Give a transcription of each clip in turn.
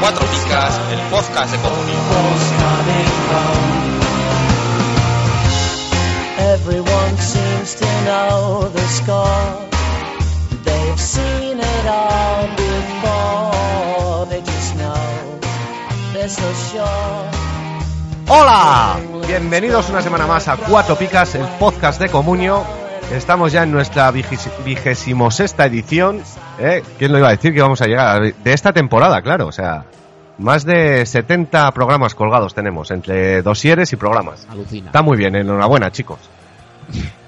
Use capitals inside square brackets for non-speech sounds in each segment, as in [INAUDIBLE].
Cuatro Picas, el podcast de comunión. Everyone seems to know the score. They've seen it all before. They just know they're so sure. ¡Hola! Bienvenidos una semana más a Cuatro Picas, el podcast de Comunio. Estamos ya en nuestra vigésimo sexta edición. ¿eh? ¿Quién lo iba a decir que vamos a llegar? De esta temporada, claro. O sea, más de 70 programas colgados tenemos, entre dosieres y programas. Alucina. Está muy bien, enhorabuena, chicos.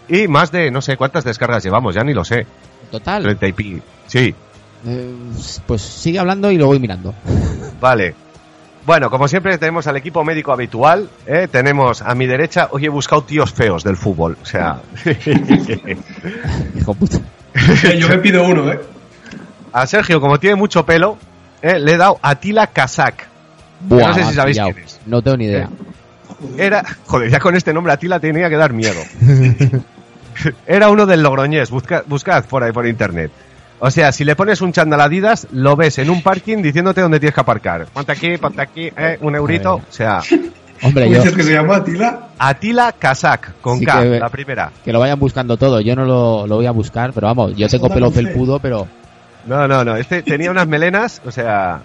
Y más de, no sé cuántas descargas llevamos, ya ni lo sé. Total. 30 y pi. Sí, eh, pues sigue hablando y lo voy mirando. Vale. Bueno, como siempre tenemos al equipo médico habitual. ¿eh? Tenemos a mi derecha, hoy he buscado tíos feos del fútbol. O sea, [LAUGHS] Hijo puta. Eh, Yo me pido uno, ¿eh? a Sergio, como tiene mucho pelo, ¿eh? le he dado a Tila Kazak. Buah, no sé si sabéis pillado. quién es. No tengo ni idea. Era, joder, ya con este nombre a Tila tenía que dar miedo. [LAUGHS] Era uno del Logroñés, busca- buscad por ahí por internet. O sea, si le pones un chándal Adidas, lo ves en un parking diciéndote dónde tienes que aparcar. Ponte aquí, ponte aquí, eh, un eurito. O sea, [LAUGHS] Hombre, ¿Cómo yo dices que se llama Atila? Atila Kazak, con Sí K, que- la primera. que lo vayan buscando todo. Yo no lo, lo voy a buscar, pero vamos, yo tengo pelo felpudo, pero No, no, no. Este tenía unas melenas, o sea,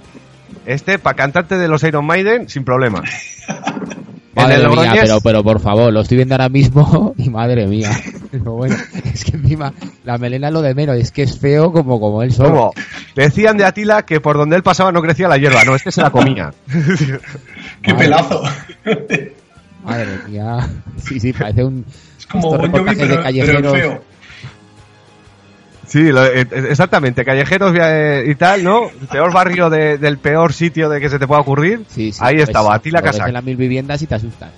este para cantante de los Iron Maiden sin problema. [LAUGHS] Madre mía, pero, pero por favor, lo estoy viendo ahora mismo [LAUGHS] y madre mía. [LAUGHS] Pero bueno, es que encima la melena es lo de menos, es que es feo como, como él solo. ¿Cómo? Decían de Atila que por donde él pasaba no crecía la hierba, no, este se la comía. [LAUGHS] ¡Qué Madre. pelazo! [LAUGHS] Madre mía. Sí, sí, parece un... Es como Jovi, reportajes de pero, pero callejeros. feo. Sí, lo- eh, exactamente, callejeros eh, y tal, ¿no? El peor barrio de- del peor sitio de que se te pueda ocurrir. Sí, sí, Ahí pues, estaba, Atila Kazak. en las mil viviendas y te asustas.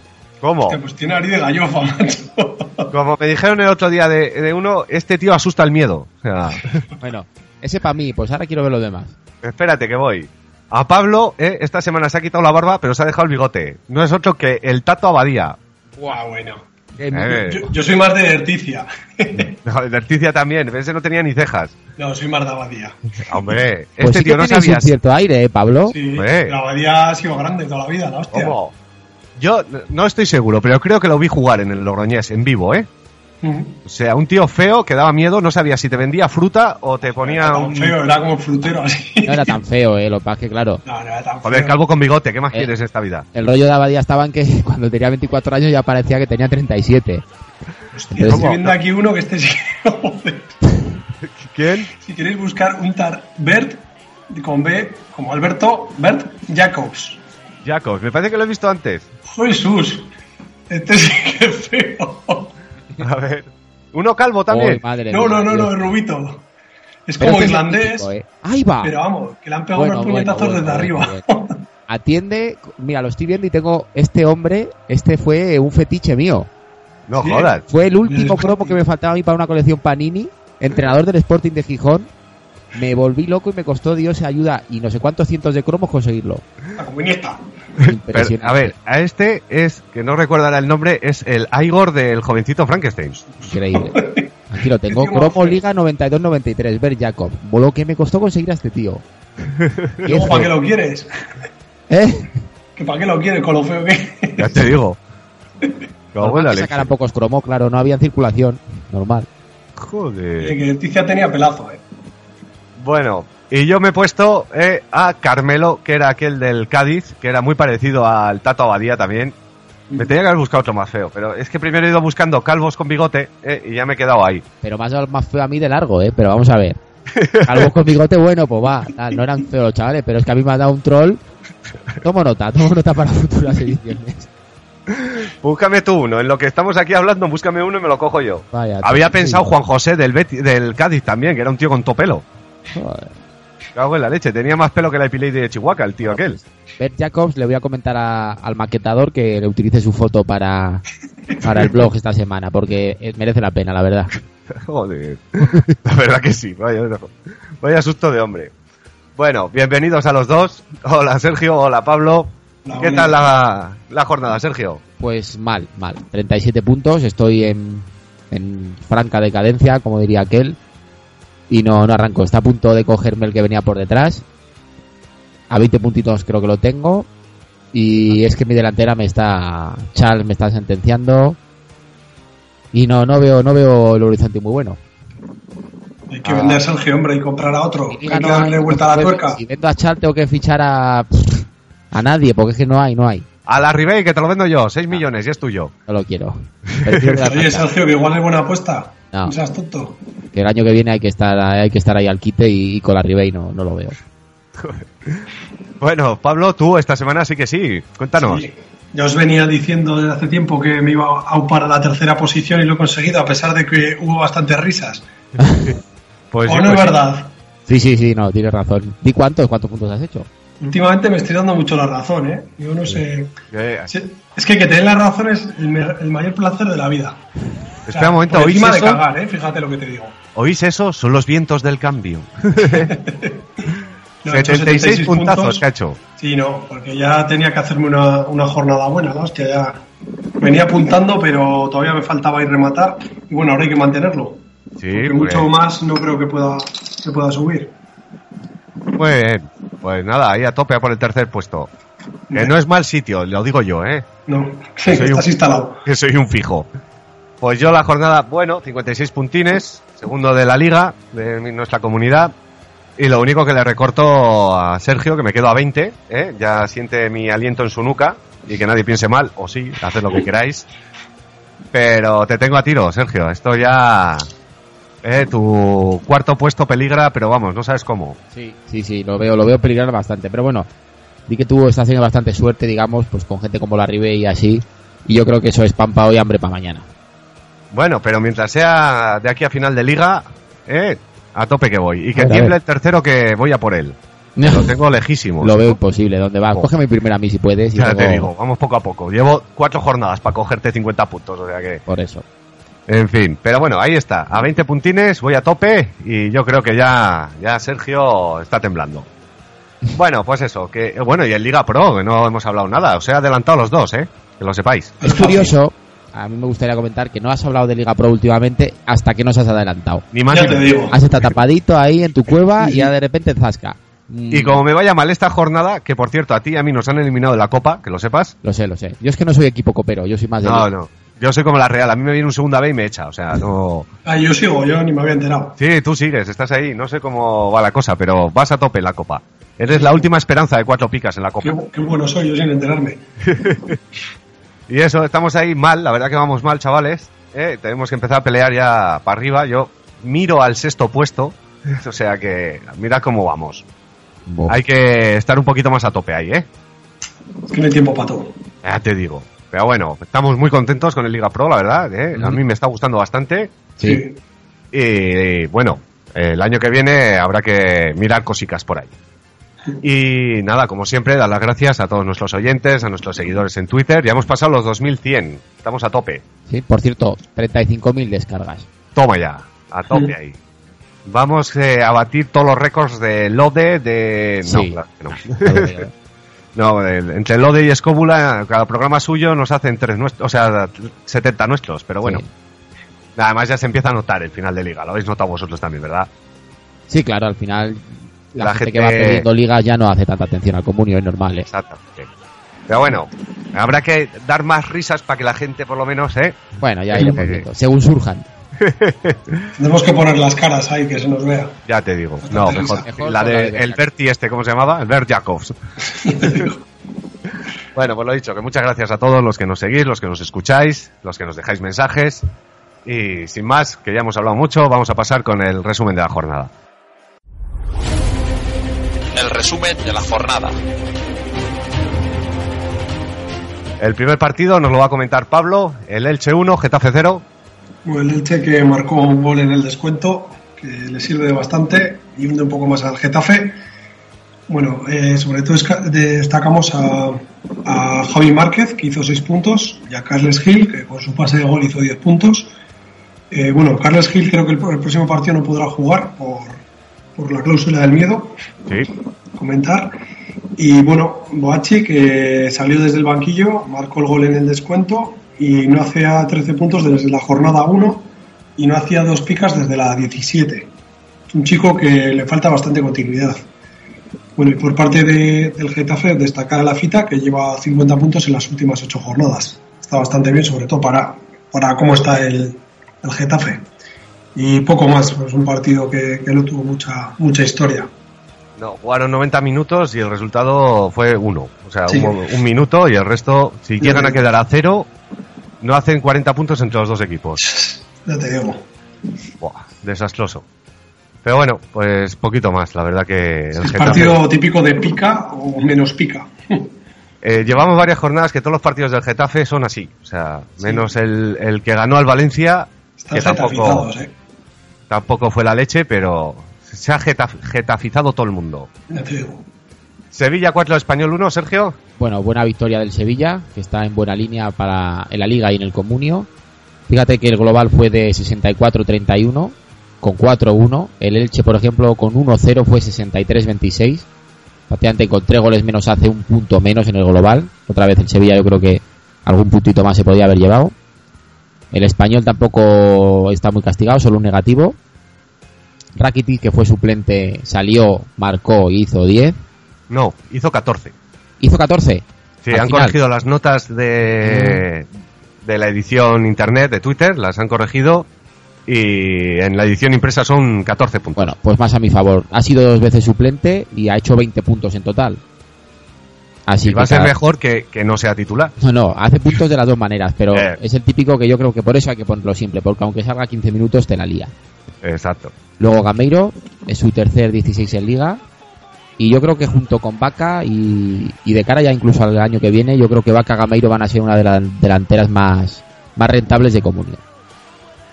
¿Cómo? Hostia, pues tiene nariz de gallofa, macho. Como me dijeron el otro día de, de uno, este tío asusta el miedo. O sea, [LAUGHS] Bueno, ese para mí, pues ahora quiero ver los demás. Espérate que voy. A Pablo, eh, esta semana se ha quitado la barba, pero se ha dejado el bigote. No es otro que el Tato Abadía. Guau, bueno. Eh, Yo, yo soy más de Erticia. [LAUGHS] no, el de Articia también, ese no tenía ni cejas. No, soy más de Abadía. Hombre, Pues este sí tío que no sabía. un cierto aire, ¿eh, Pablo? Sí, Hombre. la Abadía ha sido grande toda la vida, la hostia. ¿Cómo? Yo no estoy seguro, pero creo que lo vi jugar en el Logroñés, en vivo, ¿eh? O sea, un tío feo que daba miedo, no sabía si te vendía fruta o te ponía Era tan un... feo, era como frutero así. No era tan feo, ¿eh? Lo que claro, No, no era tan Joder, feo. calvo con bigote, ¿qué más Eh. quieres en esta vida? el rollo de Abadía estaba en que [LAUGHS] cuando tenía 24 años ya parecía que tenía 37. Hostia, Entonces- estoy viendo aquí uno que este sí joder. [LAUGHS] ¿Quién? Si queréis buscar un tar Bert con B, como Alberto, Bert Jacobs. Jacobs, me parece que lo he visto antes. Jesús, este sí que es feo. A ver. Uno calvo también. No, no, no, no, es rubito. Es Pero como este es típico, ¿eh? Ahí va. pero vamos, que le han pegado Bueno, unos puñetazos bueno, desde arriba. bueno. Atiende, mira, lo estoy viendo y tengo este hombre, este fue un fetiche mío. No Sí. jodas. Fue el último cromo que me faltaba a mí para una colección Panini, entrenador del Sporting de Gijón. Me volví loco y me costó Dios ayuda y no sé cuántos cientos de cromos conseguirlo. La comunista. Pero, a ver, a este es, que no recordará el nombre, es el Igor del jovencito Frankenstein. Increíble. [LAUGHS] Aquí lo tengo. Cromo Liga 92-93. Ver Jacob. Lo que me costó conseguir a este tío. [LAUGHS] Luego, ¿para qué lo quieres? ¿Eh? ¿Que ¿Para qué lo quieres con lo feo que Ya te digo. [LAUGHS] Normal que sacaran pocos cromos, claro. No había circulación. Normal. Joder. que Ticia tenía pelazo, eh. Bueno, y yo me he puesto eh, a Carmelo, que era aquel del Cádiz, que era muy parecido al Tato Abadía también. Me tenía que haber buscado otro más feo, pero es que primero he ido buscando calvos con bigote eh, y ya me he quedado ahí. Pero más, más feo a mí de largo, ¿eh? Pero vamos a ver. Algo con bigote bueno, pues va. no eran feos los chavales, pero es que a mí me ha dado un troll. Tomo nota, tomo nota para futuras ediciones. Búscame tú uno, en lo que estamos aquí hablando, búscame uno y me lo cojo yo. Vaya, Había pensado Juan José del, Beti- del Cádiz también, que era un tío con topelo. Joder. Cago en la leche, tenía más pelo que la Epilei de Chihuahua, el tío aquel. Bert Jacobs, le voy a comentar a- al maquetador que le utilice su foto para, para el blog esta semana, porque eh, merece la pena, la verdad. [LAUGHS] Joder. La verdad que sí, vaya, vaya susto de hombre. Bueno, bienvenidos a los dos. Hola Sergio, hola Pablo. La ¿Qué tal la, la jornada, Sergio? Pues mal, mal. 37 puntos, estoy en, en franca decadencia, como diría aquel. Y no, no arranco. Está a punto de cogerme el que venía por detrás. A 20 puntitos creo que lo tengo. Y es que mi delantera me está. Charles me está sentenciando. Y no, no veo, no veo el horizonte muy bueno. Hay que vender a Sergio, hombre, y comprar a otro. Y Hay que no, darle vuelta a la pues, tuerca. Si vendo a Charles tengo que fichar a. A nadie, porque es que no hay, no hay. A la Ribey, que te lo vendo yo, 6 millones y es tuyo. No lo quiero. [LAUGHS] Oye. Sergio, que igual es buena apuesta. No. No seas tonto. que el año que viene hay que estar hay que estar ahí al quite y, y con la Ribey no, no lo veo. [LAUGHS] Bueno, Pablo, tú esta semana sí que sí. Cuéntanos. Sí. Ya os venía diciendo desde hace tiempo que me iba a upar a la tercera posición y lo he conseguido, a pesar de que hubo bastantes risas. [LAUGHS] Pues ¿O sí, no es pues verdad? Sí, sí, sí, no, tienes razón. ¿Di cuántos? ¿Cuántos puntos has hecho? Últimamente me estoy dando mucho la razón, ¿eh? Yo no sé. Eh, Sí, Es que que tener la razón es el, mayor placer de la vida. O sea, Espera un momento, ¿oís encima de eso? cagar, ¿eh? Fíjate lo que te digo. ¿Oís eso? Son los vientos del cambio. [LAUGHS] [LAUGHS] No, he hecho 76 puntazos puntos. hecho. Sí, no, porque ya tenía que hacerme una, una jornada buena, ¿no? Hostia, ya venía apuntando, pero todavía me faltaba ir rematar. Y bueno, ahora hay que mantenerlo. Sí, Porque mucho más no creo que pueda, que pueda subir. muy bien. Pues nada, ahí a tope por el tercer puesto. Que no es mal sitio, lo digo yo, ¿eh? No, Soy un- estás instalado. Que [LAUGHS] soy un fijo. Pues yo la jornada, bueno, 56 puntines, segundo de la liga, de nuestra comunidad. Y lo único que le recorto a Sergio, que me quedo a 20, ¿eh? ya siente mi aliento en su nuca y que nadie piense mal, o sí, haced lo que queráis. Pero te tengo a tiro, Sergio. Esto ya. Eh, tu cuarto puesto peligra, pero vamos, no sabes cómo. Sí, sí, sí, lo veo, lo veo peligrar bastante. Pero bueno, di que tú estás teniendo bastante suerte, digamos, pues con gente como la Ribey y así. Y yo creo que eso es pan para hoy, hambre para mañana. Bueno, pero mientras sea de aquí a final de liga, eh, a tope que voy. Y que tiemble el tercero que voy a por él. [LAUGHS] Lo tengo lejísimo. Lo veo imposible. ¿Dónde vas? Oh. Cógeme primero a mí si puedes. y Ya luego- te digo, vamos poco a poco. Llevo cuatro jornadas para cogerte 50 puntos, o sea que... Por eso. En fin, pero bueno, ahí está. A 20 puntines voy a tope y yo creo que ya, ya Sergio está temblando. Bueno, pues eso, que bueno, y en Liga Pro, que no hemos hablado nada, os he adelantado los dos, ¿eh? Que lo sepáis. Es curioso, a mí me gustaría comentar que no has hablado de Liga Pro últimamente hasta que nos has adelantado. Ni más Ya ni te digo. Has estado tapadito ahí en tu cueva y ya de repente zasca. Mm, Y como me vaya mal esta jornada, que por cierto a ti y a mí nos han eliminado de la Copa, que lo sepas. Lo sé, lo sé. Yo es que no soy equipo copero, yo soy más de No, Liga. no. Yo soy como la Real, a mí me viene un segunda B y me echa, o sea, no... Ah, yo sigo, yo ni me había enterado. Sí, tú sigues, estás ahí, no sé cómo va la cosa, pero vas a tope en la Copa. Eres la última esperanza de cuatro picas en la Copa. Qué, qué bueno soy yo sin enterarme. [LAUGHS] Y eso, estamos ahí mal, la verdad que vamos mal, chavales. ¿eh? Tenemos que empezar a pelear ya para arriba. Yo miro al sexto puesto, [LAUGHS] o sea que mira cómo vamos. Hay que estar un poquito más a tope ahí, ¿eh? Es que no hay tiempo para todo. Ya te digo. Pero bueno, estamos muy contentos con el Liga Pro, la verdad. ¿eh? A mí me está gustando bastante. Sí. Y bueno, el año que viene habrá que mirar cositas por ahí. Y nada, como siempre, dar las gracias a todos nuestros oyentes, a nuestros seguidores en Twitter. Ya hemos pasado los 2100. Estamos a tope. Sí, por cierto, 35.000 descargas. Toma ya, a tope ahí. Vamos eh, a batir todos los récords de Lode, de... Sí. No, claro que no. [LAUGHS] No, [LAUGHS] el- entre Lode y Escóbula, cada programa suyo nos hacen tres nuestros, o sea, 70 nuestros, pero bueno. Sí. Además ya se empieza a notar el final de liga, lo habéis notado vosotros también, ¿verdad? Sí, claro, al final la, La gente, gente- que va perdiendo ligas ya no hace tanta atención al comunio, es normal, ¿eh? Exactamente. Pero bueno, habrá que dar más risas para que la gente por lo menos, ¿eh? Bueno, ya iremos viendo. Según surjan. [LAUGHS] Tenemos que poner las caras ahí, que se nos vea. Ya te digo. No, mejor. Mejor la con de la de el Berti este, ¿cómo se llamaba? El Bert Jacobs. [LAUGHS] Bueno, pues lo dicho, que muchas gracias a todos los que nos seguís, los que nos escucháis, los que nos dejáis mensajes. Y sin más, que ya hemos hablado mucho, vamos a pasar con el resumen de la jornada. El resumen de la jornada. El primer partido nos lo va a comentar Pablo, el Elche 1, Getafe 0. Bueno, el Elche que marcó un gol en el descuento, que le sirve de bastante, y hunde un poco más al Getafe. Bueno, eh, sobre todo destacamos a, a Javi Márquez, que hizo 6 puntos, y a Carles Gil, que con su pase de gol hizo 10 puntos. Eh, bueno, Carles Gil creo que el, el próximo partido no podrá jugar por, por la cláusula del miedo, Sí. comentar. Y bueno, Boachi, que salió desde el banquillo, marcó el gol en el descuento y no hacía 13 puntos desde la jornada 1 y no hacía dos picas desde la 17. Un chico que le falta bastante continuidad. Bueno, y por parte de- del Getafe, destacar a la Fita, que lleva 50 puntos en las últimas 8 jornadas. Está bastante bien, sobre todo para, para cómo está el, el Getafe. Y poco más, pues un partido que, que no tuvo mucha, mucha historia. No, jugaron 90 minutos y el resultado fue uno. O sea, Sí. un, un minuto y el resto, si llegan a quedar a cero, no hacen 40 puntos entre los dos equipos. Ya te digo. Buah, desastroso. Pero bueno, pues poquito más, la verdad que el Getafe- partido típico de pica o menos pica. [LAUGHS] Eh, llevamos varias jornadas que todos los partidos del Getafe son así. O sea, menos el, el que ganó al Valencia, Están que tampoco, ¿eh? Tampoco fue la leche, pero se ha getaf- getafizado todo el mundo. Sevilla 4, Español 1, Sergio. Bueno, buena victoria del Sevilla, que está en buena línea para en la Liga y en el Comunio. Fíjate que el global fue de 64-31, con 4-1. El Elche, por ejemplo, con 1-0 fue 63-26. Prácticamente con tres goles menos hace un punto menos en el global. Otra vez el Sevilla yo creo que algún puntito más se podía haber llevado. El español tampoco está muy castigado, solo un negativo. Rakitic, que fue suplente, salió, marcó y hizo 10. No, hizo 14. Hizo 14. Sí, han final. corregido las notas de, de la edición internet de Twitter, las han corregido y en la edición impresa son 14 puntos. Bueno, pues más a mi favor. Ha sido dos veces suplente y ha hecho 20 puntos en total. Así y va a ser cada- mejor que, que no sea titular. No, no, hace puntos de las dos maneras, pero [LAUGHS] Eh. es el típico que yo creo que por eso hay que ponerlo simple, porque aunque salga 15 minutos te la lía. Exacto. Luego Gameiro es su tercer 16 en liga y yo creo que junto con Vaca y, y de cara ya incluso al año que viene, yo creo que Vaca Gameiro van a ser una de las delanteras más, más rentables de comunidad.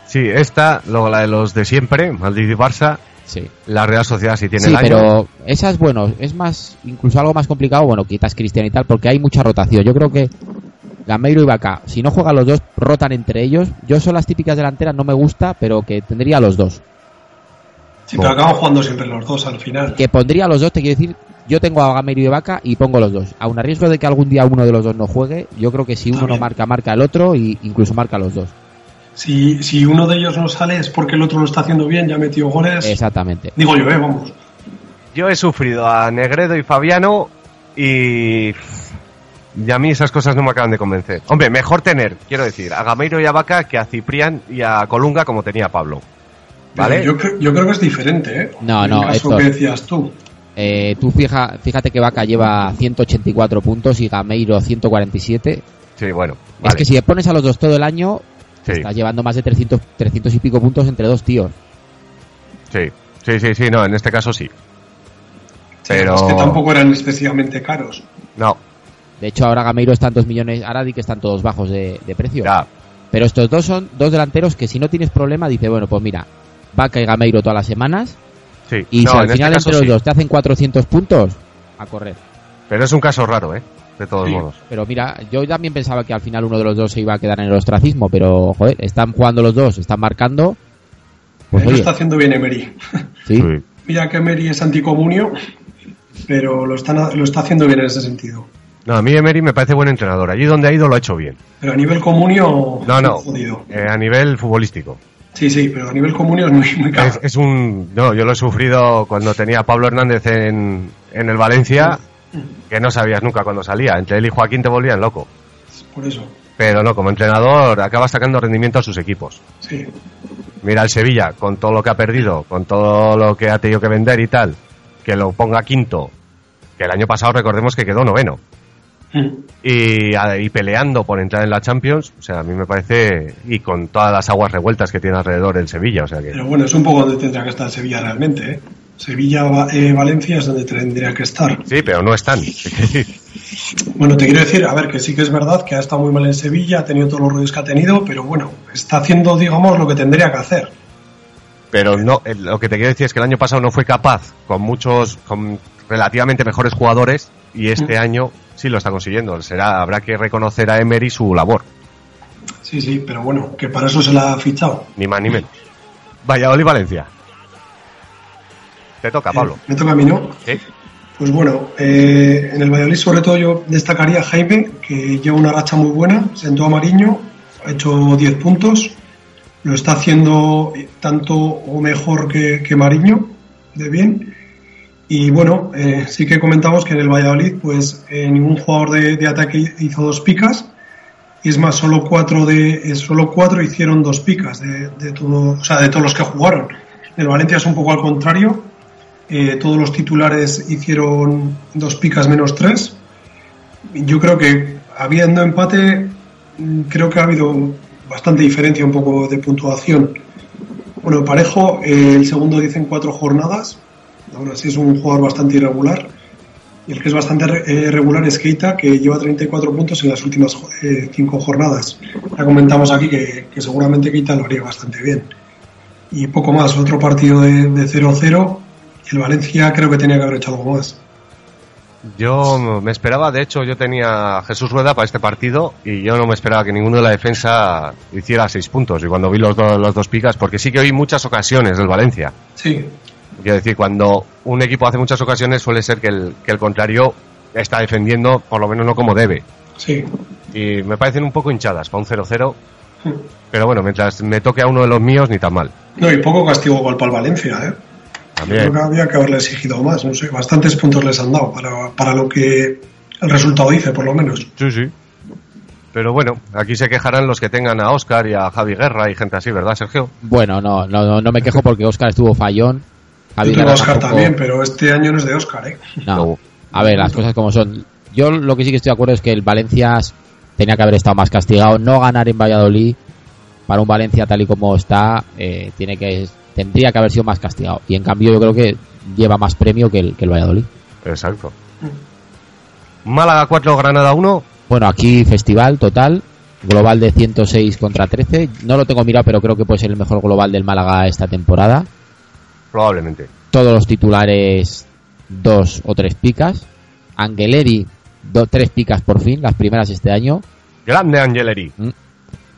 Sí, esta, luego la de los de siempre, Madrid y Barça, Sí. la Real Sociedad si tiene Sí, el año. pero esa es bueno, es más, incluso algo más complicado, bueno, quitas Cristian y tal, porque hay mucha rotación. Yo creo que Gameiro y Vaca, si no juegan los dos, rotan entre ellos. Yo son las típicas delanteras, no me gusta, pero que tendría los dos. Sí, pero acaban jugando siempre los dos al final. Que pondría los dos, te quiero decir, yo tengo a Gameiro y Vaca y pongo los dos. Aun a riesgo de que algún día uno de los dos no juegue, yo creo que si uno no marca, marca el otro y incluso marca los dos. Si, si uno de ellos no sale es porque el otro lo está haciendo bien, ya ha metido goles. Exactamente. Digo yo, eh, vamos. Yo he sufrido a Negredo y Fabiano y... Y a mí esas cosas no me acaban de convencer. Hombre, mejor tener, quiero decir, a Gameiro y a Vaca que a Ciprián y a Colunga como tenía Pablo. ¿Vale? Yo, creo- yo creo que es diferente, ¿eh? No, En no, caso Héctor. que decías tú. Eh, tú fija, fíjate que Vaca lleva 184 puntos y Gameiro 147. Sí, bueno. Es vale. que si le pones a los dos todo el año, Sí, estás llevando más de 300, 300 y pico puntos entre dos tíos. sí, sí, sí, sí, no, en este caso sí. Pero... Es que tampoco eran excesivamente caros. No, De hecho, ahora Gameiro está en 2 millones, ahora di que están todos bajos de, de precio. ya. Pero estos dos son dos delanteros que si no tienes problema, dice, bueno, pues mira, Vaca y Gameiro todas las semanas Sí. y No, si en al este final caso entre los sí. dos te hacen 400 puntos, a correr. Pero es un caso raro, ¿eh? De todos Sí. modos. Pero mira, yo también pensaba que al final uno de los dos se iba a quedar en el ostracismo, pero joder, están jugando los dos, están marcando. Pues lo está haciendo bien Emery. sí, Mira que Emery es anticomunio, pero lo, están, lo está haciendo bien en ese sentido. No, a mí Emery me parece buen entrenador. Allí donde ha ido lo ha hecho bien. Pero a nivel comunio, No, no. jodido. Eh, a nivel futbolístico. Sí, sí, pero a nivel comunio es muy, muy caro. Es, es un. No, yo lo he sufrido cuando tenía a Pablo Hernández en, en el Valencia, que no sabías nunca cuándo salía. Entre él y Joaquín te volvían loco. Por eso, Pero no, como entrenador acaba sacando rendimiento a sus equipos. sí. Mira el Sevilla, con todo lo que ha perdido, con todo lo que ha tenido que vender y tal, que lo ponga quinto, que el año pasado recordemos que quedó noveno. Mm. y, y peleando por entrar en la Champions, o sea, a mí me parece, y con todas las aguas revueltas que tiene alrededor el Sevilla, o sea que... Pero bueno, es un poco donde tendría que estar Sevilla realmente, ¿eh? Sevilla-Valencia es donde tendría que estar. Sí, pero no están. [LAUGHS] Bueno, te quiero decir, a ver, que sí que es verdad que ha estado muy mal en Sevilla, ha tenido todos los rollos que ha tenido, pero bueno, está haciendo, digamos, lo que tendría que hacer. pero no, eh, lo que te quiero decir es que el año pasado no fue capaz, con muchos, con relativamente mejores jugadores, y este año sí lo está consiguiendo. Será, habrá que reconocer a Emery su labor, Sí, sí, pero bueno, que para eso se la ha fichado. ni más ni menos. Valladolid Valencia. Te toca, Pablo. Eh, me toca a mí, ¿no? Sí. Pues bueno, eh, en el Valladolid sobre todo yo destacaría a Jaime, que lleva una racha muy buena, sentó a Mariño, ha hecho 10 puntos, lo está haciendo tanto o mejor que, que Mariño, de bien. Y bueno, eh, sí que comentamos que en el Valladolid, pues eh, ningún jugador de, de ataque hizo dos picas, y es más, solo cuatro de solo cuatro hicieron dos picas de, de todo, o sea, de todos los que jugaron. En el Valencia es un poco al contrario. Eh, todos los titulares hicieron dos picas menos tres. Yo creo que habiendo empate, mm, creo que ha habido bastante diferencia un poco de puntuación. Bueno, Parejo, eh, el segundo dicen cuatro jornadas. Aún así es un jugador bastante irregular. Y el que es bastante eh, regular es Keita, que lleva 34 puntos en las últimas eh, cinco jornadas. Ya comentamos aquí que, que seguramente Keita lo haría bastante bien. Y poco más, otro partido de 0-0. El Valencia creo que tenía que haber hecho algo más. Yo me esperaba, de hecho, yo tenía a Jesús Rueda para este partido y yo no me esperaba que ninguno de la defensa hiciera seis puntos. Y cuando vi los, do- los dos picas, porque sí que vi muchas ocasiones del Valencia. Sí, Quiero decir, cuando un equipo hace muchas ocasiones suele ser que el, que el contrario está defendiendo, por lo menos no como debe. sí. Y me parecen un poco hinchadas para un 0-0. Pero bueno, mientras me toque a uno de los míos, ni tan mal. No, y poco castigo gol para el Valencia, ¿eh? También. Creo que había que haberle exigido más, no sé, bastantes puntos les han dado para, para lo que el resultado dice, por lo menos. Sí, sí. Pero bueno, aquí se quejarán los que tengan a Oscar y a Javi Guerra y gente así, ¿verdad, Sergio? Bueno, no, no, no, no me quejo porque Oscar estuvo fallón. Javi Guerra Oscar tampoco- también, pero este año no es de Oscar, ¿eh? No. A ver, las cosas como son. Yo lo que sí que estoy de acuerdo es que el Valencia tenía que haber estado más castigado. No ganar en Valladolid para un Valencia tal y como está eh, tiene que tendría que haber sido más castigado. Y en cambio yo creo que lleva más premio que el, que el Valladolid. Exacto. Málaga 4, Granada 1. Bueno, aquí festival total, global de 106 contra 13. No lo tengo mirado, pero creo que puede ser el mejor global del Málaga esta temporada. Probablemente. Todos los titulares dos o tres picas. Angeleri, do- tres picas por fin, las primeras este año. Grande Angeleri.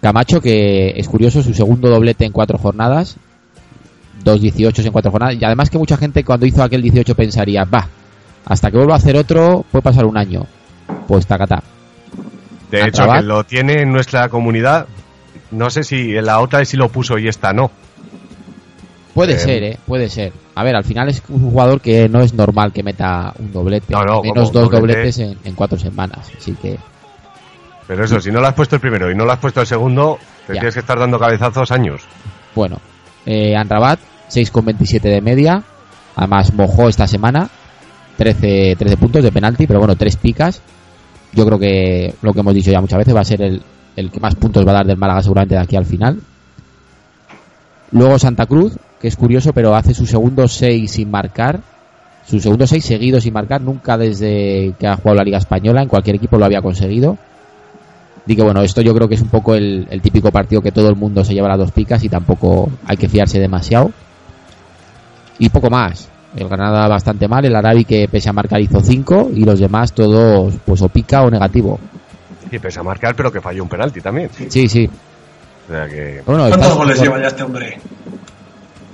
Camacho, que es curioso, su segundo doblete en cuatro jornadas. Dos 18 en cuatro jornadas. Y además que mucha gente cuando hizo aquel 18 pensaría, va, hasta que vuelva a hacer otro puede pasar un año. Pues tacatá. De hecho, que lo tiene en nuestra comunidad. No sé si en la otra es si lo puso y esta no. Puede Eh, ser, ¿eh? Puede ser. A ver, al final es un jugador que no es normal que meta un doblete. No, no, menos dos doblete. dobletes en, en cuatro semanas. Así que, Pero eso, si no lo has puesto el primero y no lo has puesto el segundo, te Ya. tienes que estar dando cabezazos años. bueno. Eh, Anrabat, 6,27 de media. Además, mojó esta semana. 13, 13 puntos de penalti, pero bueno, tres picas. Yo creo que lo que hemos dicho ya muchas veces va a ser el, el que más puntos va a dar del Málaga seguramente de aquí al final. Luego Santa Cruz, que es curioso, pero hace su segundo 6 sin marcar. Su segundo 6 seguido sin marcar, nunca desde que ha jugado la Liga Española, en cualquier equipo lo había conseguido. Di que bueno, esto yo creo que es un poco el, el típico partido que todo el mundo se lleva las dos picas y tampoco hay que fiarse demasiado. Y poco más. El Granada bastante mal, el Arabi que pese a marcar hizo 5 y los demás todos pues o pica o negativo. Y pese a marcar, pero que falló un penalti también. Sí, sí. O sea que. Bueno, ¿Cuántos está- goles lleva ya este hombre?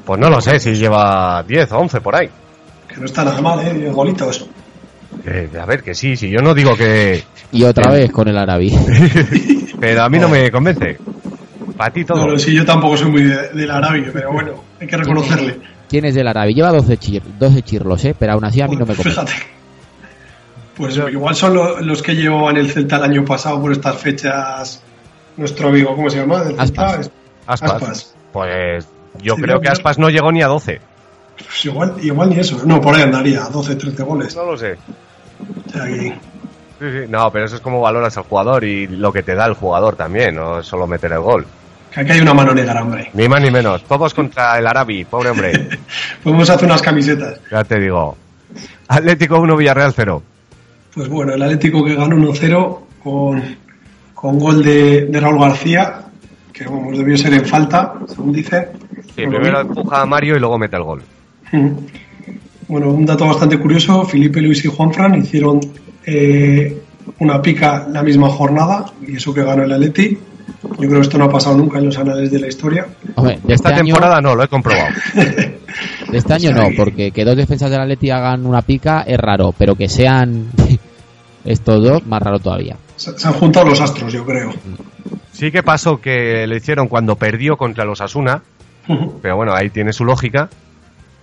Pues no lo sé si lleva 10 o 11 por ahí. Que no está nada mal, ¿eh? Golitos. Eh, a ver, que sí, si yo no digo que. Y otra vez con el Arabi. [LAUGHS] Pero a mí no me convence. Para ti todo. No, no, sí, yo tampoco soy muy de- del Arabia, pero bueno, hay que reconocerle. ¿Quién es del Arabi? Lleva 12, chir 12 chirlos, ¿eh? Pero aún así a mí no me convence. Fíjate. Pues igual son lo- los que llevaban el Celta el año pasado por estas fechas. Nuestro amigo, ¿cómo se llama? Celta? Aspas. Aspas. Aspas. Pues yo Sí, creo no, que. Aspas no llegó ni a 12. Pues igual, igual ni eso. No, por ahí andaría, 12, 13 goles. No lo sé. Sí, sí. No, pero eso es como valoras al jugador y lo que te da el jugador también, no solo meter el gol. Que aquí hay una mano negra, hombre. Ni más ni menos. Todos contra el Arabi, pobre hombre. [LAUGHS] Podemos hacer unas camisetas. ya te digo. Atlético 1, Villarreal 0. Pues bueno, el Atlético que ganó 1-0 con, con gol de, de Raúl García, que vamos, debió ser en falta, según dice. Sí, primero empuja a Mario y luego mete el gol. Bueno, un dato bastante curioso, Felipe Luis y Juanfran hicieron eh, una pica la misma jornada, y eso que ganó el Atleti. Yo creo que esto no ha pasado nunca en los anales de la historia. Hombre, de Esta este año- temporada no, lo he comprobado. De este año [LAUGHS] O sea no, que- porque que dos defensas del Atleti hagan una pica es raro, pero que sean [LAUGHS] estos dos, más raro todavía. Se, se han juntado los astros, yo creo. Sí que pasó que le hicieron cuando perdió contra los Asuna, pero bueno, ahí tiene su lógica.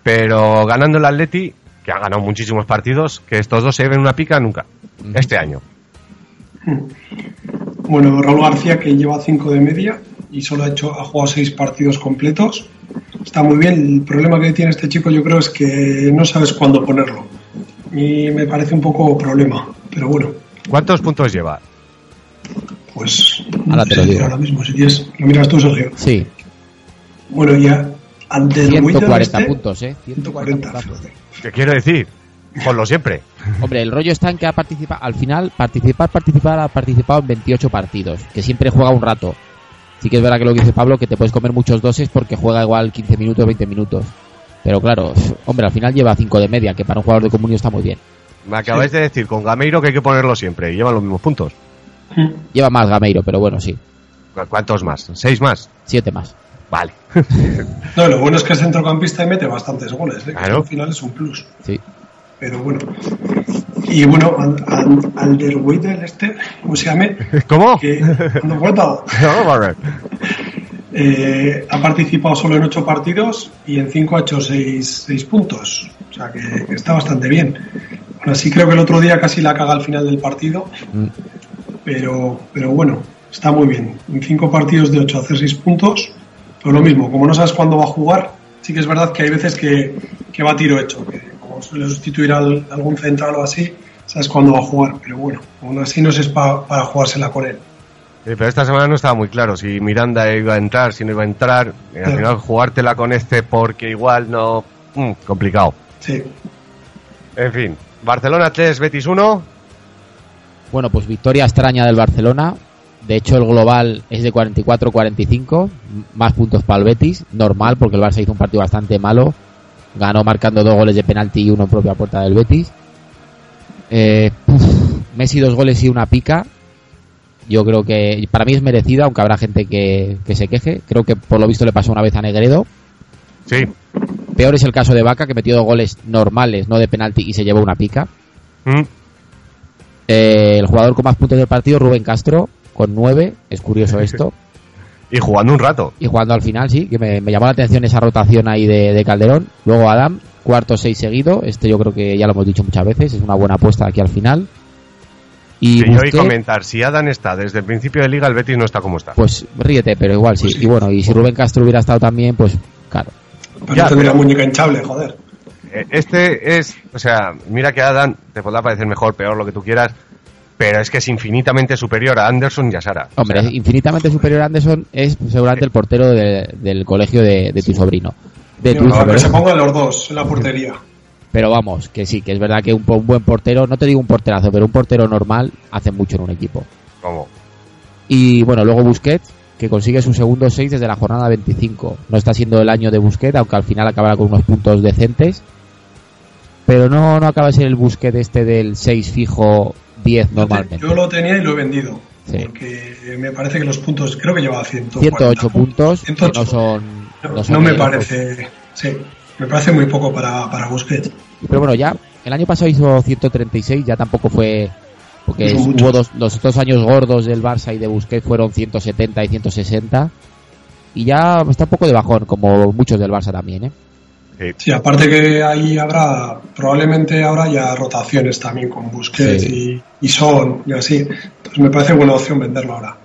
Pero ganando el Atleti, que ha ganado muchísimos partidos, que estos dos se lleven una pica nunca. Este año. Bueno, Raúl García, que lleva 5 de media y solo ha, hecho, ha jugado 6 partidos completos. Está muy bien. El problema que tiene este chico, yo creo, es que no sabes cuándo ponerlo. Y me parece un poco problema. Pero bueno, ¿Cuántos puntos lleva? pues. Ahora te lo digo. Ahora mismo, si quieres, lo miras tú, Sergio. Sí, Bueno, ya. Ante el Wigan 140 este, puntos, ¿eh? 140 140. puntazos. joder. ¿Qué quiero decir? Ponlo siempre. Hombre, el rollo está en que ha participado, al final, participar, participar, ha participado en 28 partidos, que siempre juega un rato. Sí que es verdad que lo que dice Pablo, que te puedes comer muchos doses porque juega igual 15 minutos, 20 minutos. Pero claro, hombre, al final lleva 5 de media, que para un jugador de comunio está muy bien. Me acabáis de decir con Gameiro que hay que ponerlo siempre y llevan los mismos puntos. [LAUGHS] Lleva más Gameiro, pero bueno, sí. ¿Cu- ¿Cuántos más? ¿Seis más? 7 más. Vale. [LAUGHS] [LAUGHS] No, lo bueno es que es centrocampista y mete bastantes goles. ¿eh? Que Claro. Al final es un plus. Sí. Pero bueno. Y bueno, Al- Al- Alderweireld este, ¿cómo se llame? [LAUGHS] ¿Cómo? Que [LAUGHS] [LAUGHS] eh, ha participado solo en 8 partidos y en 5 ha hecho 6 puntos. O sea que, que está bastante bien. Aún así creo que el otro día casi la caga al final del partido. Mm. Pero, pero bueno, está muy bien. En 5 partidos de 8 hacer 6 puntos. Pero lo mismo, como no sabes cuándo va a jugar, sí que es verdad que hay veces que, que va a tiro hecho. Que suele sustituir al- algún central o así, sabes cuándo va a jugar. Pero bueno, aún así no es pa- para jugársela con él. Sí, pero esta semana no estaba muy claro si Miranda iba a entrar, si no iba a entrar. Y al Claro. final jugártela con este porque igual no... mm, complicado. Sí. En fin. Barcelona 3, Betis 1. Bueno, pues victoria extraña del Barcelona. De hecho, el global es de 44-45, m- más puntos para el Betis. Normal, porque el Barça hizo un partido bastante malo. Ganó marcando dos goles de penalti y uno en propia puerta del Betis. Eh, Messi dos goles y una pica. Yo creo que para mí es merecido, aunque habrá gente que, que se queje. Creo que por lo visto le pasó una vez a Negredo. Sí. Peor es el caso de Vaca, que metió dos goles normales, no de penalti, y se llevó una pica. Mm. Eh, el jugador con más puntos del partido, Rubén Castro, con nueve. Es curioso [LAUGHS] esto. Y jugando un rato. Y jugando al final, sí, que me, me llamó la atención esa rotación ahí de, de Calderón. Luego Adam, cuarto seis seguido. Este yo creo que ya lo hemos dicho muchas veces, es una buena apuesta aquí al final. Y Que yo oí Busquets, comentar, si Adam está desde el principio de liga, el Betis no está como está. pues ríete, pero igual sí. Pues sí. Y bueno, y si Rubén Castro hubiera estado también, pues claro. Pero Ya, tendría pero- muñeca hinchable, joder. Eh, Este es, o sea, mira que Adam te podrá parecer mejor, peor, lo que tú quieras, pero es que es infinitamente superior a Anderson y a Sara. Hombre, O sea, infinitamente superior a Anderson es seguramente el portero de- del colegio de, de tu sobrino. De tu No, hijo, que se pongan los dos en la portería. Pero vamos, que sí, que es verdad que un, un buen portero, no te digo un porterazo, pero un portero normal hace mucho en un equipo. ¿cómo? Y bueno, luego Busquets, que consigue su segundo 6 desde la jornada 25. No está siendo el año de Busquets, aunque al final acabará con unos puntos decentes. Pero no, no acaba de ser el Busquets este del 6 fijo 10 normalmente. Yo lo tenía y lo he vendido. Sí. Porque me parece que los puntos, creo que llevaba 140 108 puntos, que 108. no son... No, no son no me parece. Sí, me parece muy poco para, para Busquets. Pero bueno, ya el año pasado hizo 136, ya tampoco fue porque hubo dos, los dos años gordos del Barça y de Busquets fueron 170 y 160 y ya está un poco de bajón como muchos del Barça también, ¿eh? Sí. Sí, aparte que ahí habrá, probablemente ahora ya rotaciones también con Busquets Sí. y, y Son y así. Entonces me parece buena opción venderlo ahora.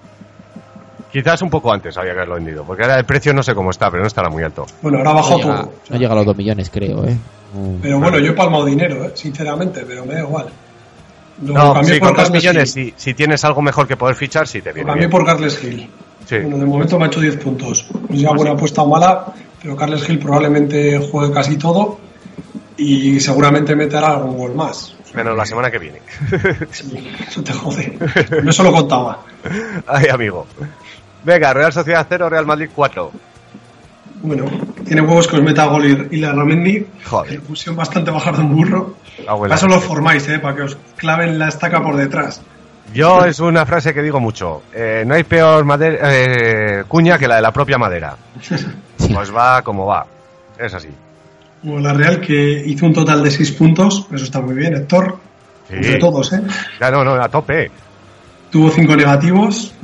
Quizás un poco antes había que haberlo vendido, porque ahora el precio no sé cómo está, pero no estará muy alto. Bueno, ahora No bajó llega, todo. o sea, no llega a los 2 millones, creo, ¿eh? Mm. Pero bueno, yo he palmado dinero, ¿eh? sinceramente, pero me da igual. Lo No, sí, por con dos Carles millones, Gil. si, si tienes algo mejor que poder fichar, sí te viene por Carles Gil. Sí. Bueno, de momento me ha hecho 10 puntos. No sé si buena apuesta o mala, pero Carles Gil probablemente juegue casi todo y seguramente meterá algún gol más. Menos la semana que viene. [LAUGHS] Sí, eso te jode. No eso lo contaba. Ay, amigo. Venga, Real Sociedad 0, Real Madrid 4. Bueno, tiene huevos que os meta gol y, la Ramendi. Joder. Fusión bastante bajar de un burro. Eso lo formáis, ¿eh? Para que os claven la estaca por detrás. Yo es una frase que digo mucho. Eh, no hay peor madera, eh, cuña que la de la propia madera. [LAUGHS] Pues va como va. Es así. Bueno, la Real que hizo un total de 6 puntos, eso está muy bien, Héctor. Sí. Entre todos, ¿eh? Ya no, no, a tope. Tuvo 5 negativos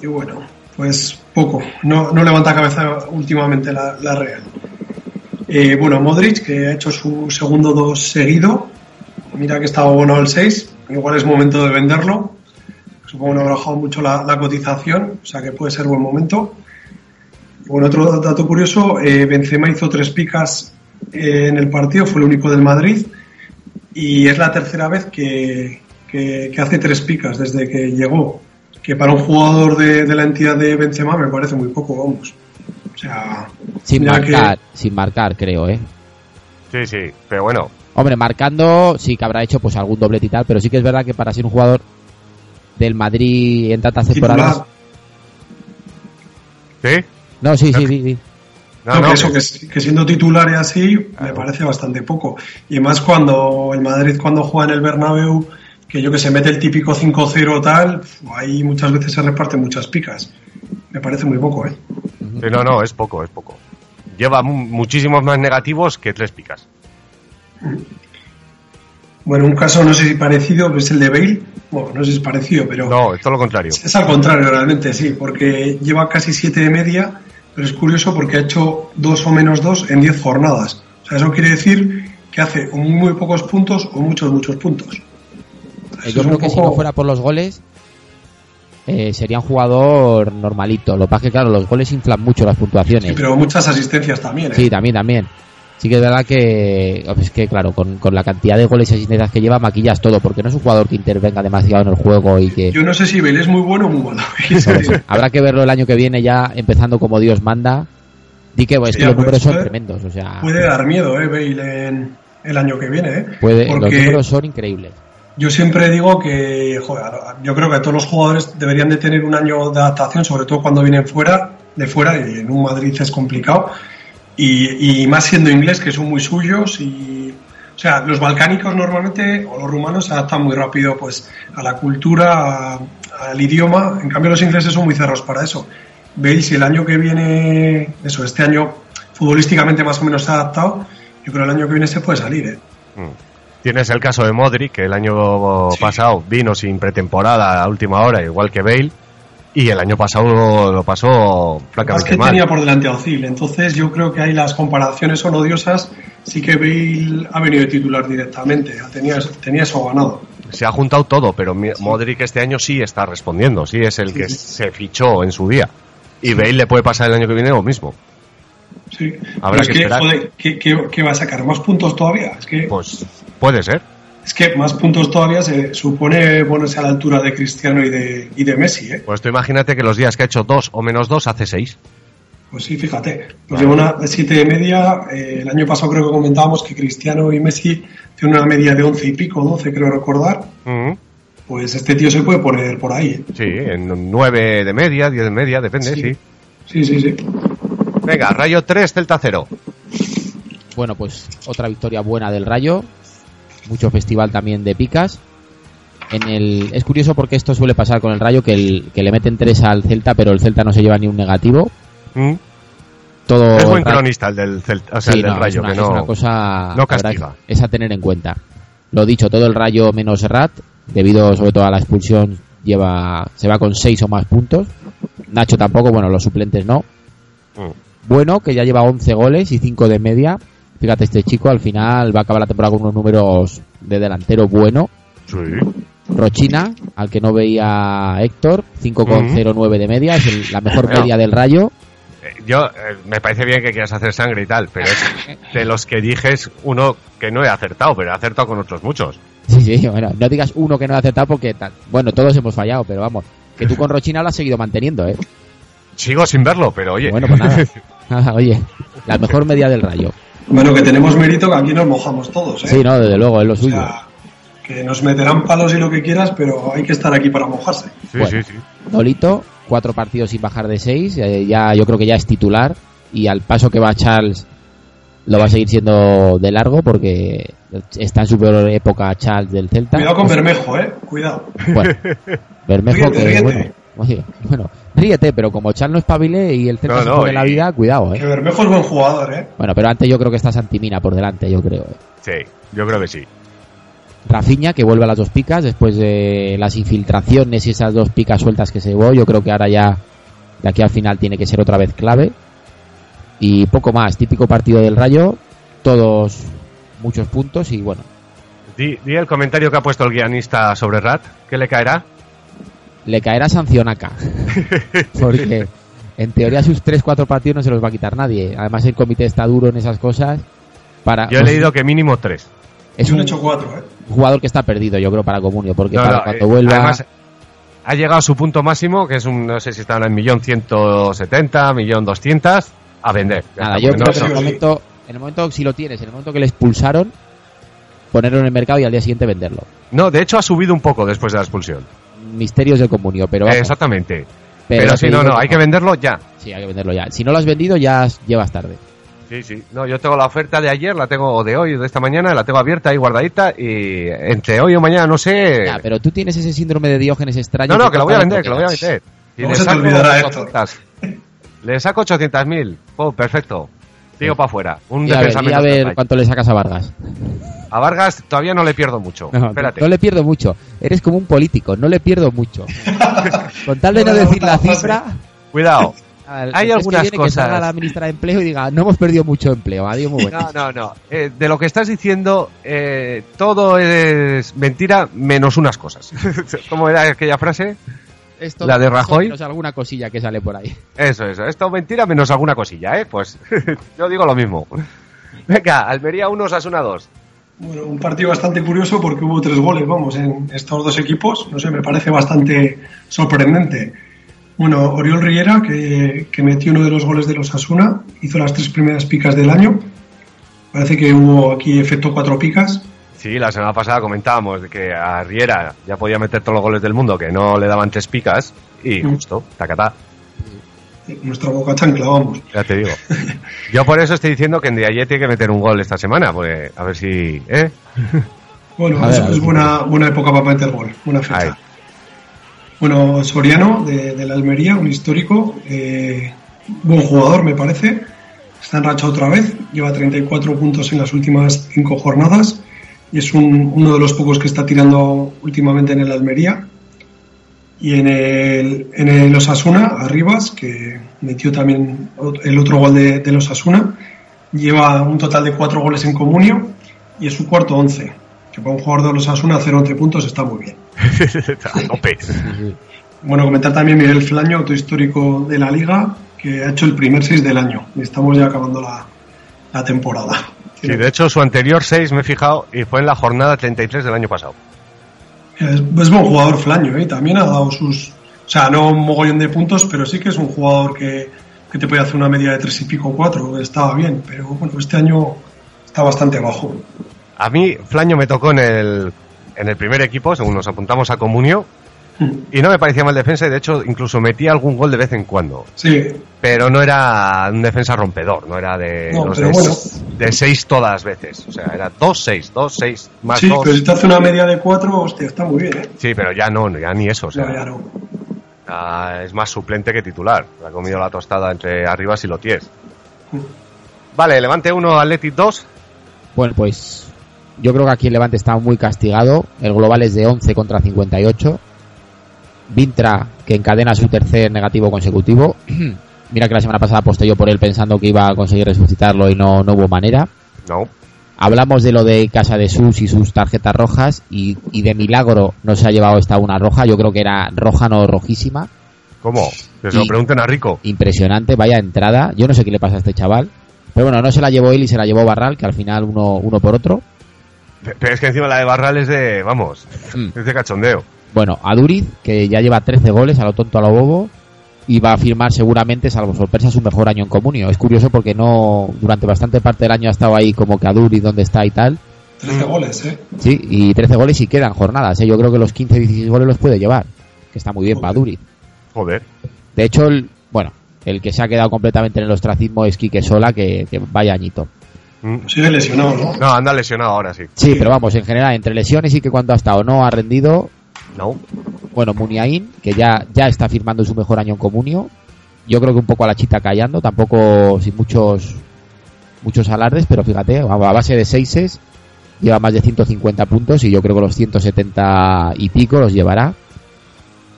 y bueno, pues poco. No, no levanta cabeza últimamente la, la Real. Eh, bueno, Modric, que ha hecho su segundo 2 seguido. Mira que estaba bueno el 6. Igual es momento de venderlo. Supongo que no habrá bajado mucho la, la cotización, o sea que puede ser buen momento. Bueno, otro dato curioso, eh, Benzema hizo tres picas eh, en el partido, fue el único del Madrid y es la tercera vez que, que- que hace tres picas desde que llegó, que para un jugador de, de la entidad de Benzema me parece muy poco, vamos. O sea, Sin que- marcar, sin marcar, creo, ¿eh? Sí, sí, pero bueno. Hombre, marcando sí que habrá hecho pues algún doblete y tal, pero sí que es verdad que para ser un jugador del Madrid en tantas temporadas... ¿Sí? No, sí, sí, sí, sí. No, que eso, que- siendo titular y así, me parece bastante poco. Y más cuando el Madrid, cuando juega en el Bernabéu, que yo que se mete el típico 5-0 tal, ahí muchas veces se reparten muchas picas. Me parece muy poco, ¿eh? Sí, no, no, es poco, es poco. Lleva mu- muchísimos más negativos que tres picas. Bueno, un caso no sé si parecido es el de Bale. Bueno, no sé si es parecido, pero No, es todo lo contrario. es al contrario realmente, sí, porque lleva casi 7 de media, pero es curioso porque ha hecho 2 o menos 2 en 10 jornadas. O sea, eso quiere decir que hace o muy pocos puntos o muchos, muchos puntos. Eso Yo creo que si no fuera por los goles, eh, sería un jugador normalito. Lo que pasa es que, claro, los goles inflan mucho las puntuaciones. Sí, pero muchas asistencias también, ¿eh? Sí, también, también. Sí que es verdad que, es que claro, con, con la cantidad de goles y asistencias que lleva, maquillas todo, porque no es un jugador que intervenga demasiado en el juego y que... Yo no sé si Bale es muy bueno o muy malo. [LAUGHS] Habrá que verlo el año que viene ya, empezando como Dios manda. Di que, pues, es Sí, que los pues, números son tremendos, o sea, Puede dar miedo, ¿eh? Bale en el año que viene, ¿eh? puede, los Porque números son increíbles. yo siempre digo que, joder, yo creo que todos los jugadores deberían de tener un año de adaptación, sobre todo cuando vienen fuera, de fuera, y en un Madrid es complicado. Y, y más siendo inglés, que son muy suyos y... O sea, los balcánicos normalmente, o los rumanos, se adaptan muy rápido pues a la cultura, a- al idioma. En cambio, los ingleses son muy cerrados para eso. Veis, si el año que viene, eso, este año futbolísticamente más o menos se ha adaptado, yo creo que el año que viene se puede salir, ¿eh? Mm. Tienes el caso de Modric, que el año Sí. pasado vino sin pretemporada a última hora, igual que Bale, y el año pasado lo pasó francamente que mal. tenía por delante a Ozil, entonces yo creo que ahí las comparaciones son odiosas. Sí que Bale ha venido de titular directamente, tenía, tenía eso ganado. Se ha juntado todo, pero Modric este año sí está respondiendo, sí es el Sí, que sí. se fichó en su día. Y Bale le puede pasar el año que viene lo mismo. Sí. Habrá Pero es que que, esperar. joder, ¿qué, qué, qué va a sacar? ¿Más puntos todavía? Es que, Pues puede ser. Es que más puntos todavía se supone ponerse a la altura de Cristiano y de, y de Messi, ¿eh? Pues tú imagínate que los días que ha hecho dos o menos dos hace seis. Pues sí, fíjate. Pues lleva una de 7 de media. eh, el año pasado creo que comentábamos que Cristiano y Messi tienen una media de 11 y pico, 12 creo recordar. Pues este tío se puede poner por ahí. ¿eh? Sí, en nueve de media, diez de media, depende, sí. Sí, sí, sí. Venga, Rayo 3, Celta 0. Bueno, pues otra victoria buena del Rayo. Mucho festival también de picas. En el, es curioso porque esto suele pasar con el Rayo, que, el, que le meten tres al Celta, pero el Celta no se lleva ni un negativo. Mm. Todo Es buen cronista el del, Celta, o sea, Sí, el del no, Rayo, es una, que es no... una cosa no castiga. es a tener en cuenta. Lo dicho, todo el Rayo menos Rat, debido sobre todo a la expulsión, lleva se va con seis o más puntos. Nacho tampoco, bueno, los suplentes no. Mm. Bueno, que ya lleva 11 goles y 5 de media. Fíjate, este chico al final va a acabar la temporada con unos números de delantero bueno. Sí. Rochina, al que no veía Héctor, 5,09 de media, es el- la mejor Bueno. media del Rayo. Eh, Yo, eh, me parece bien que quieras hacer sangre y tal, pero es de los que dije es uno que no he acertado, pero he acertado con otros muchos. Sí, sí, bueno, no digas uno que no ha acertado porque, bueno, todos hemos fallado, pero vamos, que tú con Rochina lo has seguido manteniendo, ¿eh? Sigo sin verlo, pero oye. Bueno, pues nada. [LAUGHS] Oye, la mejor media del Rayo. Bueno, que tenemos mérito que aquí nos mojamos todos, ¿eh? Sí, no, desde luego, es lo O suyo. sea, que nos meterán palos y lo que quieras, pero hay que estar aquí para mojarse. sí, bueno. sí, sí. Nolito, cuatro partidos sin bajar de seis, eh, ya yo creo que ya es titular y al paso que va Charles lo va a seguir siendo de largo porque está en su peor época Charles del Celta. Cuidado con Bermejo, ¿eh? Cuidado. Bueno, [LAUGHS] Bermejo Ríete, que ríete. bueno, oye, bueno, ríete, pero como Chal no espabile y el Celta No, se y- la vida, cuidado, Que eh. Bermejo es buen jugador, ¿eh? Bueno, pero antes yo creo que está Santimina por delante, yo creo. eh. Sí, yo creo que sí. Rafiña, que vuelve a las dos picas después de las infiltraciones y esas dos picas sueltas que se llevó. Yo creo que ahora ya, de aquí al final, tiene que ser otra vez clave. Y poco más, típico partido del Rayo, todos muchos puntos y bueno, Di, di el comentario que ha puesto el guionista sobre Rat. ¿Qué le caerá? Le caerá sanción acá. [LAUGHS] Porque en teoría sus 3-4 partidos no se los va a quitar nadie. Además el comité está duro en esas cosas. Para, Yo he pues, leído que mínimo tres. es Yo le un he hecho cuatro, ¿eh? jugador que está perdido, yo creo, para Comunio. Porque No, para no, cuando eh, vuelva... Además, ha llegado a su punto máximo, que es un, no sé si está en millón ciento setenta, millón doscientas, a vender. Nada, yo creo no- que en el momento, en el momento, si lo tienes, en el momento que le expulsaron, ponerlo en el mercado y al día siguiente venderlo. No, de hecho ha subido un poco después de la expulsión. Misterios del comunio, pero vamos, Exactamente. Pero, sí, no, no, hay que venderlo ya. Sí, hay que venderlo ya. Si no lo has vendido, ya llevas tarde. Sí, sí. No, yo tengo la oferta de ayer, la tengo o de hoy, o de esta mañana, la tengo abierta ahí guardadita y entre hoy o mañana, no sé. Ya, pero tú tienes ese síndrome de Diógenes extraño. no, no, que lo voy a vender, que lo voy a vender. Y ¿Cómo le se te saco olvidará, Héctor? 800. Le saco 800.000. Oh, perfecto. Digo para afuera. Un Y a ver, y a ver cuánto le sacas a Vargas. A Vargas todavía no le pierdo mucho. No, Espérate. no le pierdo mucho. Eres como un político, no le pierdo mucho. [LAUGHS] Con tal de no decir la cifra, Cuidado. [LAUGHS] Hay algunas que viene que cosas. salga la ministra de Empleo y diga, no hemos perdido mucho empleo. Adiós, muy bueno. No, no, no. Eh, de lo que estás diciendo, eh, todo es mentira menos unas cosas. [LAUGHS] ¿Cómo era aquella frase? ¿La de Rajoy? menos alguna cosilla que sale por ahí. Eso, eso. Esto es mentira menos alguna cosilla, ¿eh? Pues [LAUGHS] yo digo lo mismo. [LAUGHS] Venga, Almería 1, Osasuna 2. Bueno, un partido bastante curioso porque hubo tres goles, vamos, en estos dos equipos. No sé, me parece bastante sorprendente. Bueno, Oriol Riera, que, que metió uno de los goles de los Asuna, hizo las tres primeras picas del año. Parece que hubo aquí efecto cuatro picas. Sí, la semana pasada comentábamos de que a Riera ya podía meter todos los goles del mundo, que no le daban tres picas, y Mm. justo, tacatá, Nuestra boca chancla, vamos. ya te digo. [LAUGHS] Yo por eso estoy diciendo que en Diaye tiene que meter un gol esta semana, porque a ver si... ¿eh? [LAUGHS] Bueno, ver, es, es buena, buena época para meter gol, buena fecha. Ahí. Bueno, Soriano, de, de la Almería, un histórico, eh, buen jugador, me parece. Está en racha otra vez, lleva 34 puntos en las últimas cinco jornadas es un- uno de los pocos que está tirando últimamente en el Almería. Y en el, en el Osasuna, Arribas, que metió también el otro gol de, de los Osasuna, lleva un total de cuatro goles en comunio y es su cuarto once. Que para un jugador de los Osasuna hacer 11 puntos está muy bien. [LAUGHS] Bueno, comentar también Miguel Flaño, otro histórico de la liga, que ha hecho el primer 6 del año. Y estamos ya acabando la, la temporada. Sí, de hecho su anterior 6 me he fijado y fue en la jornada 33 del año pasado. Es, es buen jugador Flaño, ¿eh? también ha dado sus... O sea, no un mogollón de puntos, pero sí que es un jugador que, que te puede hacer una media de tres y pico, cuatro. Estaba bien, pero bueno, este año está bastante bajo. A mí Flaño me tocó en el, en el primer equipo, según nos apuntamos a Comunio, y no me parecía mal defensa y de hecho incluso metía algún gol de vez en cuando. Sí, Pero no era un defensa rompedor, no era de No, de, bueno. de 6 todas las veces. O sea, era 2-6, 2-6, más sí 2. pero si te hace una media de cuatro, hostia, está muy bien, ¿eh? Sí, pero ya no, ya ni eso. O sea, No, ya no. ah, es más suplente que titular. Ha comido la tostada entre Arribas y Loties. Vale, Levante 1, Athletic 2. Bueno, pues yo creo que aquí el Levante está muy castigado. El global es de 11 contra 58. Vintra, que encadena su tercer negativo consecutivo. [CLEARS THROAT] Mira que la semana pasada aposté yo por él pensando que iba a conseguir resucitarlo y no, no hubo manera. No. Hablamos de lo de Casa de Sus y sus tarjetas rojas y, y de milagro no se ha llevado esta una roja. Yo creo que era roja, no rojísima. ¿Cómo? Que se lo pregunten a Rico. Impresionante, vaya entrada. Yo no sé qué le pasa a este chaval. Pero bueno, no se la llevó él y se la llevó Barral, que al final uno, uno por otro. Pero es que encima la de Barral es de, vamos, Mm. es de cachondeo. Bueno, a Duriz, que ya lleva 13 goles, a lo tonto a lo bobo, y va a firmar seguramente, salvo sorpresa, su mejor año en comunio. Es curioso porque no, durante bastante parte del año ha estado ahí como que a Duriz, dónde está y tal. 13 goles, ¿eh? Sí, y 13 goles y quedan jornadas, ¿eh? Yo creo que los 15, 16 goles los puede llevar, que está muy bien para Duriz. Joder. De hecho, el, bueno, el que se ha quedado completamente en el ostracismo es Quique Sola, que, que vaya añito. Mm. Sigue lesionado, ¿no? No, anda lesionado ahora sí. Sí, pero vamos, en general, entre lesiones y que cuando ha estado no ha rendido, No. bueno, Muniain, que ya, ya está firmando su mejor año en Comunio. Yo creo que un poco a la chita callando, tampoco sin muchos muchos alardes, pero fíjate, a base de seises lleva más de 150 puntos y yo creo que los 170 y pico los llevará.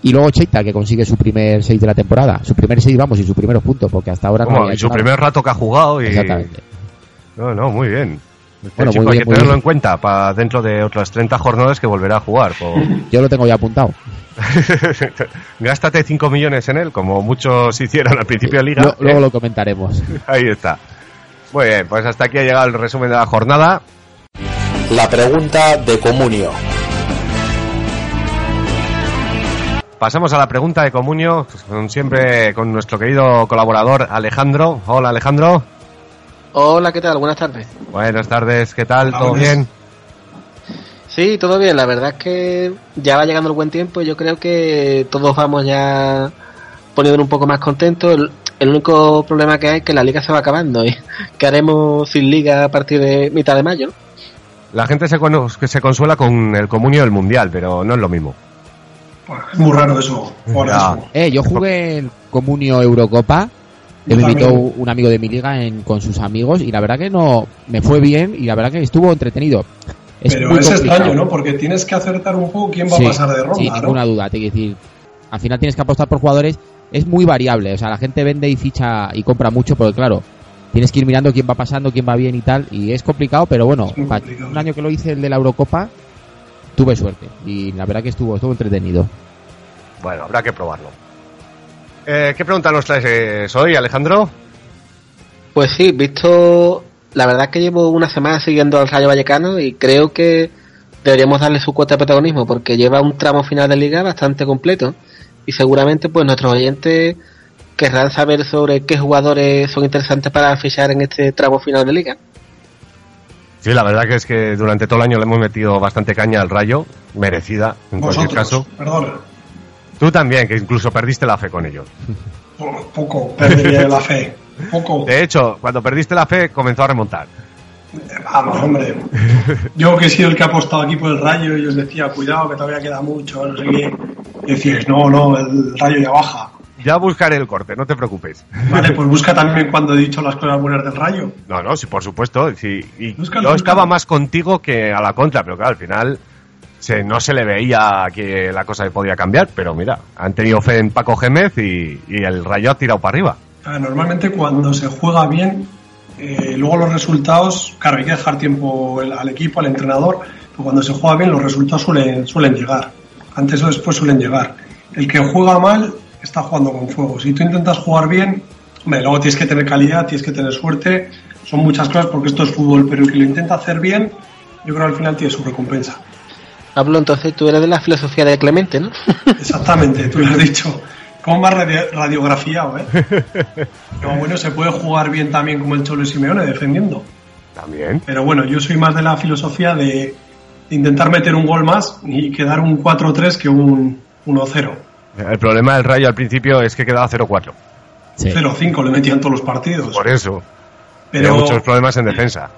Y luego Cheita, que consigue su primer 6 de la temporada. Su primer 6, vamos, y su primeros puntos, porque hasta ahora no Y su primer rato que ha jugado y... Exactamente. No, no, muy bien. Bueno, chico muy hay que tenerlo bien. en cuenta para dentro de otras 30 jornadas que volverá a jugar. por- [LAUGHS] Yo lo tengo ya apuntado. [LAUGHS] Gástate 5 millones en él, como muchos hicieron al principio de liga. Lo- luego Eh, lo comentaremos. [LAUGHS] Ahí está. Muy bien, pues hasta aquí ha llegado el resumen de la jornada. La pregunta de Comunio. Pasamos a la pregunta de Comunio, pues, siempre con nuestro querido colaborador Alejandro. Hola Alejandro. Hola, ¿qué tal? Buenas tardes. Buenas tardes, ¿qué tal? ¿Todo bien? Sí, todo bien. La verdad es que ya va llegando el buen tiempo y yo creo que todos vamos ya poniendo un poco más contentos. El, el único problema que hay es que la liga se va acabando y [LAUGHS] que haremos sin liga a partir de mitad de mayo. ¿no? La gente se, que se consuela con el Comunio del Mundial, pero no es lo mismo. Es muy raro eso. Por Ya. eso. Eh, yo jugué en Comunio Eurocopa. Que Yo me invitó un amigo de mi liga en- con sus amigos y la verdad que no me fue bien y la verdad que estuvo entretenido. Es Pero muy es complicado. extraño, ¿no? Porque tienes que acertar un poco quién va Sí, a pasar de ronda, sin ¿no? ninguna duda. Te quiero decir, al final tienes que apostar por jugadores. Es muy variable. O sea, la gente vende y ficha y compra mucho porque, claro, tienes que ir mirando quién va pasando, quién va bien y tal. Y es complicado, pero bueno, complicado, un sí. año que lo hice el de la Eurocopa, tuve suerte. Y la verdad que estuvo, estuvo entretenido. Bueno, habrá que probarlo. Eh, ¿Qué pregunta nos traes eh, hoy, Alejandro? Pues sí, visto. La verdad es que llevo una semana siguiendo al Rayo Vallecano y creo que deberíamos darle su cuota de protagonismo porque lleva un tramo final de liga bastante completo y seguramente pues nuestros oyentes querrán saber sobre qué jugadores son interesantes para fichar en este tramo final de liga. Sí, la verdad que es que durante todo el año le hemos metido bastante caña al Rayo, merecida en cualquier caso. perdona. Tú también, que incluso perdiste la fe con ellos. Poco, perdería la fe. Poco. De hecho, cuando perdiste la fe comenzó a remontar. Vamos, hombre. Yo que he sido el que ha apostado aquí por el rayo y os decía, cuidado, que todavía queda mucho, no sé qué. Y decíais, no, no, el rayo ya baja. Ya buscaré el corte, no te preocupes. Vale, pues busca [LAUGHS] también cuando he dicho las cosas buenas del rayo. No, no, sí, por supuesto. Sí, y Búscalo, yo búscalo. estaba más contigo que a la contra, pero claro, al final no se le veía que la cosa podía cambiar, pero mira, han tenido fe en Paco Gémez y, el Rayo ha tirado para arriba. Ah, Normalmente cuando se juega bien, eh, luego los resultados, claro, hay que dejar tiempo al equipo, al entrenador, pero cuando se juega bien los resultados suelen, suelen llegar. Antes o después suelen llegar. El que juega mal está jugando con fuego. Si tú intentas jugar bien, hombre, luego tienes que tener calidad, tienes que tener suerte, son muchas cosas porque esto es fútbol, pero el que lo intenta hacer bien, yo creo que al final tiene su recompensa. Pablo, entonces tú eres de la filosofía de Clemente, ¿no? [LAUGHS] Exactamente, tú lo has dicho. Como más radio- radiografiado, ¿eh? [LAUGHS] Pero bueno, se puede jugar bien también como el Cholo Simeone defendiendo. También. Pero bueno, yo soy más de la filosofía de, intentar meter un gol más y quedar un 4-3 que un 1-0. El problema del Rayo al principio es que quedaba 0-4. Sí. 0-5 le metían todos los partidos. Por eso. Pero Pero muchos problemas en defensa.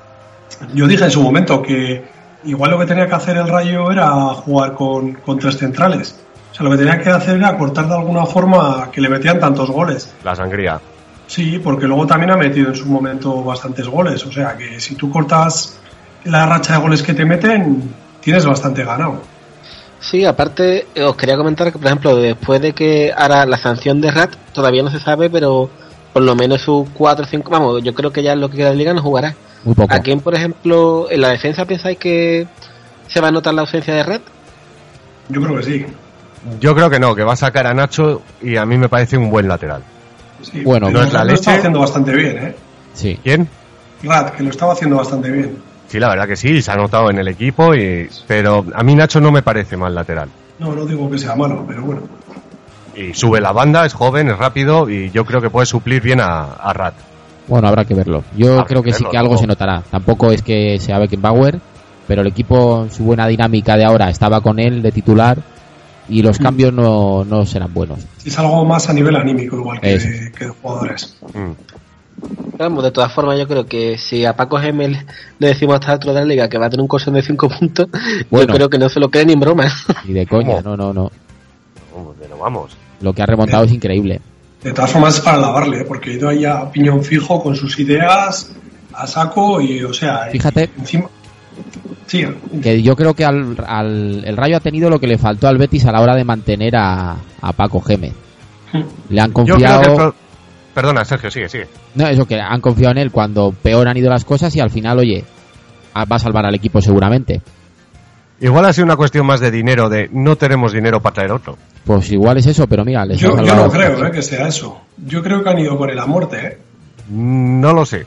yo dije en su momento que igual lo que tenía que hacer el Rayo era jugar con, con tres centrales. O sea, lo que tenía que hacer era cortar de alguna forma que le metían tantos goles. La sangría. Sí, porque luego también ha metido en su momento bastantes goles. O sea que si tú cortas la racha de goles que te meten, tienes bastante ganado. Sí, aparte os quería comentar que, por ejemplo, después de que hará la sanción de Rat, todavía no se sabe, pero por lo menos sus 4 o 5, vamos, yo creo que ya lo que queda de liga no jugará. Muy poco. ¿A quién, por ejemplo, en la defensa pensáis que se va a notar la ausencia de Rat? Yo creo que sí. Yo creo que no, que va a sacar a Nacho y a mí me parece un buen lateral. Sí, Bueno, no es la lo estaba leche. haciendo bastante bien, ¿eh? Sí. ¿Quién? Rat, que lo estaba haciendo bastante bien. Sí, la verdad que sí, se ha notado en el equipo, y, pero a mí Nacho no me parece mal lateral. No, no digo que sea malo, pero bueno. Y sube la banda, es joven, es rápido y yo creo que puede suplir bien a, a Rat. Bueno, habrá que verlo. Yo Habrá creo que que sí que algo ¿no? se notará. Tampoco es que sea Beckenbauer, pero el equipo en su buena dinámica de ahora estaba con él de titular y Mm. los cambios no, no serán buenos. Es algo más a nivel anímico, igual que, Eso. que de jugadores. Mm. Vamos, de todas formas, yo creo que si a Paco Gemel le decimos hasta dentro de la liga que va a tener un colchón de 5 [LAUGHS] puntos, Bueno. yo creo que no se lo cree ni en broma. Y de coña, ¿Cómo? no, no, no. pero vamos. Lo que ha remontado es increíble. De todas formas es para lavarle, ¿eh? porque ha ido ahí a piñón fijo con sus ideas, a saco y, o sea, Fíjate. encima... Sí, Que yo creo que al, al- el Rayo ha tenido lo que le faltó al Betis a la hora de mantener a, a Paco Gémez. Le han Yo creo confiado... pro- Perdona, Sergio, sigue, sigue. No, eso que han confiado en él cuando peor han ido las cosas y al final, oye, va a salvar al equipo seguramente. Igual ha sido una cuestión más de dinero, de no tenemos dinero para traer otro. Pues igual es eso, pero mira, les yo, yo no creo. ¿eh? que sea eso. Yo creo que han ido con él a muerte, ¿eh? No lo sé.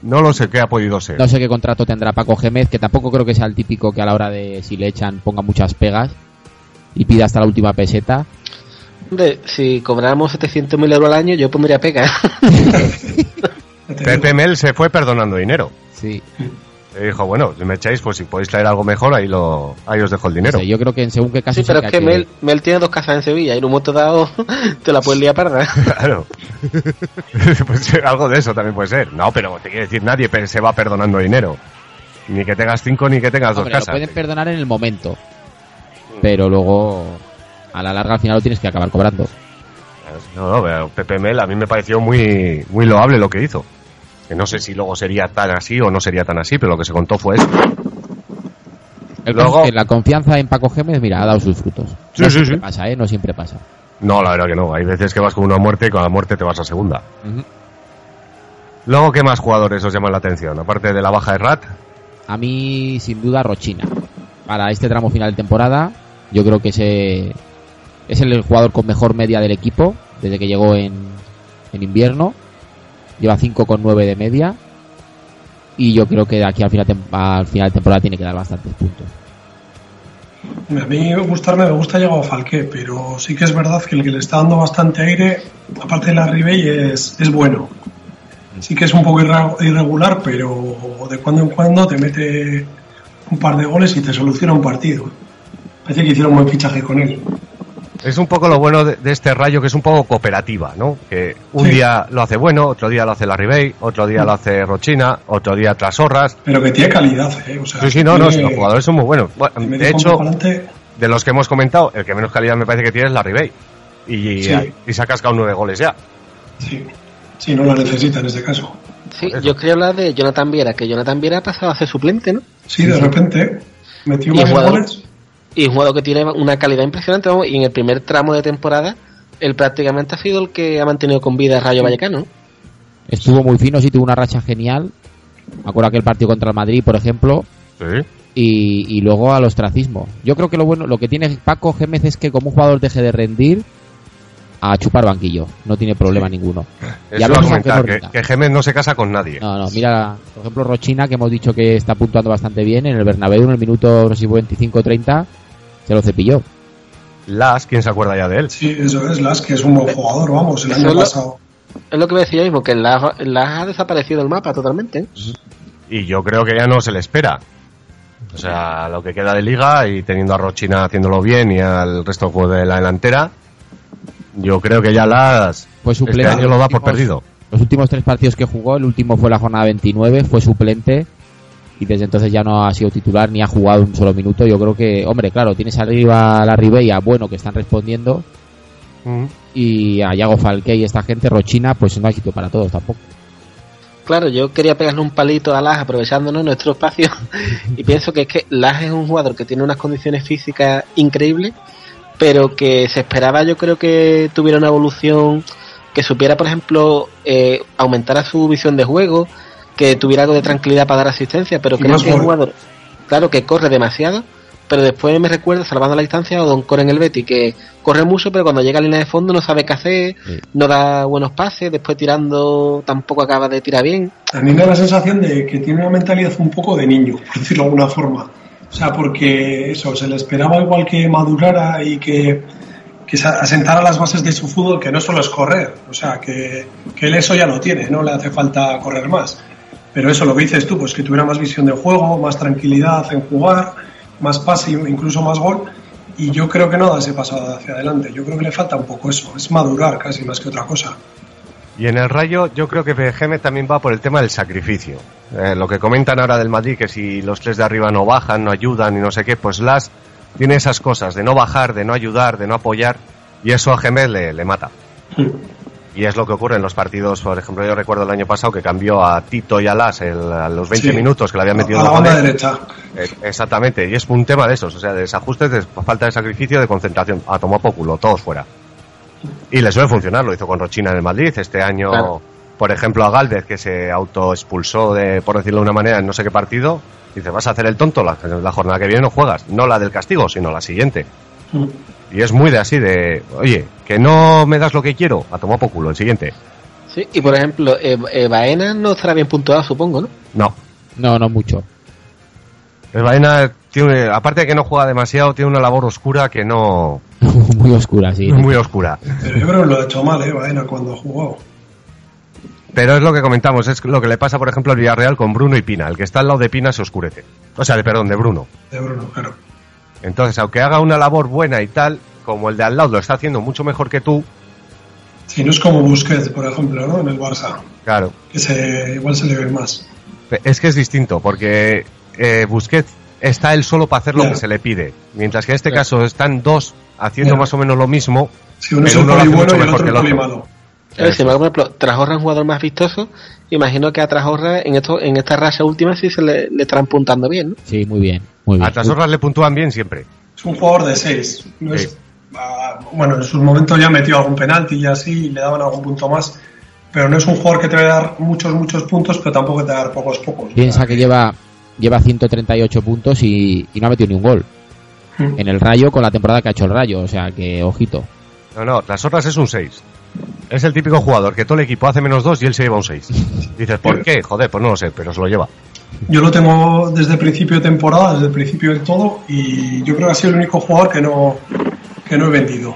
No lo sé qué ha podido ser. No sé qué contrato tendrá Paco Gémez, que tampoco creo que sea el típico que a la hora de si le echan ponga muchas pegas y pida hasta la última peseta. Hombre, si cobráramos 700.000 euros al año, yo pondría pega. Te [LAUGHS] [LAUGHS] Pepe. Mel se fue perdonando dinero. Sí. Le dijo, bueno, si me echáis, pues si podéis traer algo mejor, ahí, lo, ahí os dejo el dinero. Yo creo que en según qué caso Sí, pero es que Mel, Mel tiene dos casas en Sevilla y en un momento dado [LAUGHS] te la puedes liar parda. [LAUGHS] Claro. [LAUGHS] pues algo de eso también puede ser. No, pero te quiere decir, nadie se va perdonando dinero. Ni que tengas cinco ni que tengas dos Hombre, lo casas. pueden perdonar en el momento, pero luego a la larga al final lo tienes que acabar cobrando. No, no, pero Pepe Mel a mí me pareció muy, muy loable lo que hizo. Que no sé si luego sería tan así o no sería tan así, pero lo que se contó fue eso. El Luego- caso es que la confianza en Paco Gémez, mira, ha dado sus frutos. Sí, no sí, siempre sí. pasa, ¿eh? No siempre pasa. No, la verdad que no. Hay veces que vas con una muerte y con la muerte te vas a segunda. Luego, ¿qué más jugadores os llaman la atención? Aparte de la baja de Rat. A mí, sin duda, Rochina. Para este tramo final de temporada, yo creo que ese es el jugador con mejor media del equipo desde que llegó en, en invierno. Lleva 5,9 de media. Y yo creo que de aquí al final, al final de temporada tiene que dar bastantes puntos. A mí gustarme me gusta llegado Falqué, pero sí que es verdad que el que le está dando bastante aire, aparte de la Ribey, es, es bueno. Sí que es un poco irregular, pero de cuando en cuando te mete un par de goles y te soluciona un partido. Parece que hicieron un buen fichaje con él. Es un poco lo bueno de, de este rayo, que es un poco cooperativa, ¿no? Que un Sí. día lo hace bueno, otro día lo hace la Ribey, otro día lo hace Rochina, otro día Trasorras. Pero que tiene calidad, ¿eh? O sea, Sí, sí, no, no, tiene- sí, los jugadores son muy buenos. Bueno, de hecho, de los que hemos comentado, el que menos calidad me parece que tiene es la Ribey. Y, Sí. y se ha cascado nueve goles ya. Sí, sí, no la necesita en este caso. Sí, eso. yo quería hablar de Jonathan Viera, que Jonathan Viera ha pasado a ser suplente, ¿no? Sí, de repente metió jugador. goles. Y un jugador que tiene una calidad impresionante, vamos, y en el primer tramo de temporada, él prácticamente ha sido el que ha mantenido con vida a Rayo Vallecano. Estuvo muy fino, sí tuvo una racha genial. Me acuerdo aquel partido contra el Madrid, por ejemplo. Sí. y, y luego al ostracismo. Yo creo que lo bueno, lo que tiene Paco Gémez es que como un jugador deje de rendir a chupar banquillo, no tiene problema ninguno. [LAUGHS] Y Eso a aunque comentar, no que, rinda. que Gémez no se casa con nadie. No, no, mira, por ejemplo Rochina que hemos dicho que está puntuando bastante bien en el Bernabéu en el minuto no sé si 25 30 se lo cepilló. Las, ¿quién se acuerda ya de él? Sí, eso es, Las, que es un buen jugador, vamos, el año pasado. Es lo que me decía yo mismo, que la, la ha desaparecido del mapa totalmente. Y yo creo que ya no se le espera. O sea, lo que queda de liga y teniendo a Rochina haciéndolo bien y al resto del juego de la delantera, yo creo que ya las Fue este suplente. año lo da por perdido. Los últimos tres partidos que jugó, el último fue la jornada 29, fue suplente y desde entonces ya no ha sido titular ni ha jugado un solo minuto. Yo creo que, hombre, claro, tienes arriba a la Ribeya, bueno, que están respondiendo Mm. y a Yago Falque y esta gente, Rochina, pues no hay sitio para todos tampoco. Claro, yo quería pegarle un palito a Las aprovechándonos nuestro espacio [LAUGHS] y pienso que es que Las es un jugador que tiene unas condiciones físicas increíbles, pero que se esperaba yo creo que tuviera una evolución, que supiera por ejemplo eh, aumentara su visión de juego, que tuviera algo de tranquilidad para dar asistencia, pero creo que es un jugador, claro que corre demasiado, pero después me recuerda, salvando la distancia, a Don Core en el Betty, que corre mucho, pero cuando llega a línea de fondo no sabe qué hacer, Sí. no da buenos pases, después tirando tampoco acaba de tirar bien. A mí me da la sensación de que tiene una mentalidad un poco de niño, [LAUGHS] por decirlo de alguna forma. O sea, porque eso, se le esperaba igual que madurara y que, que se asentara las bases de su fútbol, que no solo es correr. O sea, que, que él eso ya lo tiene, no le hace falta correr más. Pero eso, lo dices tú, pues que tuviera más visión de juego, más tranquilidad en jugar, más pase, incluso más gol. Y yo creo que no da ese paso hacia adelante. Yo creo que le falta un poco eso, es madurar casi más que otra cosa. Y en el Rayo yo creo que Gémez también va por el tema del sacrificio. Eh, lo que comentan ahora del Madrid, que si los tres de arriba no bajan, no ayudan y no sé qué, pues Las tiene esas cosas de no bajar, de no ayudar, de no apoyar, y eso a Gemes le, le mata. Y es lo que ocurre en los partidos, por ejemplo, yo recuerdo el año pasado que cambió a Tito y a Las el- a los 20 Sí. minutos que le había metido a la banda derecha. Eh, Exactamente, y es un tema de esos, o sea, de desajustes, de falta de sacrificio, de concentración. A tomar por culo, todos fuera. Y le suele funcionar, lo hizo con Rochina en el Madrid, este año, Claro. Por ejemplo, a Galvez, que se autoexpulsó de, por decirlo de una manera, en no sé qué partido, dice, vas a hacer el tonto, la, la jornada que viene no juegas, no la del castigo, sino la siguiente. Y es muy de así, de, oye, que no me das lo que quiero, a tomar por culo, el siguiente. Sí, y por ejemplo, eh, eh, Baena no estará bien puntuado, supongo, ¿no? No, No, no mucho. el Baena tiene, aparte de que no juega demasiado, tiene una labor oscura que no, [LAUGHS] Muy oscura, sí. muy oscura. Pero yo creo que lo ha hecho mal, ¿eh? Baena, cuando ha jugado. Pero es lo que comentamos, es lo que le pasa, por ejemplo, al Villarreal con Bruno y Pina. El que está al lado de Pina se oscurece. O sea, de, perdón, de Bruno. De Bruno, claro. Entonces, aunque haga una labor buena y tal, como el de al lado lo está haciendo mucho mejor que tú, Si no es como Busquets, por ejemplo, ¿no? En el Barça. claro, Que se, igual se le ve más. es que es distinto, porque eh, Busquets está él solo para hacer lo que se le pide. Mientras que en este caso están dos haciendo más o menos lo mismo, Si uno es pero el uno lo poli hace bueno mucho y el mejor otro que el otro. malo. Si, por ejemplo, Trajorra es un jugador más vistoso, imagino que a Trajorra en esto, en esta racha última sí se le, le estarán puntando bien, ¿no? Sí, muy bien. Muy bien. A Trasorras le puntúan bien siempre. Es un jugador de 6. No Sí. es, ah, bueno, en sus momentos ya metió algún penalti y así, y le daban algún punto más. Pero no es un jugador que te va a dar muchos, muchos puntos, pero tampoco te va a dar pocos, pocos. Piensa que lleva lleva 138 puntos y, y no ha metido ni un gol. Mm. En el Rayo con la temporada que ha hecho el Rayo, o sea que ojito. No, no, Trasorras es un 6. Es el típico jugador que todo el equipo hace menos 2 y él se lleva un 6. Dices, ¿por qué? Joder, pues no lo sé, pero se lo lleva. Yo lo tengo desde el principio de temporada, desde el principio del todo, y yo creo que ha sido el único jugador que no, que no he vendido.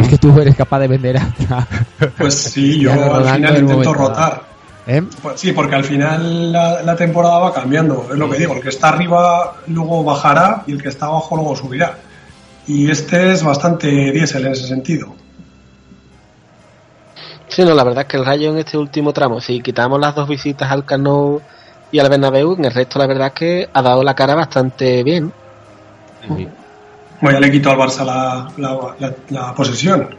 Es que tú eres capaz de vender hasta... Pues sí, [LAUGHS] yo al final intento rotar. ¿Eh? Pues sí, porque al final la, la temporada va cambiando, es lo que digo. El que está arriba luego bajará y el que está abajo luego subirá. Y este es bastante diésel en ese sentido. Sí, no, la verdad es que el Rayo en este último tramo, si quitamos las dos visitas al Cano y al Bernabéu, en el resto la verdad es que ha dado la cara bastante bien. Sí. Bueno, ya le quito al Barça la, la- la- la posesión.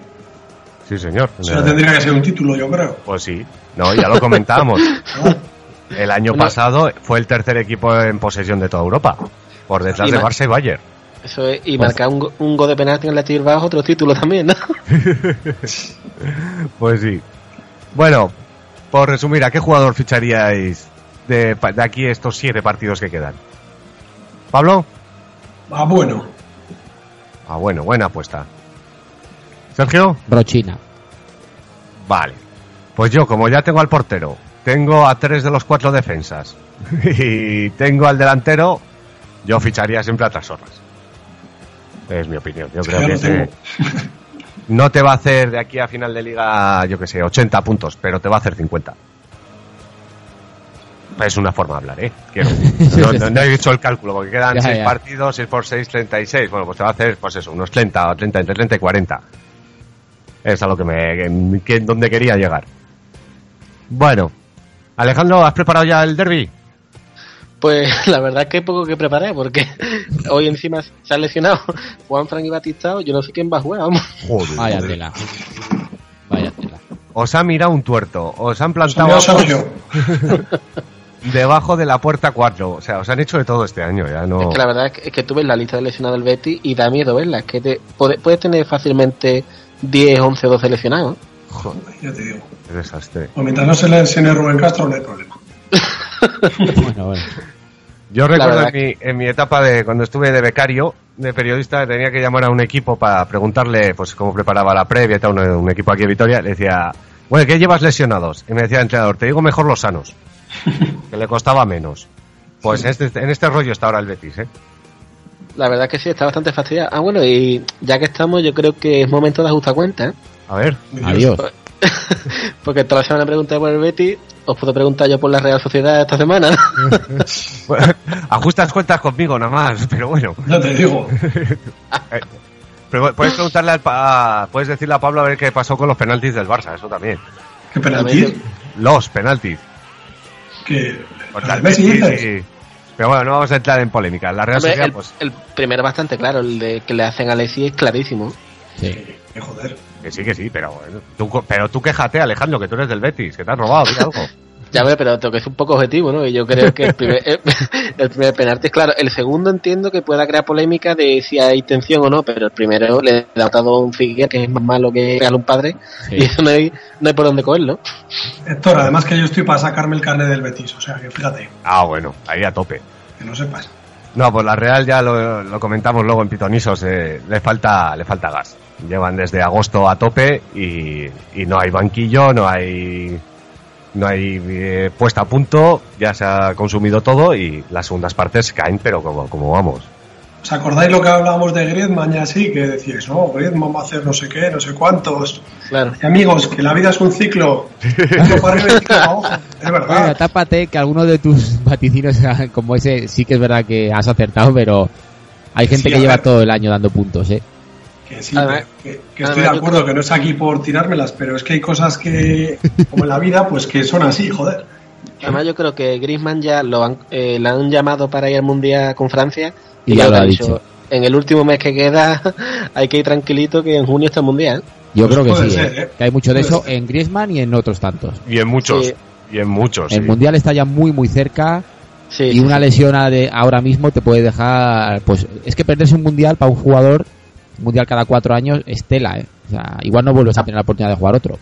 Sí, señor. Eso ya tendría que ser un título, yo creo. Pues sí, no, ya lo comentábamos. [LAUGHS] El año Bueno. pasado fue el tercer equipo en posesión de toda Europa, por detrás de Barça y Bayern. Eso es, y marcar un, go- un gol de penalti en el Athletic Bilbao es otro título también, ¿no? [LAUGHS] Pues sí. Bueno, por resumir, ¿a qué jugador ficharíais de, aquí estos siete partidos que quedan? ¿Pablo? Ah, bueno. Ah, bueno, buena apuesta. ¿Sergio? Rochina. Vale. Pues yo, como ya tengo al portero, tengo a tres de los cuatro defensas [LAUGHS] y tengo al delantero, yo ficharía siempre a Trasorras. Es mi opinión. Yo creo que [LAUGHS] no te va a hacer de aquí a final de liga, yo que sé, 80 puntos, pero te va a hacer 50. Es una forma de hablar, ¿eh? Quiero- [LAUGHS] no, no- no he dicho el cálculo, porque quedan Ya, 6 ya. partidos, 6 por 6, 36. Bueno, pues te va a hacer, pues eso, unos 30, o 30, entre 30 y 40. Es a lo que me. Que, donde quería llegar. Bueno, Alejandro, ¿has preparado ya el derby? Pues [LAUGHS] la verdad es que poco que preparé, porque [LAUGHS] hoy encima se ha lesionado [LAUGHS] Juan Fran y Batistao, yo no sé quién va a jugar, vamos. Joder. Vaya tela. Vaya tela. Os ha mirado un tuerto, os han plantado Sergio. debajo de la puerta 4. O sea, os han hecho de todo este año, ya no. Es que la verdad es que, es que tú ves la lista de lesionados del Betis y da miedo verla, es que te, puede- puedes tener fácilmente 10, 11, 12 lesionados. Joder, Ya te digo. qué desastre. O mientras no se le lesione Rubén Castro, no hay problema. Bueno, bueno. Yo recuerdo en mi, en mi etapa de cuando estuve de becario, de periodista, tenía que llamar a un equipo para preguntarle pues cómo preparaba la previa y tal, un, un equipo aquí de Vitoria, le decía, bueno, ¿qué llevas lesionados? Y me decía el entrenador, te digo mejor los sanos, [LAUGHS] que le costaba menos. Pues en, este, en este rollo está ahora el Betis, ¿eh? La verdad que sí, está bastante fastidiado. Ah, bueno, y ya que estamos, yo creo que es momento de ajustar cuentas, ¿eh? A ver, Adiós. [LAUGHS] Porque toda la semana pregunté por el Betis, os puedo preguntar yo por la Real Sociedad esta semana. [LAUGHS] Bueno, ajustas cuentas conmigo nada más, pero bueno. Ya te digo. [LAUGHS] Eh, Pero puedes preguntarle al pa- puedes decirle a Pablo a ver qué pasó con los penaltis del Barça, eso también. ¿Qué penalti? Los penaltis. Que. Messi y- Pero bueno, no vamos a entrar en polémica. La Real Hombre, Sociedad, el, pues, el primero bastante claro, el de que le hacen a Lesi es clarísimo. Sí. Eh, joder. Que sí, que sí, pero bueno, tú, pero tú quéjate, Alejandro, que tú eres del Betis, que te has robado, di algo. [LAUGHS] Ya ve, pero que ser un poco objetivo, ¿no? Y yo creo que el primer, el, [LAUGHS] el primer penalti es claro. El segundo entiendo que pueda crear polémica de si hay intención o no, pero el primero le ha dado un Figueira que es más malo que regala un padre Sí. y eso no hay, no hay por dónde cogerlo. Héctor, además que yo estoy para sacarme el carnet del Betis, o sea que fíjate, Ah, bueno, ahí a tope. que no sepas. No, pues la Real ya lo, lo comentamos luego en Pitonisos, eh, le falta le falta gas. Llevan desde agosto a tope y, y no hay banquillo, no hay no hay eh, puesta a punto, ya se ha consumido todo y las segundas partes caen, pero como, como vamos. ¿Os acordáis lo que hablábamos de Griezmann y así? Que decíais, no, Griezmann va a hacer no sé qué, no sé cuántos. Claro. Y amigos, que la vida es un ciclo. [LAUGHS] Es Bueno, verdad. tápate que algunos de tus vaticinios eran [LAUGHS] como ese sí que es verdad que has acertado, pero hay gente Sí, que a lleva ver. todo el año dando puntos, ¿eh? Que sí, que, que estoy de acuerdo, creo- que no es aquí por tirármelas, pero es que hay cosas que, como en la vida, pues que son así, joder. Además yo creo que Griezmann ya lo han, eh, le han llamado para ir al Mundial con Francia Y ya claro, lo ha dicho. En el último mes que queda [LAUGHS] hay que ir tranquilito que en junio está el Mundial. Yo Pues creo que puede sí, ser, ¿eh? ¿eh? que hay mucho de Puede eso ser. en Griezmann y en otros tantos. Y en muchos, Sí. y en muchos. El sí. Mundial está ya muy muy cerca Sí, y sí, una sí. lesión a de ahora mismo te puede dejar pues es que perderse un mundial para un jugador mundial cada cuatro años es tela ¿eh? o sea igual no vuelves a tener la oportunidad de jugar otro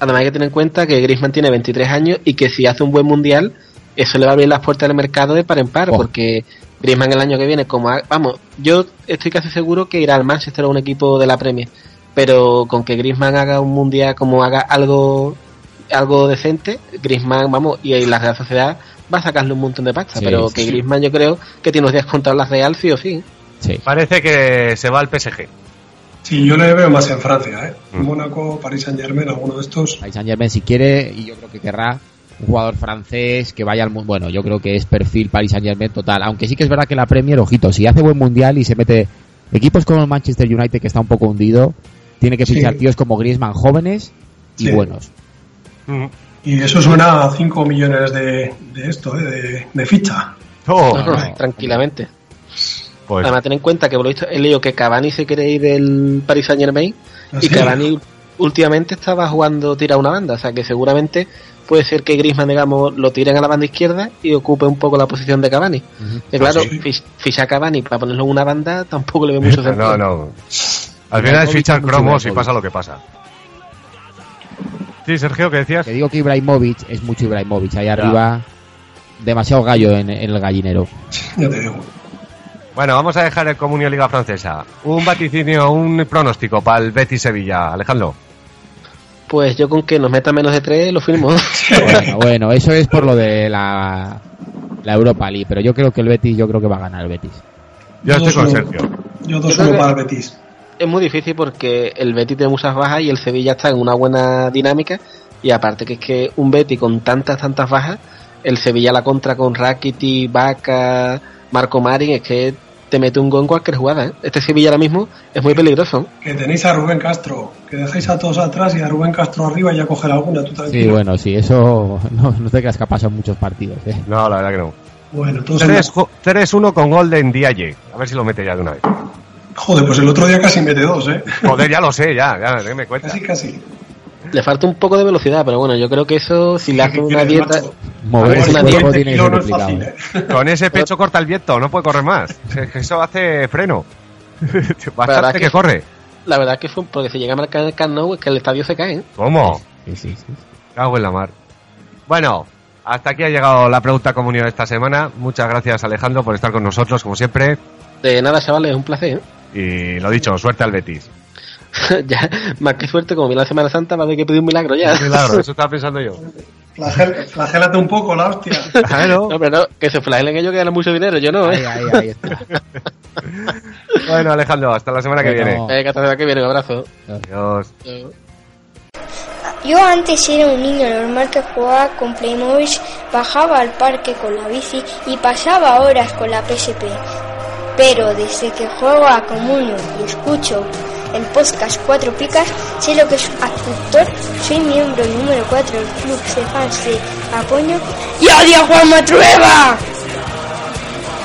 Además hay que tener en cuenta que Griezmann tiene 23 años y que si hace un buen mundial, eso le va a abrir las puertas del mercado de par en par, Oh. porque Griezmann el año que viene, como ha- vamos, yo estoy casi seguro que irá al Manchester a un equipo de la Premier, pero con que Griezmann haga un mundial como haga algo algo decente, Griezmann, vamos, y la Real Sociedad va a sacarle un montón de pasta, Sí, pero sí, que. Griezmann yo creo que tiene unos días contados la Real sí o sí. Sí Parece que se va al PSG. Sí, yo le veo más en Francia, ¿eh? Mm. Mónaco, París Saint Germain, alguno de estos. Paris Saint Germain si quiere y yo creo que querrá un jugador francés que vaya al mundo bueno yo creo que es perfil Paris Saint Germain total aunque sí que es verdad que la Premier ojito si hace buen mundial y se mete equipos como el Manchester United que está un poco hundido tiene que Sí. fichar tíos como Griezmann jóvenes y Sí. buenos Mm. Y eso suena a 5 millones de, de esto, ¿eh? de, de ficha. Oh, No, no. tranquilamente. Pues, Además, ten en cuenta que por lo visto he leído que Cavani se quiere ir del Paris Saint Germain ¿Ah, y sí? Cavani últimamente estaba jugando tira una banda, o sea que seguramente puede ser que Griezmann, digamos, lo tiren a la banda izquierda y ocupe un poco la posición de Cavani. Que claro, sí. fichar a Cavani para ponerlo en una banda tampoco le ve mucho sentido. no, no. Al final es fichar cromos y pasa lo que pasa. Sí, Sergio, ¿qué decías? Que digo que Ibrahimovic es mucho Ibrahimovic. Ahí arriba, demasiado gallo en, en el gallinero. Ya te digo. Bueno, vamos a dejar el Comunio Liga Francesa. Un vaticinio, un pronóstico para el Betis Sevilla. Alejandro. Pues yo con que nos meta menos de tres lo firmo. [LAUGHS] Bueno, bueno, eso es por lo de la, la Europa League. Pero yo creo que el Betis, yo creo que va a ganar el Betis. Yo estoy dos con uno- Sergio. Yo Yo 2-1 creo que- para el Betis. es muy difícil porque el Betis tiene muchas bajas y el Sevilla está en una buena dinámica y aparte que es que un Betis con tantas tantas bajas el Sevilla la contra con Rakiti, Vaca, Marco Marin es que te mete un gol en cualquier jugada ¿eh? este Sevilla ahora mismo es muy peligroso Que tenéis a Rubén Castro, que dejáis a todos atrás y a Rubén Castro arriba y ya coger alguna, tú Sí, bueno, sí, eso [LAUGHS] no, no te creas que ha pasado en muchos partidos. ¿eh? No, la verdad que no. Bueno, todos 3 jo- 3-1 con gol de Ndiaye. A ver si lo mete ya de una vez. Joder, pues el otro día casi mete dos, ¿eh? Joder, ya lo sé, ya, ya, [LAUGHS] déme cuenta. Casi, casi. Le falta un poco de velocidad pero bueno yo creo que eso si le hace ¿Qué una dieta una tiene que no es fácil, ¿eh? Con ese [LAUGHS] pecho corta el viento, no puede correr más. Eso hace freno. verdad Bastante que- que corre. la verdad es que fue porque si llega a marcar el Camp Nou es que el estadio se cae ¿eh? ¿Cómo? Sí, sí, sí. Cago en la mar. Bueno, hasta aquí ha llegado la pregunta comunidad de esta semana. Muchas gracias Alejandro por estar con nosotros, como siempre. de nada chavales es un placer ¿eh? Y lo dicho, suerte al Betis. [LAUGHS] ya más que suerte como viene la Semana Santa va a haber que pedir un milagro ya Un milagro, eso [LAUGHS] estaba pensando yo. Flagel- flagélate un poco, la hostia. Claro. No, pero no, que se flagelen ellos que ganan mucho dinero, yo no, Ahí, ¿eh? ahí, ahí está. Bueno, Alejandro, hasta la semana que Bueno. viene. Venga, hasta la semana que viene, un abrazo. Adiós. Yo antes era un niño normal que jugaba con Playmobil, bajaba al parque con la bici y pasaba horas con la PSP. Pero desde que juego a Comunio y escucho el podcast Cuatro Picas, sé lo que es actor, soy miembro número 4 del club de fans de Apoño y odio a Juan Matrueva.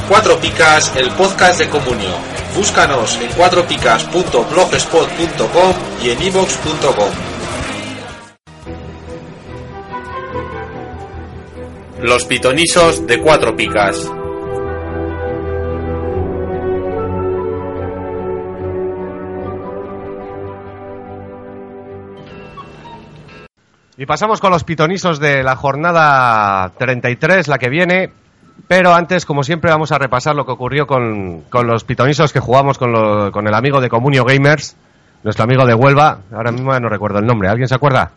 Cuatro Picas, el podcast de Comunio. Búscanos en cuatropicas.blogspot.com y en ivox.com. Los pitonisos de Cuatro Picas. Y pasamos con los pitonisos de la jornada 33, la que viene. Pero antes, como siempre, vamos a repasar lo que ocurrió con, con los pitonisos que jugamos con, lo- con el amigo de Comunio Gamers, nuestro amigo de Huelva. Ahora mismo no recuerdo el nombre. ¿Alguien se acuerda?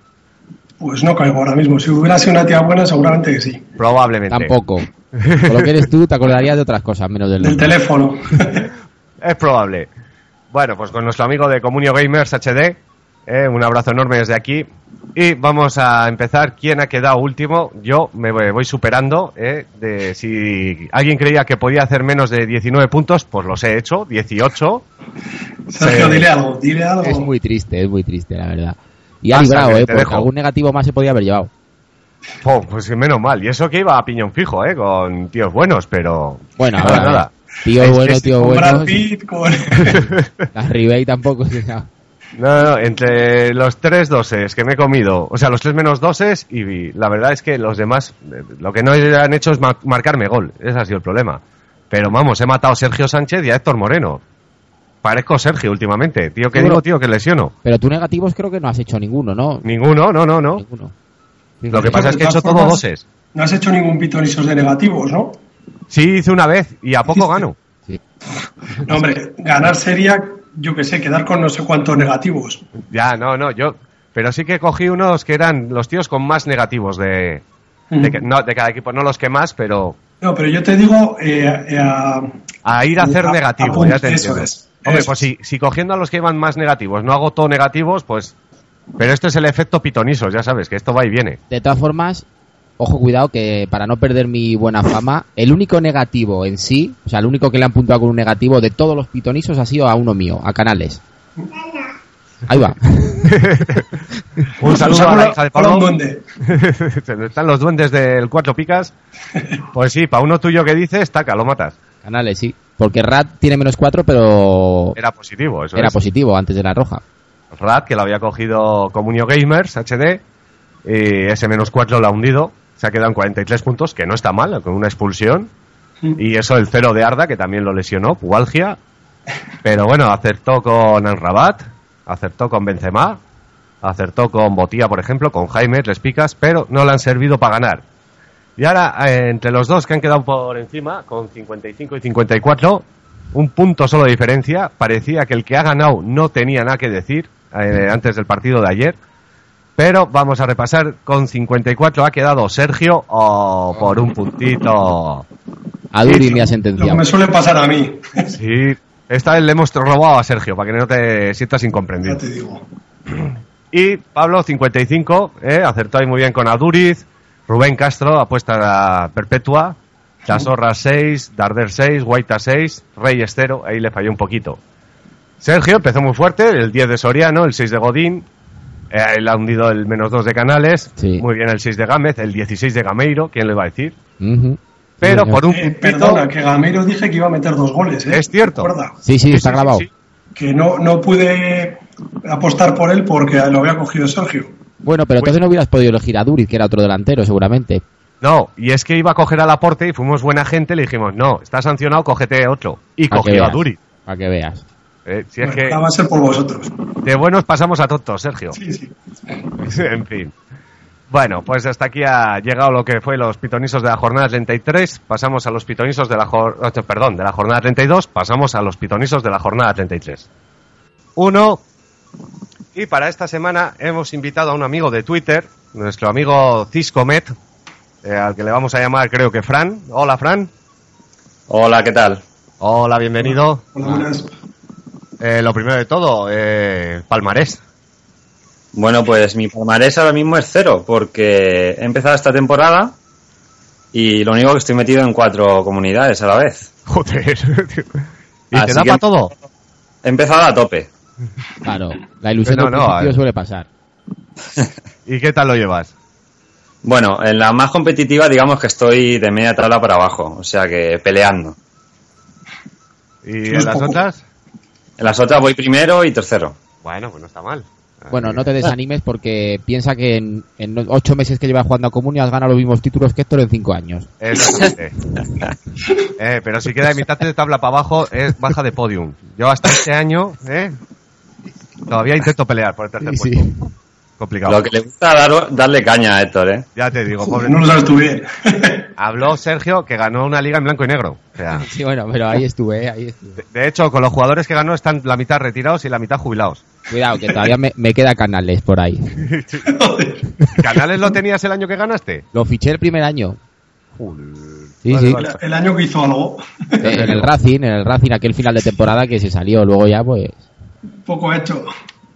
Pues no caigo ahora mismo. Si hubiera sido una tía buena, seguramente que sí. Probablemente. Tampoco. Con lo que eres tú, te acordarías de otras cosas, menos del Del teléfono. [LAUGHS] Es probable. Bueno, pues con nuestro amigo de Comunio Gamers HD, eh, un abrazo enorme desde aquí. Y vamos a empezar. ¿Quién ha quedado último? Yo me voy, superando. eh, de, si alguien creía que podía hacer menos de 19 puntos, pues los he hecho, 18. Sergio, Sí. dile algo, dile algo. Es muy triste, es muy triste, la verdad. Y ha Pasa, librado, ¿eh? Porque dejo. algún negativo más se podía haber llevado. Oh, pues menos mal. Y eso que iba a piñón fijo, ¿eh? Con tíos buenos, pero... Bueno, nada, nada. Tío Es- bueno, tío Con Brad bueno. Pitt, con... [LAUGHS] La Ribey tampoco. o sea, No, no, entre los tres doses que me he comido, o sea, los tres menos doses, y la verdad es que los demás, eh, lo que no han hecho es ma- marcarme gol. Ese ha sido el problema. Pero vamos, he matado a Sergio Sánchez y a Héctor Moreno. Parezco Sergio últimamente. Tío, que digo, tío, que lesiono. Pero tú negativos creo que no has hecho ninguno, ¿no? Ninguno, no, no, no. Ninguno. Lo que pasa es que he hecho todo doses. No has hecho ningún pitonisos de negativos, ¿no? Sí, hice una vez y a poco Hiciste. gano. Sí. No, hombre, ganar sería, yo que sé, quedar con no sé cuántos negativos. Ya, no, no, yo. Pero sí que cogí unos que eran los tíos con más negativos de, no, de cada equipo, no los que más, pero No, pero yo te digo eh, eh, a, a ir a hacer A- negativo, a ya te eso entiendo. es, Hombre, eso pues es. si, si cogiendo a los que iban más negativos no hago todo negativos, pues. Pero esto es el efecto pitonisos, ya sabes, que esto va y viene. De todas formas, ojo, cuidado, que para no perder mi buena fama, el único negativo en sí, o sea, el único que le han puntuado con un negativo de todos los pitonisos ha sido a uno mío, a Canales. Ahí va. [LAUGHS] Un saludo a la hija de Pablo. duende. [LAUGHS] Están los duendes del Cuatro Picas. Pues sí, para uno tuyo que dices, taca, lo matas. Canales, sí. Porque Rat tiene menos cuatro, pero Era positivo, eso era es. positivo antes de la roja. Rat, que lo había cogido Comunio Gamers HD, y ese menos 4 lo ha hundido. Se ha quedado en 43 puntos, que no está mal, con una expulsión. Y eso el cero de Arda, que también lo lesionó, Pualgia. Pero bueno, acertó con el Rabat, acertó con Benzema, acertó con Botía, por ejemplo, con Jaime, les picas, pero no le han servido para ganar. Y ahora, eh, entre los dos que han quedado por encima, con 55 y 54, un punto solo de diferencia, parecía que el que ha ganado no tenía nada que decir eh, antes del partido de ayer. Pero vamos a repasar, con 54 ha quedado Sergio oh, por un puntito. A Duri me ha Lo que sentenciado. me suele pasar a mí, Sí, esta vez le hemos robado a Sergio, para que no te sientas ya incomprendido. te digo. Y Pablo, 55, eh, acertó ahí muy bien con Aduriz. Rubén Castro, apuesta perpetua. Chazorra 6, Darder 6, Guaita 6, Rey Estero, ahí le falló un poquito. Sergio empezó muy fuerte, el 10 de Soriano, el 6 de Godín, eh, él ha hundido el menos 2 de Canales, Sí. muy bien el 6 de Gámez, el 16 de Gameiro, ¿quién le va a decir? Pero Sí, por un Eh, puntito, perdona, que Gameiro dije que iba a meter dos goles, ¿eh? Es cierto. Sí, sí, está grabado. sí. que no, no pude apostar por él porque lo había cogido Sergio. Bueno, pero Pues- entonces no hubieras podido elegir a Duriz, que era otro delantero, seguramente. No, y es que iba a coger al aporte y fuimos buena gente, le dijimos, no, está sancionado, cógete otro. Y cogió a veas. Duri. Para que veas. Eh, si es Bueno, que la va a ser por vosotros. de buenos pasamos a tontos, Sergio. Sí, sí. [LAUGHS] en fin. Bueno, pues hasta aquí ha llegado lo que fue los pitonisos de la jornada 33. Pasamos a los pitonisos de la jornada, perdón, de la jornada 32. Pasamos a los pitonisos de la jornada 33. Uno. Y para esta semana hemos invitado a un amigo de Twitter, nuestro amigo Ciscomet, eh, al que le vamos a llamar creo que Fran. Hola, Fran. Hola, ¿qué tal? Hola, bienvenido. Hola, buenas. Eh, lo primero de todo, eh, palmarés. Bueno, pues mi palmarés ahora mismo es cero, porque he empezado esta temporada y lo único que estoy metido en cuatro comunidades a la vez. Joder. tío. [LAUGHS] ¿Y Así te da que- para todo? He empezado a tope. Claro, la ilusión No, del no, ver. suele pasar. [LAUGHS] ¿Y qué tal lo llevas? Bueno, en la más competitiva digamos que estoy de media tabla para abajo, o sea que peleando. ¿Y en las otras? En las otras voy primero y tercero. Bueno, pues no está mal. Bueno, no te desanimes porque piensa que en, en ocho meses que lleva jugando a Comunio has ganado los mismos títulos que Héctor en cinco años. Exactamente. eh, pero si queda de mitad de tabla para abajo, es baja de podium. Yo hasta este año, ¿eh? Todavía intento pelear por el tercer Sí, puesto. Complicado. Lo que le gusta dar, darle caña a Héctor, ¿eh? Ya te digo, pobre. No lo sabes tú bien. Habló Sergio que ganó una liga en blanco y negro. O sea, Sí, bueno, pero ahí estuve, ¿eh? ahí estuve. de, hecho, con los jugadores que ganó están la mitad retirados y la mitad jubilados. Cuidado, que todavía me, me queda Canales por ahí. [LAUGHS] ¿Canales lo tenías el año que ganaste? Lo fiché el primer año. Sí, Vale, sí. vale. El año que hizo algo, Eh, En el Racing, en el Racing, aquel final de temporada que se salió. Luego ya, pues. poco hecho.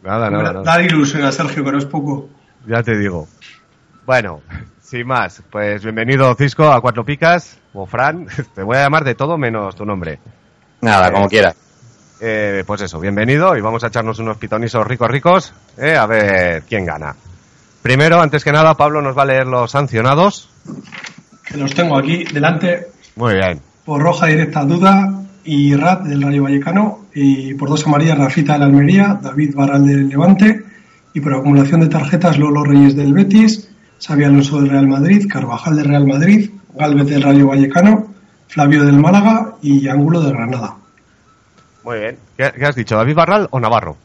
Nada, nada, nada. Dar ilusión a Sergio, que no es poco. Ya te digo. Bueno, [LAUGHS] sin más, pues bienvenido Cisco a Cuatro Picas, o Fran, [LAUGHS] te voy a llamar de todo menos tu nombre. Nada, como quiera. Eh, pues eso, bienvenido y vamos a echarnos unos pitonisos ricos ricos, eh, a ver quién gana. Primero, antes que nada, Pablo nos va a leer los sancionados. Que los tengo aquí delante Muy bien. por roja directa Duda y Rat del Rayo Vallecano y por dos amarillas Rafita del Almería, David Barral del Levante y por acumulación de tarjetas Lolo Reyes del Betis, Xavi Alonso del Real Madrid, Carvajal del Real Madrid, Galvez del Rayo Vallecano, Flavio del Málaga y Ángulo de Granada. Muy bien. ¿Qué, qué has dicho, David Barral o Navarro?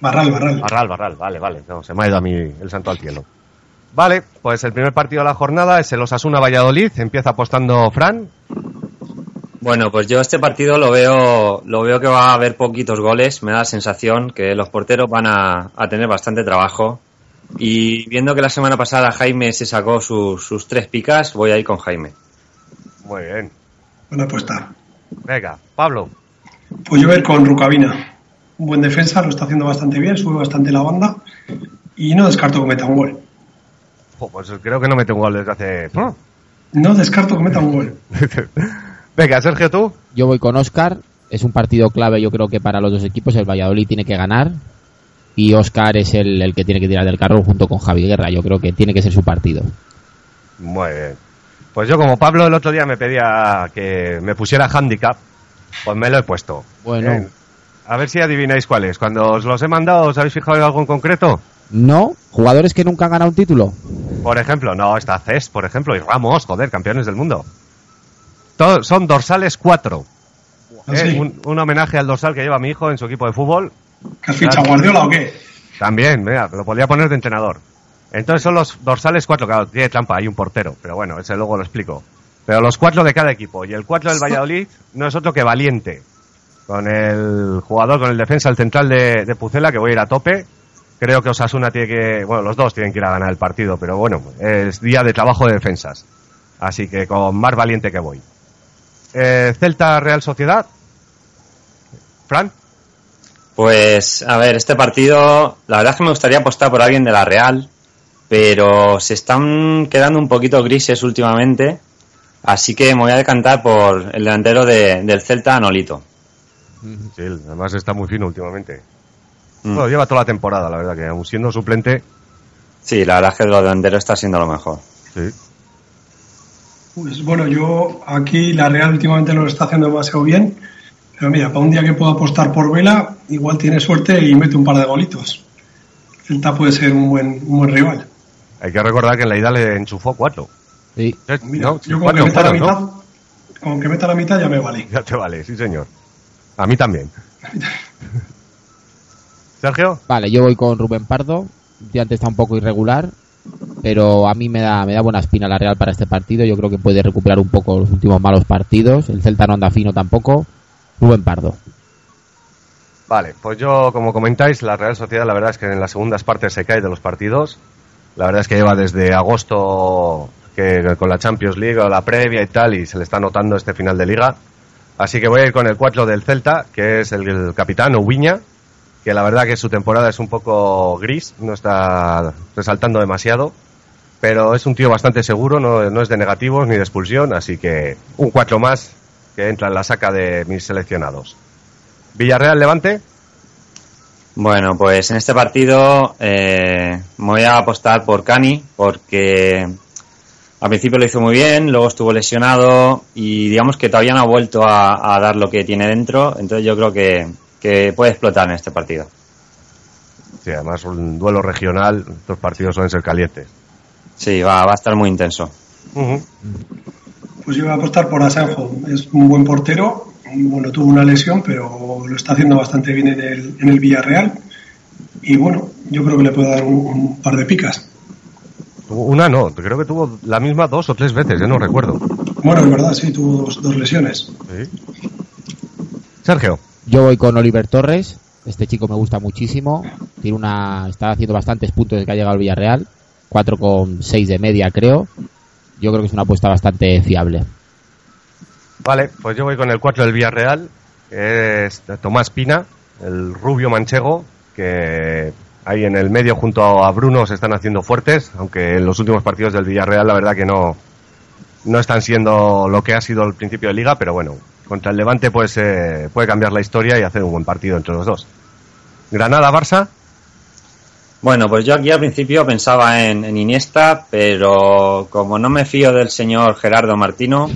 Barral, Barral. Barral, Barral, vale, vale. No, se me ha ido a mí el santo al cielo. Vale, pues el primer partido de la jornada es el Osasuna Valladolid. Empieza apostando Fran. Bueno, pues yo este partido lo veo, lo veo que va a haber poquitos goles. Me da la sensación que los porteros van a, a tener bastante trabajo. Y viendo que la semana pasada Jaime se sacó sus, sus tres picas, voy a ir con Jaime. Muy bien. Buena apuesta. Venga, Pablo. Pues yo voy a ir con Rucabina. Un buen defensa, lo está haciendo bastante bien, sube bastante la banda y no descarto que meta un gol. Pues creo que no mete un gol desde hace... No descarto que meta un gol. [LAUGHS] Venga, Sergio, tú. Yo voy con Oscar. Es un partido clave, yo creo que para los dos equipos. El Valladolid tiene que ganar. Y Oscar es el, el que tiene que tirar del carro junto con Javi Guerra. Yo creo que tiene que ser su partido. Muy bien. Pues yo como Pablo el otro día me pedía que me pusiera handicap, pues me lo he puesto. Bueno. Eh, a ver si adivináis cuál es. Cuando os los he mandado, ¿os habéis fijado en algo en concreto? No, jugadores que nunca han ganado un título. Por ejemplo, no, está CES, por ejemplo, y Ramos, joder, campeones del mundo. To- son dorsales 4. ¿Ah, sí? un, un homenaje al dorsal que lleva mi hijo en su equipo de fútbol. ¿Que has fichado Guardiola o qué? También, mira, lo podría poner de entrenador. Entonces son los dorsales 4, claro, tiene trampa, hay un portero, pero bueno, ese luego lo explico. Pero los cuatro de cada equipo. Y el 4 del Valladolid no es otro que Valiente. Con el jugador, con el defensa, el central de, de Pucela, que voy a ir a tope. Creo que Osasuna tiene que, bueno, los dos tienen que ir a ganar el partido, pero bueno, es día de trabajo de defensas. Así que con más valiente que voy. Eh, Celta Real Sociedad. Fran. Pues, a ver, este partido, la verdad es que me gustaría apostar por alguien de la Real, pero se están quedando un poquito grises últimamente, así que me voy a decantar por el delantero de- del Celta, Nolito. Sí, además está muy fino últimamente. Mm. Bueno, lleva toda la temporada, la verdad, que aún siendo suplente, Sí, la verdad es que lo delantero está siendo lo mejor. sí. Pues bueno, yo aquí la Real últimamente no lo está haciendo demasiado bien. Pero mira, para un día que puedo apostar por Vela, igual tiene suerte y mete un par de golitos. Celta puede ser un buen, un buen rival. Hay que recordar que en la ida le enchufó cuatro. Sí. Eh, Mira, no, yo con cuatro que meta la mitad, ¿no? con que meta la mitad ya me vale. Ya te vale, sí señor. A mí también. [LAUGHS] Sergio. Vale, yo voy con Rubén Pardo. Últimamente está un poco irregular, pero a mí me da, me da buena espina la Real para este partido. Yo creo que puede recuperar un poco los últimos malos partidos. El Celta no anda fino tampoco. Rubén Pardo. Vale, pues yo, como comentáis, la Real Sociedad, la verdad es que en las segundas partes se cae de los partidos. La verdad es que lleva desde agosto que con la Champions League o la previa y tal, y se le está notando este final de liga. Así que voy a ir con el 4 del Celta, que es el, capitán Oviña, que la verdad que su temporada es un poco gris, no está resaltando demasiado, pero es un tío bastante seguro, no, no es de negativos ni de expulsión, así que un 4 más que entra en la saca de mis seleccionados. Villarreal Levante. Bueno, pues en este partido eh, me voy a apostar por Cani porque al principio lo hizo muy bien, luego estuvo lesionado y digamos que todavía no ha vuelto a, a dar lo que tiene dentro, entonces yo creo que, que puede explotar en este partido. Sí, además un duelo regional, estos partidos suelen ser calientes. Sí, va, va a estar muy intenso. Pues yo voy a apostar por Asenjo. Es un buen portero. Bueno, tuvo una lesión, pero lo está haciendo bastante bien en el, en el Villarreal. Y bueno, yo creo que le puedo dar un, un par de picas. Tuvo- Una no, creo que tuvo la misma dos o tres veces, ya no recuerdo. Bueno, es verdad, sí, tuvo dos, dos lesiones. Sí. Sergio, Yo voy con Oliver Torres. Este chico me gusta muchísimo. Tiene una, está haciendo bastantes puntos desde que ha llegado al Villarreal. 4,6 de media, creo. Yo creo que es una apuesta bastante fiable. vale, pues yo voy con el 4 del Villarreal, es Tomás Pina, el rubio manchego, que ahí en el medio junto a Bruno se están haciendo fuertes, aunque en los últimos partidos del Villarreal la verdad que no, no están siendo lo que ha sido el principio de liga, pero bueno, contra el Levante pues eh, puede cambiar la historia y hacer un buen partido entre los dos. Granada-Barça, Bueno, pues yo aquí al principio pensaba en, en Iniesta, pero como no me fío del señor Gerardo Martino,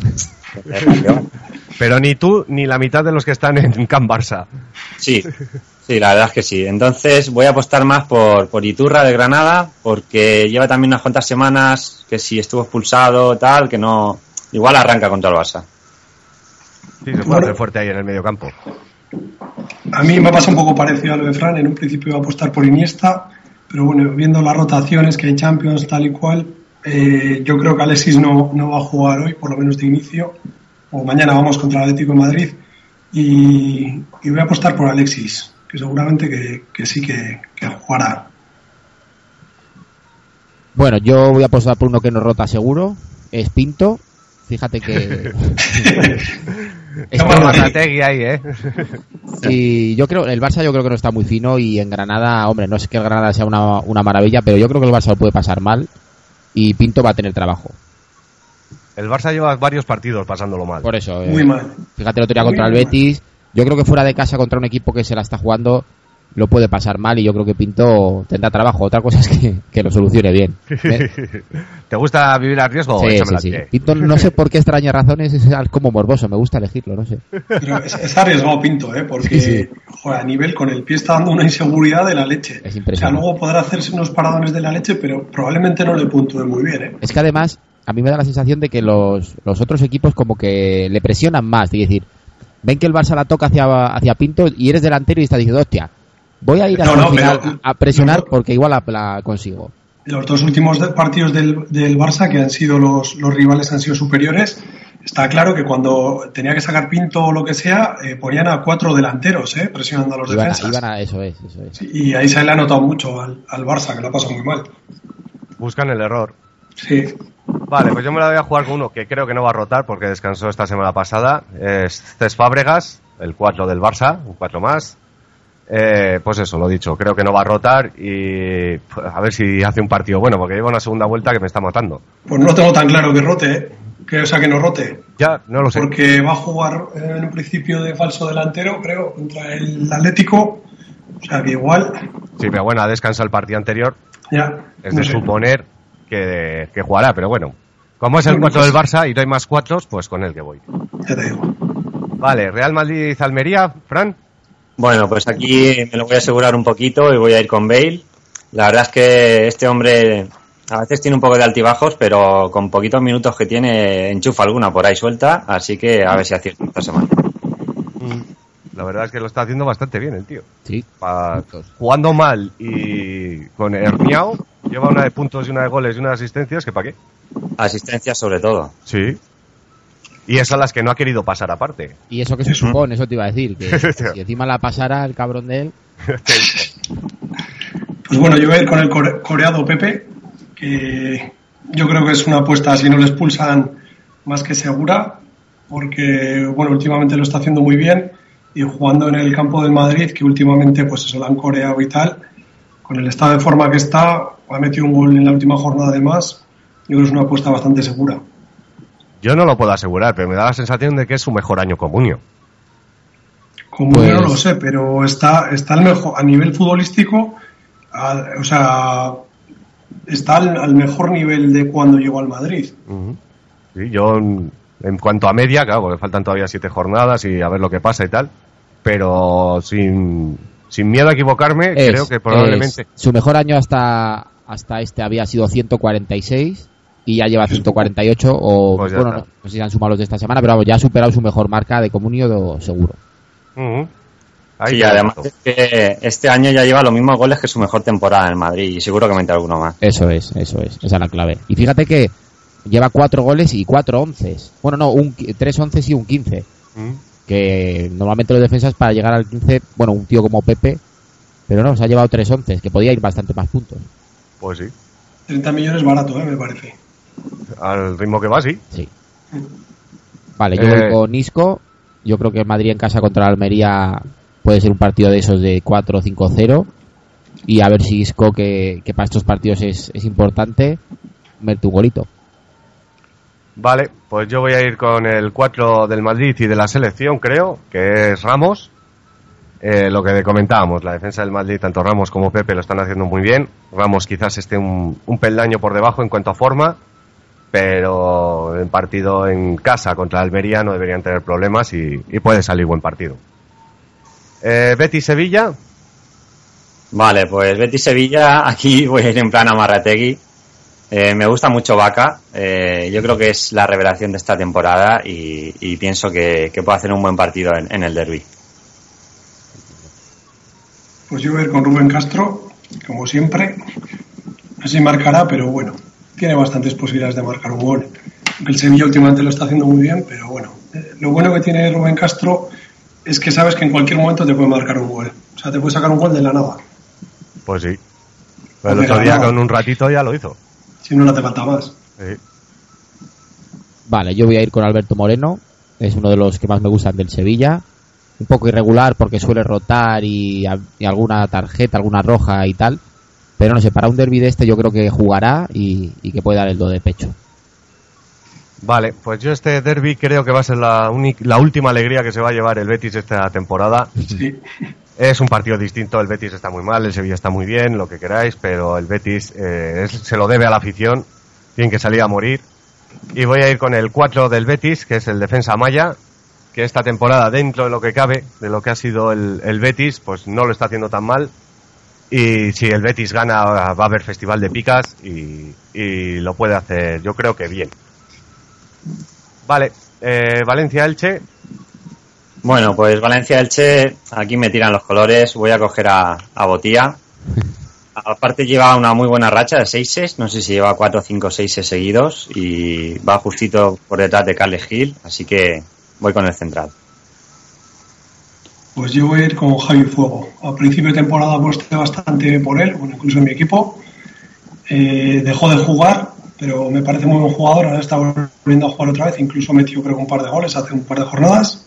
[LAUGHS] pero ni tú ni la mitad de los que están en Can Barça. sí, sí, la verdad es que sí. Entonces voy a apostar más por, por Iturra de Granada, porque lleva también unas cuantas semanas que si estuvo expulsado, tal, que no, igual arranca contra el Barça. Sí, se puede Bueno. hacer fuerte ahí en el medio campo. A mí me pasa un poco parecido a lo de Fran. En un principio iba a apostar por Iniesta, pero bueno, viendo las rotaciones que hay Champions tal y cual, eh, yo creo que Alexis no, no va a jugar hoy, por lo menos de inicio, o mañana vamos contra el Atlético de Madrid, y, y voy a apostar por Alexis, que seguramente que, que sí que, que jugará. Bueno, yo voy a apostar por uno que nos rota seguro. Es Pinto. Fíjate que. [LAUGHS] [LAUGHS] Toma Mazategui [LAUGHS] ahí, ¿eh? [LAUGHS] Y yo creo, el Barça yo creo que no está muy fino y en Granada, hombre, no es que el Granada sea una, una maravilla, pero yo creo que el Barça lo puede pasar mal y Pinto va a tener trabajo. El Barça lleva varios partidos pasándolo mal. Por eso, eh, Muy mal. fíjate el otro día Muy contra el mal. Betis, yo creo que fuera de casa contra un equipo que se la está jugando lo puede pasar mal y yo creo que Pinto tendrá trabajo. Otra cosa es que, que lo solucione bien. ¿eh? [LAUGHS] ¿Te gusta vivir a riesgo? Sí. Pinto, no sé por qué extrañas razones, es como morboso, me gusta elegirlo, no sé. Pero es, es arriesgado Pinto, ¿eh? porque Sí, sí. joder, a nivel con el pie está dando una inseguridad de la leche. Es O sea, impresionante. luego podrá hacerse unos paradones de la leche, pero probablemente no le puntúe muy bien. ¿eh? Es que además, a mí me da la sensación de que los, los otros equipos como que le presionan más. Es decir, ven que el Barça la toca hacia, hacia Pinto y eres delantero y estás diciendo, hostia, voy a ir No, hasta no, el final pero- a presionar no, porque igual la, la consigo. Los dos últimos partidos del, del Barça, que han sido los, los rivales, han sido superiores. Está claro que cuando tenía que sacar Pinto o lo que sea, eh, ponían a cuatro delanteros, ¿eh? presionando a los Iban a, defensas. iban a- eso es, eso es. Sí, Y ahí se le ha notado mucho al, al Barça, que lo ha pasado muy mal. Buscan el error. Sí, Vale, pues yo me la voy a jugar con uno que creo que no va a rotar porque descansó esta semana pasada. Es Cés Fábregas, el 4 del Barça, un 4 más. Eh, pues eso, lo dicho, creo que no va a rotar y pues, a ver si hace un partido bueno, porque lleva una segunda vuelta que me está matando. pues no tengo tan claro que rote, ¿eh? que, o sea, que no rote. Ya, no lo sé. Porque va a jugar en un principio de falso delantero, creo, contra el Atlético. O sea, que igual, Sí, pero bueno, ha descansado el partido anterior. ya. Es no de sé. suponer que, que jugará, pero bueno. Como es el 4 del Barça y no hay más cuatros, pues con el que voy. Ya te digo. Vale, Real Madrid-Almería, Fran. Bueno, pues aquí me lo voy a asegurar un poquito y voy a ir con Bale. La verdad es que este hombre a veces tiene un poco de altibajos, pero con poquitos minutos que tiene enchufa alguna por ahí suelta, así que a ver si acierto esta semana. La verdad es que lo está haciendo bastante bien el tío. Sí. Pa- jugando mal y con herniao, lleva una de puntos y una de goles y una de asistencias, que para qué. Asistencia sobre todo. Sí. Y esas las que no ha querido pasar aparte. Y eso que se supone, eso te iba a decir, que [LAUGHS] si encima la pasara el cabrón de él, Pues [LAUGHS] bueno, yo voy a ir con el core- coreado Pepe, que yo creo que es una apuesta, si no le expulsan, más que segura, porque bueno, últimamente lo está haciendo muy bien y jugando en el campo del Madrid, que últimamente pues eso lo han coreado y tal, con el estado de forma que está, ha metido un gol en la última jornada además, yo creo que es una apuesta bastante segura. Yo no lo puedo asegurar, pero me da la sensación de que es su mejor año comunio. Como Pues- no lo sé, pero está, está el mejor a nivel futbolístico, a- o sea, está al, al mejor nivel de cuando llegó al Madrid. Ujú. Sí, yo, en en cuanto a media, claro, porque faltan todavía siete jornadas y a ver lo que pasa y tal, pero sin, sin miedo a equivocarme, Es- creo que probablemente... es- su mejor año hasta, hasta este había sido 146 y ya lleva 148 o Pues bueno, no, no sé si han sumado los de esta semana, pero vamos, ya ha superado su mejor marca de comunio seguro. Ujú. Ahí Sí, además es que este año ya lleva los mismos goles que su mejor temporada en Madrid y seguro que mete alguno más. Eso es, eso es, esa es la clave. Y fíjate que lleva cuatro goles y cuatro onces. Bueno, no, un, tres onces y un 15. Ujú. Que normalmente los defensas para llegar al 15, bueno, un tío como Pepe, pero no, se ha llevado tres onces, que podía ir bastante más puntos. Pues sí, 30 millones barato, ¿eh? me parece. Al ritmo que va, sí. Sí. Vale, yo Eh. voy con Isco. Yo creo que el Madrid en casa contra la Almería puede ser un partido de esos de 4 o 5-0. Y a ver si Isco, que, que para estos partidos es, es importante, mete un golito. Vale, pues yo voy a ir con el 4 del Madrid y de la selección, creo, que es Ramos. Eh, lo que comentábamos, la defensa del Madrid, tanto Ramos como Pepe lo están haciendo muy bien. Ramos quizás esté un, un peldaño por debajo en cuanto a forma, pero en partido en casa contra Almería no deberían tener problemas y, y puede salir buen partido. Eh, Betty Sevilla, Vale, pues Betis Sevilla, [LAUGHS] aquí voy a ir en plan Amarrategui. Eh, me gusta mucho Vaca, eh, yo creo que es la revelación de esta temporada y, y pienso que, que puede hacer un buen partido en, en el derby. Pues yo voy a ir con Rubén Castro, como siempre. Así marcará, pero bueno, tiene bastantes posibilidades de marcar un gol. Aunque el Sevilla últimamente lo está haciendo muy bien, pero bueno. eh, lo bueno que tiene Rubén Castro es que sabes que en cualquier momento te puede marcar un gol. O sea, te puede sacar un gol de la nada. pues sí. El Hombre, otro día con un ratito ya lo hizo. Si no, no te falta más. Sí. Vale, yo voy a ir con Alberto Moreno. Es uno de los que más me gustan del Sevilla. Un poco irregular porque suele rotar y alguna tarjeta, alguna roja y tal. Pero no sé, para un derby de este yo creo que jugará y, y que puede dar el do de pecho. Vale, pues yo este derby creo que va a ser la, única- la última alegría que se va a llevar el Betis esta temporada. Sí. Es un partido distinto, el Betis está muy mal, el Sevilla está muy bien, lo que queráis, pero el Betis eh, es- se lo debe a la afición, tienen que salir a morir. Y voy a ir con el 4 del Betis, que es el defensa Maya, que esta temporada, dentro de lo que cabe, de lo que ha sido el, el Betis, pues no lo está haciendo tan mal. Y si el Betis gana, va a haber festival de picas y, y lo puede hacer, yo creo que bien. Vale, eh, Valencia-Elche, Bueno, pues Valencia-Elche, aquí me tiran los colores, voy a coger a, a Botía. [LAUGHS] Aparte lleva una muy buena racha de 6 no sé si lleva 4 5 6 seguidos y va justito por detrás de Carles Gil, así que voy con el central. Pues yo voy a ir con Javi Fuego. A principio de temporada aposté bastante por él, bueno, incluso en mi equipo. Eh, dejó de jugar, pero me parece muy buen jugador. Ahora está volviendo a jugar otra vez. Incluso metió creo un par de goles hace un par de jornadas.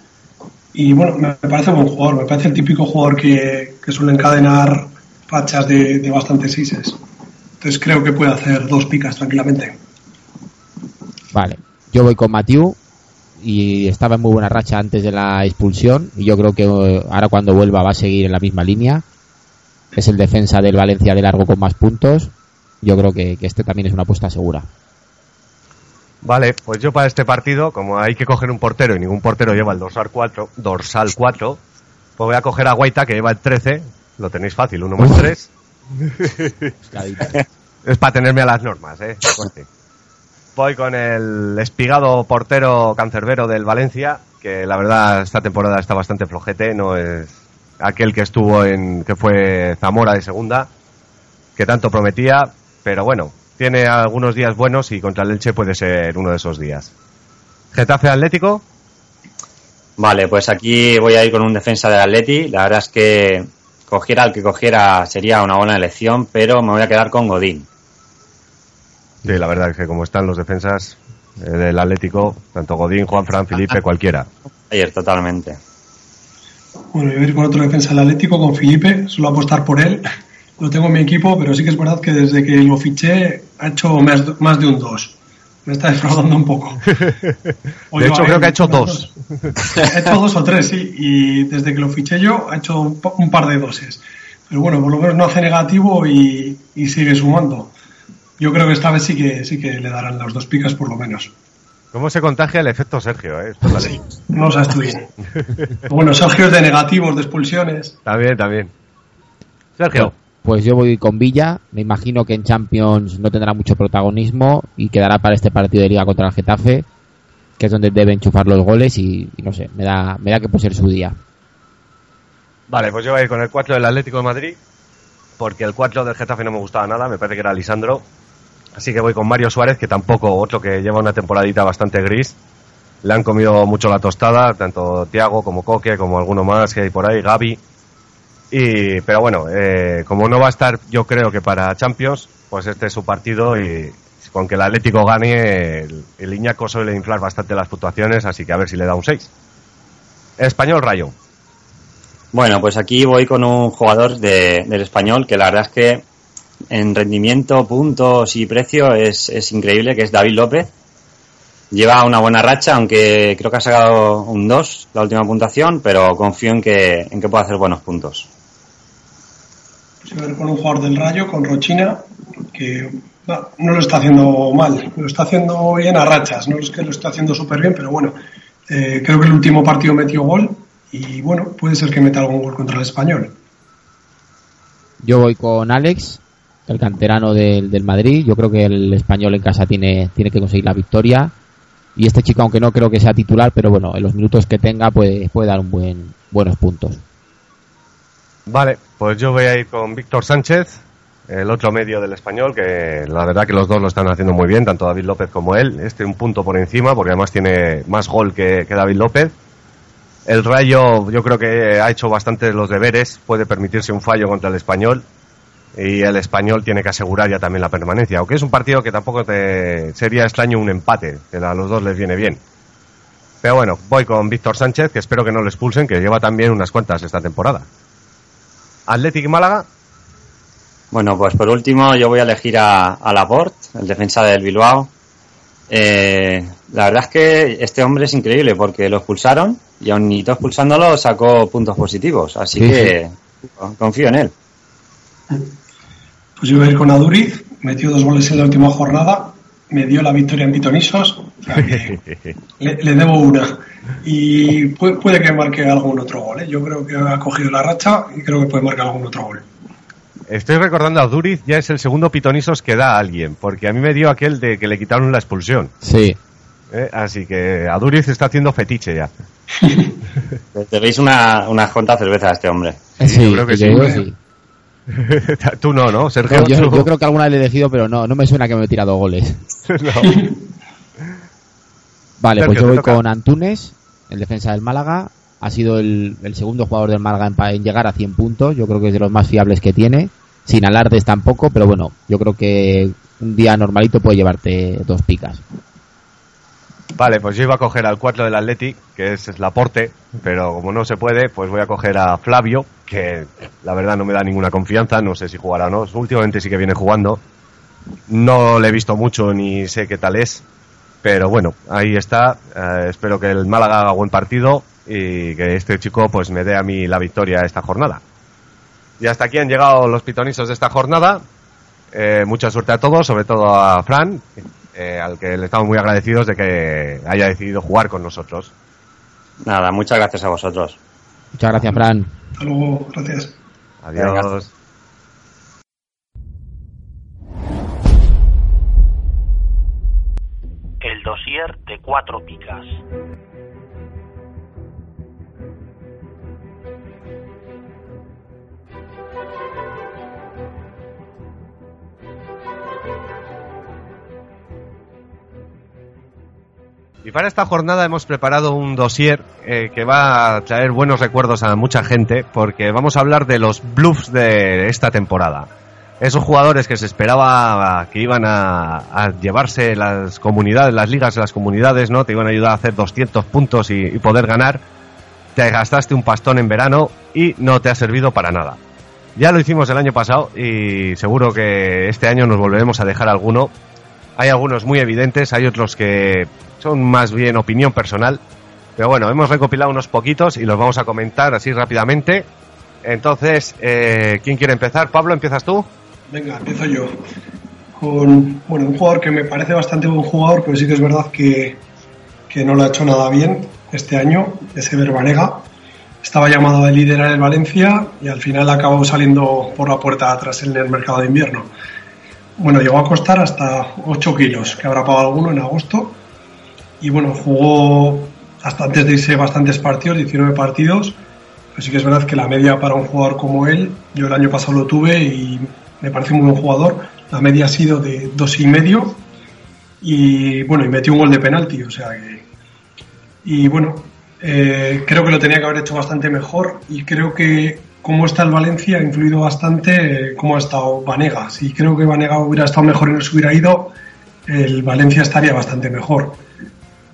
Y bueno, me parece buen jugador. Me parece el típico jugador que, que suele encadenar rachas de, de bastantes seises. Entonces creo que puede hacer dos picas tranquilamente. Vale, yo voy con Matiu y estaba en muy buena racha antes de la expulsión y yo creo que eh, ahora cuando vuelva va a seguir en la misma línea. Es el defensa del Valencia de largo con más puntos. Yo creo que, que este también es una apuesta segura. Vale, pues yo para este partido, como hay que coger un portero y ningún portero lleva el dorsal 4, dorsal 4 pues voy a coger a Guaita que lleva el 13, lo tenéis fácil, 1 más 3. es para tenerme a las normas, ¿eh? Fuerte. Voy con el espigado portero cancerbero del Valencia, que la verdad esta temporada está bastante flojete, no es aquel que estuvo en, que fue Zamora de segunda, que tanto prometía, pero bueno, tiene algunos días buenos y contra el Elche puede ser uno de esos días. Getafe Atlético, Vale, pues aquí voy a ir con un defensa del Atleti. La verdad es que cogiera al que cogiera sería una buena elección, pero me voy a quedar con Godín. Sí, la verdad es que como están los defensas eh, del Atlético, tanto Godín, Juan Fran, Felipe, cualquiera. Ayer, totalmente. Bueno, yo voy a ir con otro defensa del Atlético, con Felipe, suelo apostar por él. Lo tengo en mi equipo, pero sí que es verdad que desde que lo fiché ha hecho más, más de un 2. Me está defraudando un poco. [LAUGHS] O De hecho, creo que ha hecho los dos. Ha hecho dos o tres, sí. Y desde que lo fiché yo ha hecho un, pa- un par de doses. Pero bueno, por lo menos no hace negativo y, y sigue sumando. Yo creo que esta vez sí que sí que le darán las dos picas por lo menos. ¿Cómo se contagia el efecto Sergio? Eh? Esto sabes tú bien. bueno, Sergio es de negativos, de expulsiones. También, también. Sergio. Pues yo voy con Villa. Me imagino que en Champions no tendrá mucho protagonismo y quedará para este partido de liga contra el Getafe, que es donde debe enchufar los goles y, y no sé, me da, me da que puede ser su día. Vale, pues yo voy a ir con el 4 del Atlético de Madrid, porque el 4 del Getafe no me gustaba nada, me parece que era Lisandro. Así que voy con Mario Suárez, que tampoco, otro que lleva una temporadita bastante gris. Le han comido mucho la tostada, tanto Tiago como Coque, como alguno más que hay por ahí, Gaby. Y, pero bueno, eh, como no va a estar, yo creo que para Champions, pues este es su partido y con que el Atlético gane, el, el Iñaco suele inflar bastante las puntuaciones, así que a ver si le da un 6. Español Rayo. Bueno, pues aquí voy con un jugador de- del español que la verdad es que en rendimiento, puntos y precio es, es increíble, que es David López. Lleva una buena racha, aunque creo que ha sacado un 2 la última puntuación, pero confío en que, en que pueda hacer buenos puntos. Pues voy a ver con un jugador del Rayo, con Rochina, que no, no lo está haciendo mal, lo está haciendo bien a rachas, no es que lo está haciendo súper bien, pero bueno, eh, creo que el último partido metió gol y bueno, puede ser que meta algún gol contra el español. Yo voy con Alex, el canterano del, del Madrid. Yo creo que el español en casa tiene, tiene que conseguir la victoria. Y este chico, aunque no creo que sea titular, pero bueno, en los minutos que tenga puede, puede dar un buen, buenos puntos. Vale, pues yo voy a ir con Víctor Sánchez, el otro medio del español, que la verdad que los dos lo están haciendo muy bien, tanto David López como él. Este un punto por encima, porque además tiene más gol que, que David López. El Rayo yo creo que ha hecho bastante los deberes, puede permitirse un fallo contra el español y el español tiene que asegurar ya también la permanencia, aunque es un partido que tampoco te sería extraño un empate, que a los dos les viene bien. Pero bueno, voy con Víctor Sánchez, que espero que no le expulsen, que lleva también unas cuantas esta temporada. Atlético Málaga, Bueno, pues por último yo voy a elegir a, a Laporte, el defensa del Bilbao. Eh, la verdad es que este hombre es increíble porque lo expulsaron y aun ni todo expulsándolo sacó puntos positivos. Así Sí, que confío en él. Pues yo voy a ir con Aduriz, metió dos goles en la última jornada, me dio la victoria en Pitonisos, o sea que [LAUGHS] le, le debo una. Y puede, puede que marque algún otro gol, ¿eh? yo creo que ha cogido la racha y creo que puede marcar algún otro gol. estoy recordando a Duriz, ya es el segundo pitonisos que da a alguien, porque a mí me dio aquel de que le quitaron la expulsión. Sí. ¿eh? Así que a Duriz está haciendo fetiche ya. [LAUGHS] Debéis una, unas cuantas cervezas a este hombre. Sí, yo creo que yo sí, digo ¿eh? sí. [LAUGHS] Tú no, ¿no, Sergio? No, yo, yo creo que alguna le he elegido, pero no, no me suena que me he tirado goles. [LAUGHS] No. Vale, Sergio, pues yo voy toca. con Antunes, el defensa del Málaga. Ha sido el, el segundo jugador del Málaga en, en llegar a 100 puntos. Yo creo que es de los más fiables que tiene. Sin alardes tampoco, pero bueno, yo creo que un día normalito puede llevarte dos picas. Vale, pues yo iba a coger al 4 del Athletic, que es, es Laporte, pero como no se puede, pues voy a coger a Flavio, que la verdad no me da ninguna confianza, no sé si jugará o no. Últimamente sí que viene jugando. No le he visto mucho ni sé qué tal es, pero bueno, ahí está. Eh, espero que el Málaga haga buen partido y que este chico pues me dé a mí la victoria esta jornada. Y hasta aquí han llegado los pitonisos de esta jornada. Eh, mucha suerte a todos, sobre todo a Fran, eh, al que le estamos muy agradecidos de que haya decidido jugar con nosotros. Nada, muchas gracias a vosotros. Muchas gracias, Fran. Hasta luego, gracias. Adiós. El dossier de cuatro picas. Y para esta jornada hemos preparado un dossier eh, que va a traer buenos recuerdos a mucha gente porque vamos a hablar de los bluffs de esta temporada. Esos jugadores que se esperaba que iban a, a llevarse las comunidades, las ligas de las comunidades, ¿no? Te iban a ayudar a hacer 200 puntos y, y poder ganar. Te gastaste un pastón en verano y no te ha servido para nada. Ya lo hicimos el año pasado y seguro que este año nos volveremos a dejar alguno. Hay algunos muy evidentes, hay otros que son más bien opinión personal. Pero bueno, hemos recopilado unos poquitos y los vamos a comentar así rápidamente. Entonces, eh, ¿quién quiere empezar? Pablo, ¿empiezas tú? Venga, empiezo yo. con bueno, un jugador que me parece bastante buen jugador, pero sí que es verdad que, que no lo ha hecho nada bien este año, es Ever Banega. Estaba llamado a liderar el Valencia y al final acabó saliendo por la puerta atrás en el mercado de invierno. Bueno, llegó a costar hasta 8 kilos, que habrá pagado alguno en agosto. Y bueno, jugó hasta antes de irse bastantes partidos, 19 partidos. Pero sí que es verdad que la media para un jugador como él, yo el año pasado lo tuve y me parece un buen jugador. La media ha sido de dos y medio y bueno, y metió un gol de penalti, o sea que. Y bueno, eh, creo que lo tenía que haber hecho bastante mejor y creo que cómo está el Valencia ha influido bastante eh, cómo ha estado Vanega. Si creo que Vanega hubiera estado mejor y no se hubiera ido, el Valencia estaría bastante mejor.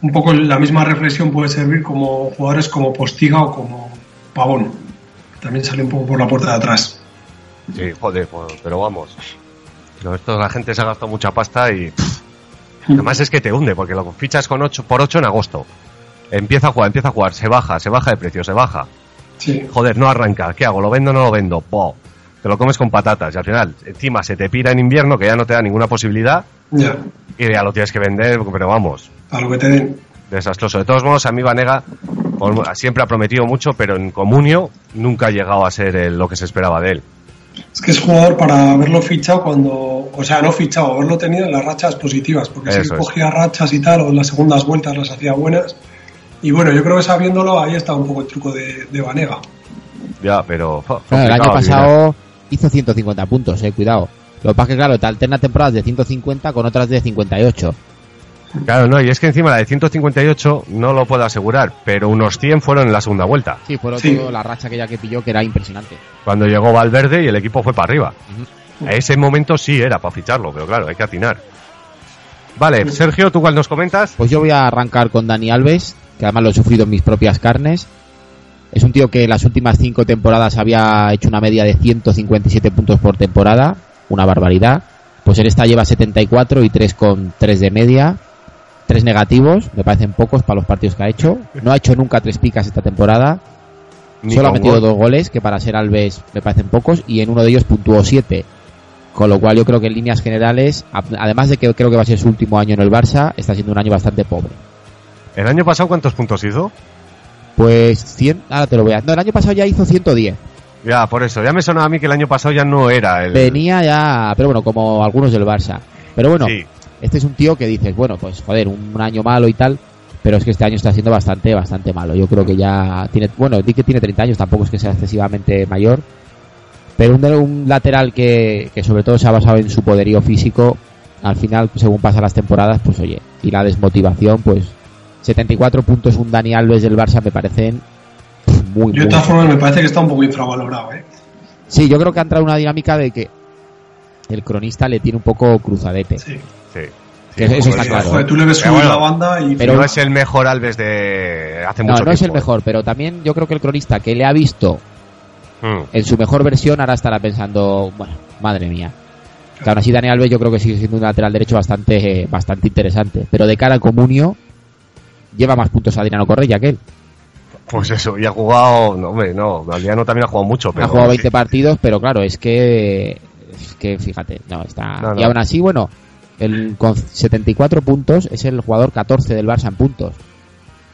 Un poco la misma reflexión puede servir como jugadores como Postiga o como Pavón. También sale un poco por la puerta de atrás. Sí, joder, pues, pero vamos. No, esto la gente se ha gastado mucha pasta y. Además es que te hunde, porque lo fichas con 8 por 8 en agosto. Empieza a jugar, empieza a jugar, se baja, se baja de precio, se baja. Sí, Joder, no arranca, ¿qué hago? ¿Lo vendo o no lo vendo? Po. Te lo comes con patatas y al final, encima se te pira en invierno, que ya no te da ninguna posibilidad, ya, y ya lo tienes que vender, pero vamos, a lo que te den. desastroso. De todos modos, a mí Vanega siempre ha prometido mucho, pero en Comunio nunca ha llegado a ser lo que se esperaba de él. Es que es jugador para haberlo fichado cuando, o sea, no fichado, haberlo tenido en las rachas positivas, porque si es. cogía rachas y tal, o en las segundas vueltas las hacía buenas. Y bueno, yo creo que sabiéndolo, ahí está un poco el truco de, de Vanega. Ya, pero... Claro, el año pasado hizo 150 puntos, eh, cuidado. Lo que pasa es que, claro, te alterna temporadas de 150 con otras de 58. adivinar. Claro, no, y es que encima la de 158 no lo puedo asegurar, pero unos 100 fueron en la segunda vuelta, Sí, fue Sí. todo la racha aquella que pilló que era impresionante. cuando llegó Valverde y el equipo fue para arriba. A ese momento sí era para ficharlo, pero claro, hay que atinar. Vale, Sergio, ¿tú cuál nos comentas? Pues yo voy a arrancar con Dani Alves, que además lo he sufrido en mis propias carnes. Es un tío que en las últimas cinco temporadas había hecho una media de 157 puntos por temporada, una barbaridad. Pues en esta lleva 74 y 3,3 de media. Tres negativos, me parecen pocos para los partidos que ha hecho. No ha hecho nunca tres picas esta temporada. Ni Solo ha con metido gol. dos goles, que para ser Alves me parecen pocos, y en uno de ellos puntuó siete. Con lo cual yo creo que en líneas generales, además de que creo que va a ser su último año en el Barça, está siendo un año bastante pobre. ¿El año pasado cuántos puntos hizo? Pues 100, ahora te lo voy a... No, el año pasado ya hizo 110. Ya, por eso, ya me sonaba a mí que el año pasado ya no era el... Venía ya, pero bueno, como algunos del Barça. Pero bueno, Sí, este es un tío que dices, bueno, pues joder, un, año malo y tal, pero es que este año está siendo bastante, bastante malo. Yo creo que ya tiene, bueno, di que tiene 30 años, tampoco es que sea excesivamente mayor, pero un lateral que, que sobre todo se ha basado en su poderío físico, al final, según pasan las temporadas, pues oye, y la desmotivación, pues 74 puntos un Dani Alves del Barça me parecen muy, Yo de todas formas me parece que está un poco infravalorado, ¿eh? Sí, yo creo que ha entrado una dinámica de que el cronista le tiene un poco cruzadete. Sí. sí. Que eso está claro. joder, tú le ves bueno, la banda y pero- no es el mejor Alves de hace No, mucho no es el ¿eh? mejor, pero también yo creo que el cronista que le ha visto Mm. en su mejor versión ahora estará pensando, bueno, madre mía. Que aún así Daniel Alves yo creo que sigue siendo un lateral derecho bastante, eh, bastante interesante. Pero de cara al Comunio, lleva más puntos Adriano Correia que él. Pues eso, y ha jugado... No, hombre, no, Galdiano también ha jugado mucho, pero... ha jugado 20 partidos, pero claro, es que, es que fíjate, no, está... No, no. Y aún así, bueno, el, con 74 puntos es el jugador 14 del Barça en puntos.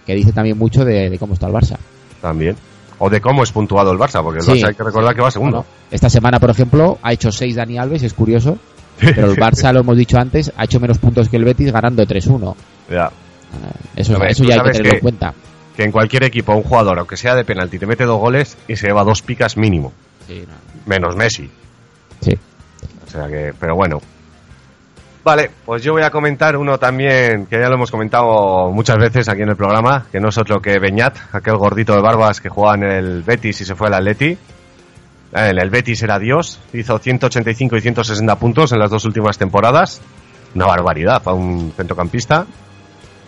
Que dice también mucho de, de cómo está el Barça. También. O de cómo es puntuado el Barça, porque el Sí. Barça hay que recordar que va segundo. Bueno, esta semana, por ejemplo, ha hecho 6 Dani Alves, es curioso. [LAUGHS] Pero el Barça, lo hemos dicho antes, ha hecho menos puntos que el Betis ganando 3-1. Ya. Eh, Eso, ya hay que tenerlo que- en cuenta. Que en cualquier equipo un jugador, aunque sea de penalti, te mete dos goles y se lleva dos picas mínimo. Sí, no. Menos Messi. Sí. O sea que, pero bueno. Vale, pues yo voy a comentar uno también que ya lo hemos comentado muchas veces aquí en el programa, que no es otro que Beñat, aquel gordito de barbas que jugaba en el Betis y se fue al Atleti. Eh, En el Betis era Dios, hizo 185 y 160 puntos en las dos últimas temporadas. Una barbaridad para un centrocampista.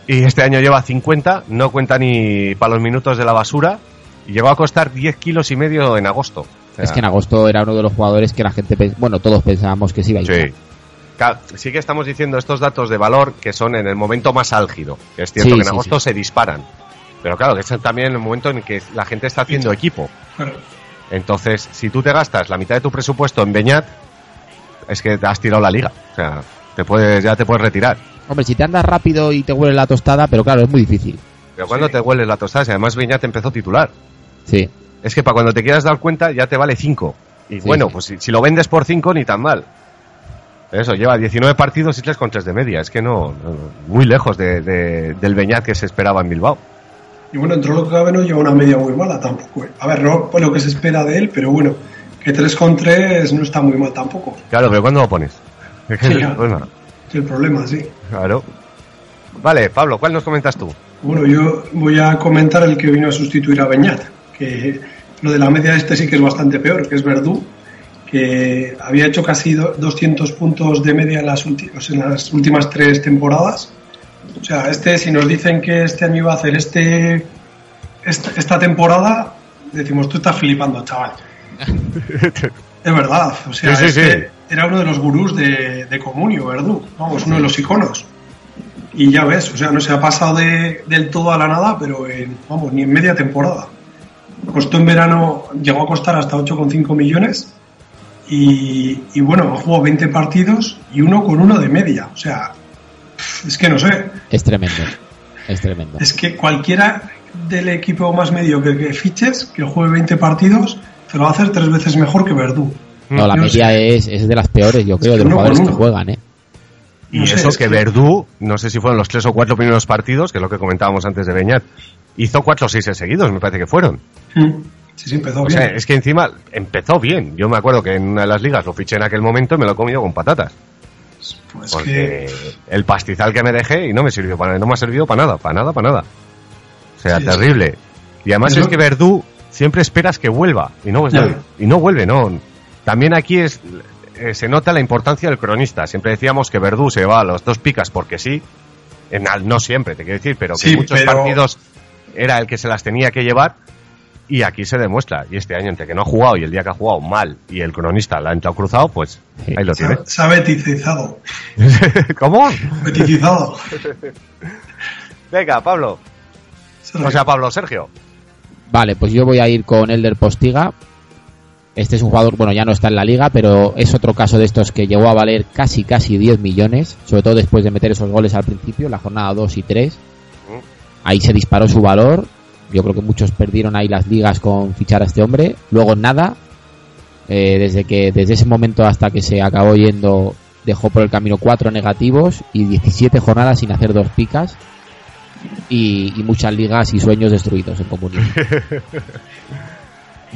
Y este año lleva 50, no cuenta ni para los minutos de la basura. Y llegó a costar 10 kilos y medio en agosto. O sea, Es que en agosto era uno de los jugadores que la gente, bueno, todos pensábamos que se iba a ir. Sí. Que estamos diciendo estos datos de valor que son en el momento más álgido. Que es cierto Sí, que en sí, agosto se disparan. Pero claro, que es también el momento en que la gente está haciendo equipo. Entonces, si tú te gastas la mitad de tu presupuesto en Beñat, es que te has tirado la liga. O sea, te puedes, ya te puedes retirar. Hombre, si te andas rápido y te huele la tostada, pero claro, es muy difícil. Pero cuando te hueles la tostada, si además Beñat empezó titular. Sí. Es que para cuando te quieras dar cuenta ya te vale 5. Y Sí, bueno, sí. pues si, si lo vendes por 5 ni tan mal. Eso, lleva 19 partidos y 3 con 3 de media. Es que no, no, muy lejos de, de- del Beñat que se esperaba en Bilbao. Y bueno, dentro de lo que cabe no lleva una media muy mala tampoco. ¿eh? A ver, no por lo que se espera de él, pero bueno, que 3 con 3 no está muy mal tampoco. Claro, pero ¿cuándo lo pones? Es que Sí, [LAUGHS] ese es el problema. Sí. Claro. Vale, Pablo, ¿cuál nos comentas tú? Bueno, yo voy a comentar el que vino a sustituir a Beñat, que lo de la media este sí que es bastante peor, que es Verdú, que había hecho casi do- 200 puntos de media en las, sea, en las últimas tres temporadas. O sea, este, si nos dicen que este año iba a hacer este esta, esta temporada, decimos, tú estás flipando, chaval. [LAUGHS] Es verdad, o sea, Sí, sí, este sí. Era uno de los gurús de, de Comunio, Verdú, vamos, uno de los iconos. Y ya ves, o sea, no se ha pasado de- del todo a la nada, pero en, vamos, ni en media temporada. Costó en verano, llegó a costar hasta 8,5 millones y, y bueno, ha jugado 20 partidos y uno con uno de media. O sea, es que no sé, Es tremendo. Es tremendo. es que cualquiera del equipo más medio que, que fiches, que juegue 20 partidos, te lo va a hacer tres veces mejor que Verdú. [LAUGHS] No, la media sé. es, es de las peores, yo creo, de los jugadores que juegan, ¿eh? Y No sé, eso es que que- Verdú, no sé si fueron los tres o cuatro primeros partidos, que es lo que comentábamos antes de Beñat, hizo cuatro o seis seguidos, me parece que fueron. Sí, sí, empezó O bien. sea, es que encima empezó bien. Yo me acuerdo que en una de las ligas lo fiché en aquel momento y me lo he comido con patatas. Pues Porque que el pastizal que me dejé y no me sirvió para no me ha servido para nada, para nada, para nada. O sea, Sí, terrible. Y además Eso- es que Verdú siempre esperas que vuelva y no, y no vuelve, no. También aquí es eh, se nota la importancia del cronista. Siempre decíamos que Verdú se va a los dos picas porque sí. En, al- no siempre, te quiero decir, pero que Sí, muchos pero- partidos era el que se las tenía que llevar. Y aquí se demuestra. Y este año, entre que no ha jugado y el día que ha jugado mal y el cronista la ha entrado cruzado, pues ahí lo se, tiene. ha- se ha beticizado. [LAUGHS] ¿Cómo? Beticizado. Venga, Pablo. O sea, Pablo, Sergio. Vale, pues yo voy a ir con Elder Postiga. Este es un jugador, bueno, ya no está en la liga, pero es otro caso de estos que llegó a valer casi, casi 10 millones, sobre todo después de meter esos goles al principio, la jornada 2 y 3. Ahí se disparó su valor. Yo creo que muchos perdieron ahí las ligas con fichar a este hombre. Luego nada. Eh, desde que desde ese momento hasta que se acabó yendo dejó por el camino cuatro negativos y 17 jornadas sin hacer dos picas y, y muchas ligas y sueños destruidos en comunidad. [LAUGHS]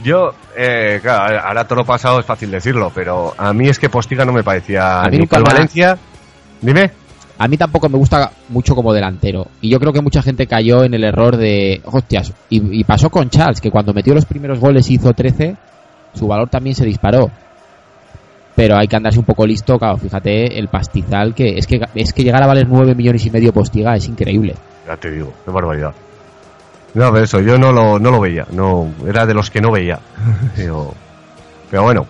Yo, eh, claro, ahora todo lo pasado es fácil decirlo, pero a mí es que Postiga no me parecía A mí ni ha- Valencia. Dime. A mí tampoco me gusta mucho como delantero. Y yo creo que mucha gente cayó en el error de. Hostias. Y, y pasó con Charles, que cuando metió los primeros goles y hizo 13, su valor también se disparó. Pero hay que andarse un poco listo, claro. Fíjate el pastizal que. Es que, es que llegar a valer 9 millones y medio postiga es increíble. Ya te digo, qué barbaridad. No, pero eso, yo no lo, no lo veía, no, era de los que no veía. [LAUGHS] Pero, pero bueno,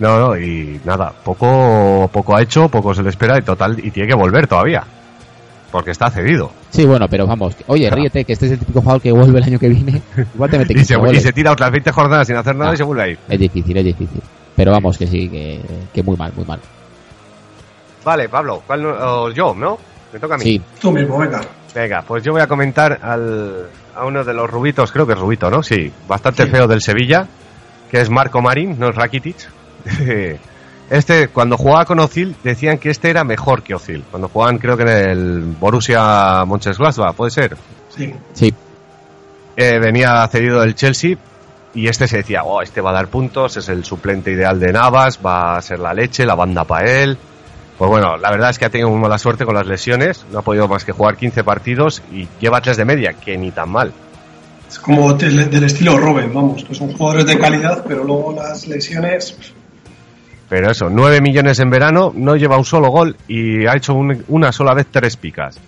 no, no, y nada, poco, poco ha hecho, poco se le espera y total, y tiene que volver todavía. Porque está cedido. Sí, bueno, pero vamos. Oye, Claro. ríete, que este es el típico jugador que vuelve el año que viene. [LAUGHS] Igual te mete Y se, 15 y se tira otras 20 jornadas sin hacer nada Ah. y se vuelve a ir. Es difícil, es difícil. Pero vamos, que sí, que, que muy mal, muy mal. Vale, Pablo, ¿cuál yo, ¿no? Me toca a mí. Sí, Tú mismo, venga. Venga, pues yo voy a comentar al, a uno de los rubitos, creo que es rubito, ¿no? Sí, bastante feo del Sevilla, que es Marco Marín, no es Rakitic. [LAUGHS] Este, cuando jugaba con Ozil, decían que este era mejor que Ozil. Cuando jugaban, creo que en el Borussia Mönchengladbach, puede ser. Sí. sí. Eh, venía cedido del Chelsea y este se decía, oh, este va a dar puntos, es el suplente ideal de Navas, va a ser la leche, la banda para él. Pues bueno, la verdad es que ha tenido muy mala suerte con las lesiones, no ha podido más que jugar 15 partidos y lleva 3 de media, que ni tan mal. Es como del, estilo Robin, vamos, que son jugadores de calidad, pero luego las lesiones. Pero eso, 9 millones en verano, no lleva un solo gol y ha hecho un- una sola vez tres picas.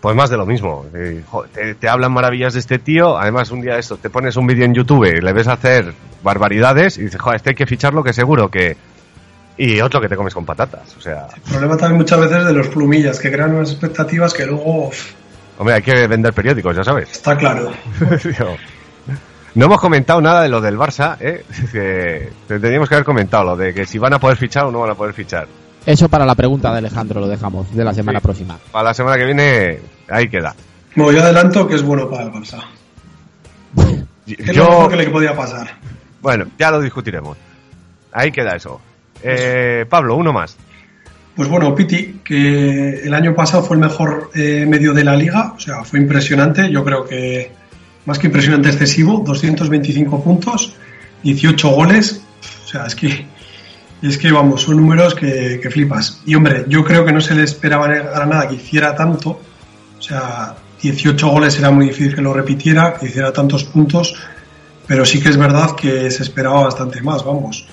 Pues más de lo mismo. Eh, te, te hablan maravillas de este tío. Además, un día esto, te pones un vídeo en YouTube y le ves hacer barbaridades y dices, joder, este hay que ficharlo que seguro que. Y otro que te comes con patatas. O sea, El problema también muchas veces de los plumillas, que crean unas expectativas que luego hombre, hay que vender periódicos, ya sabes. está claro. [LAUGHS] No hemos comentado nada de lo del Barça, ¿eh? que tendríamos que haber comentado lo de que si van a poder fichar o no van a poder fichar. Eso para la pregunta de Alejandro lo dejamos, de la semana Sí. próxima. Para la semana que viene, ahí queda. Bueno, yo adelanto que es bueno para el Barça. Que [LAUGHS] es lo Yo, mejor que le podía pasar. bueno, ya lo discutiremos. Ahí queda eso. Eh, Pablo, uno más. Pues bueno, Piti, que el año pasado fue el mejor eh, medio de la liga, o sea, fue impresionante, yo creo que más que impresionante, excesivo, 225 puntos, 18 goles, o sea, es que, es que vamos, son números que, flipas. Y hombre, yo creo que no se le esperaba a Granada que hiciera tanto, o sea, 18 goles era muy difícil que lo repitiera, que hiciera tantos puntos, pero sí que es verdad que se esperaba bastante más, vamos.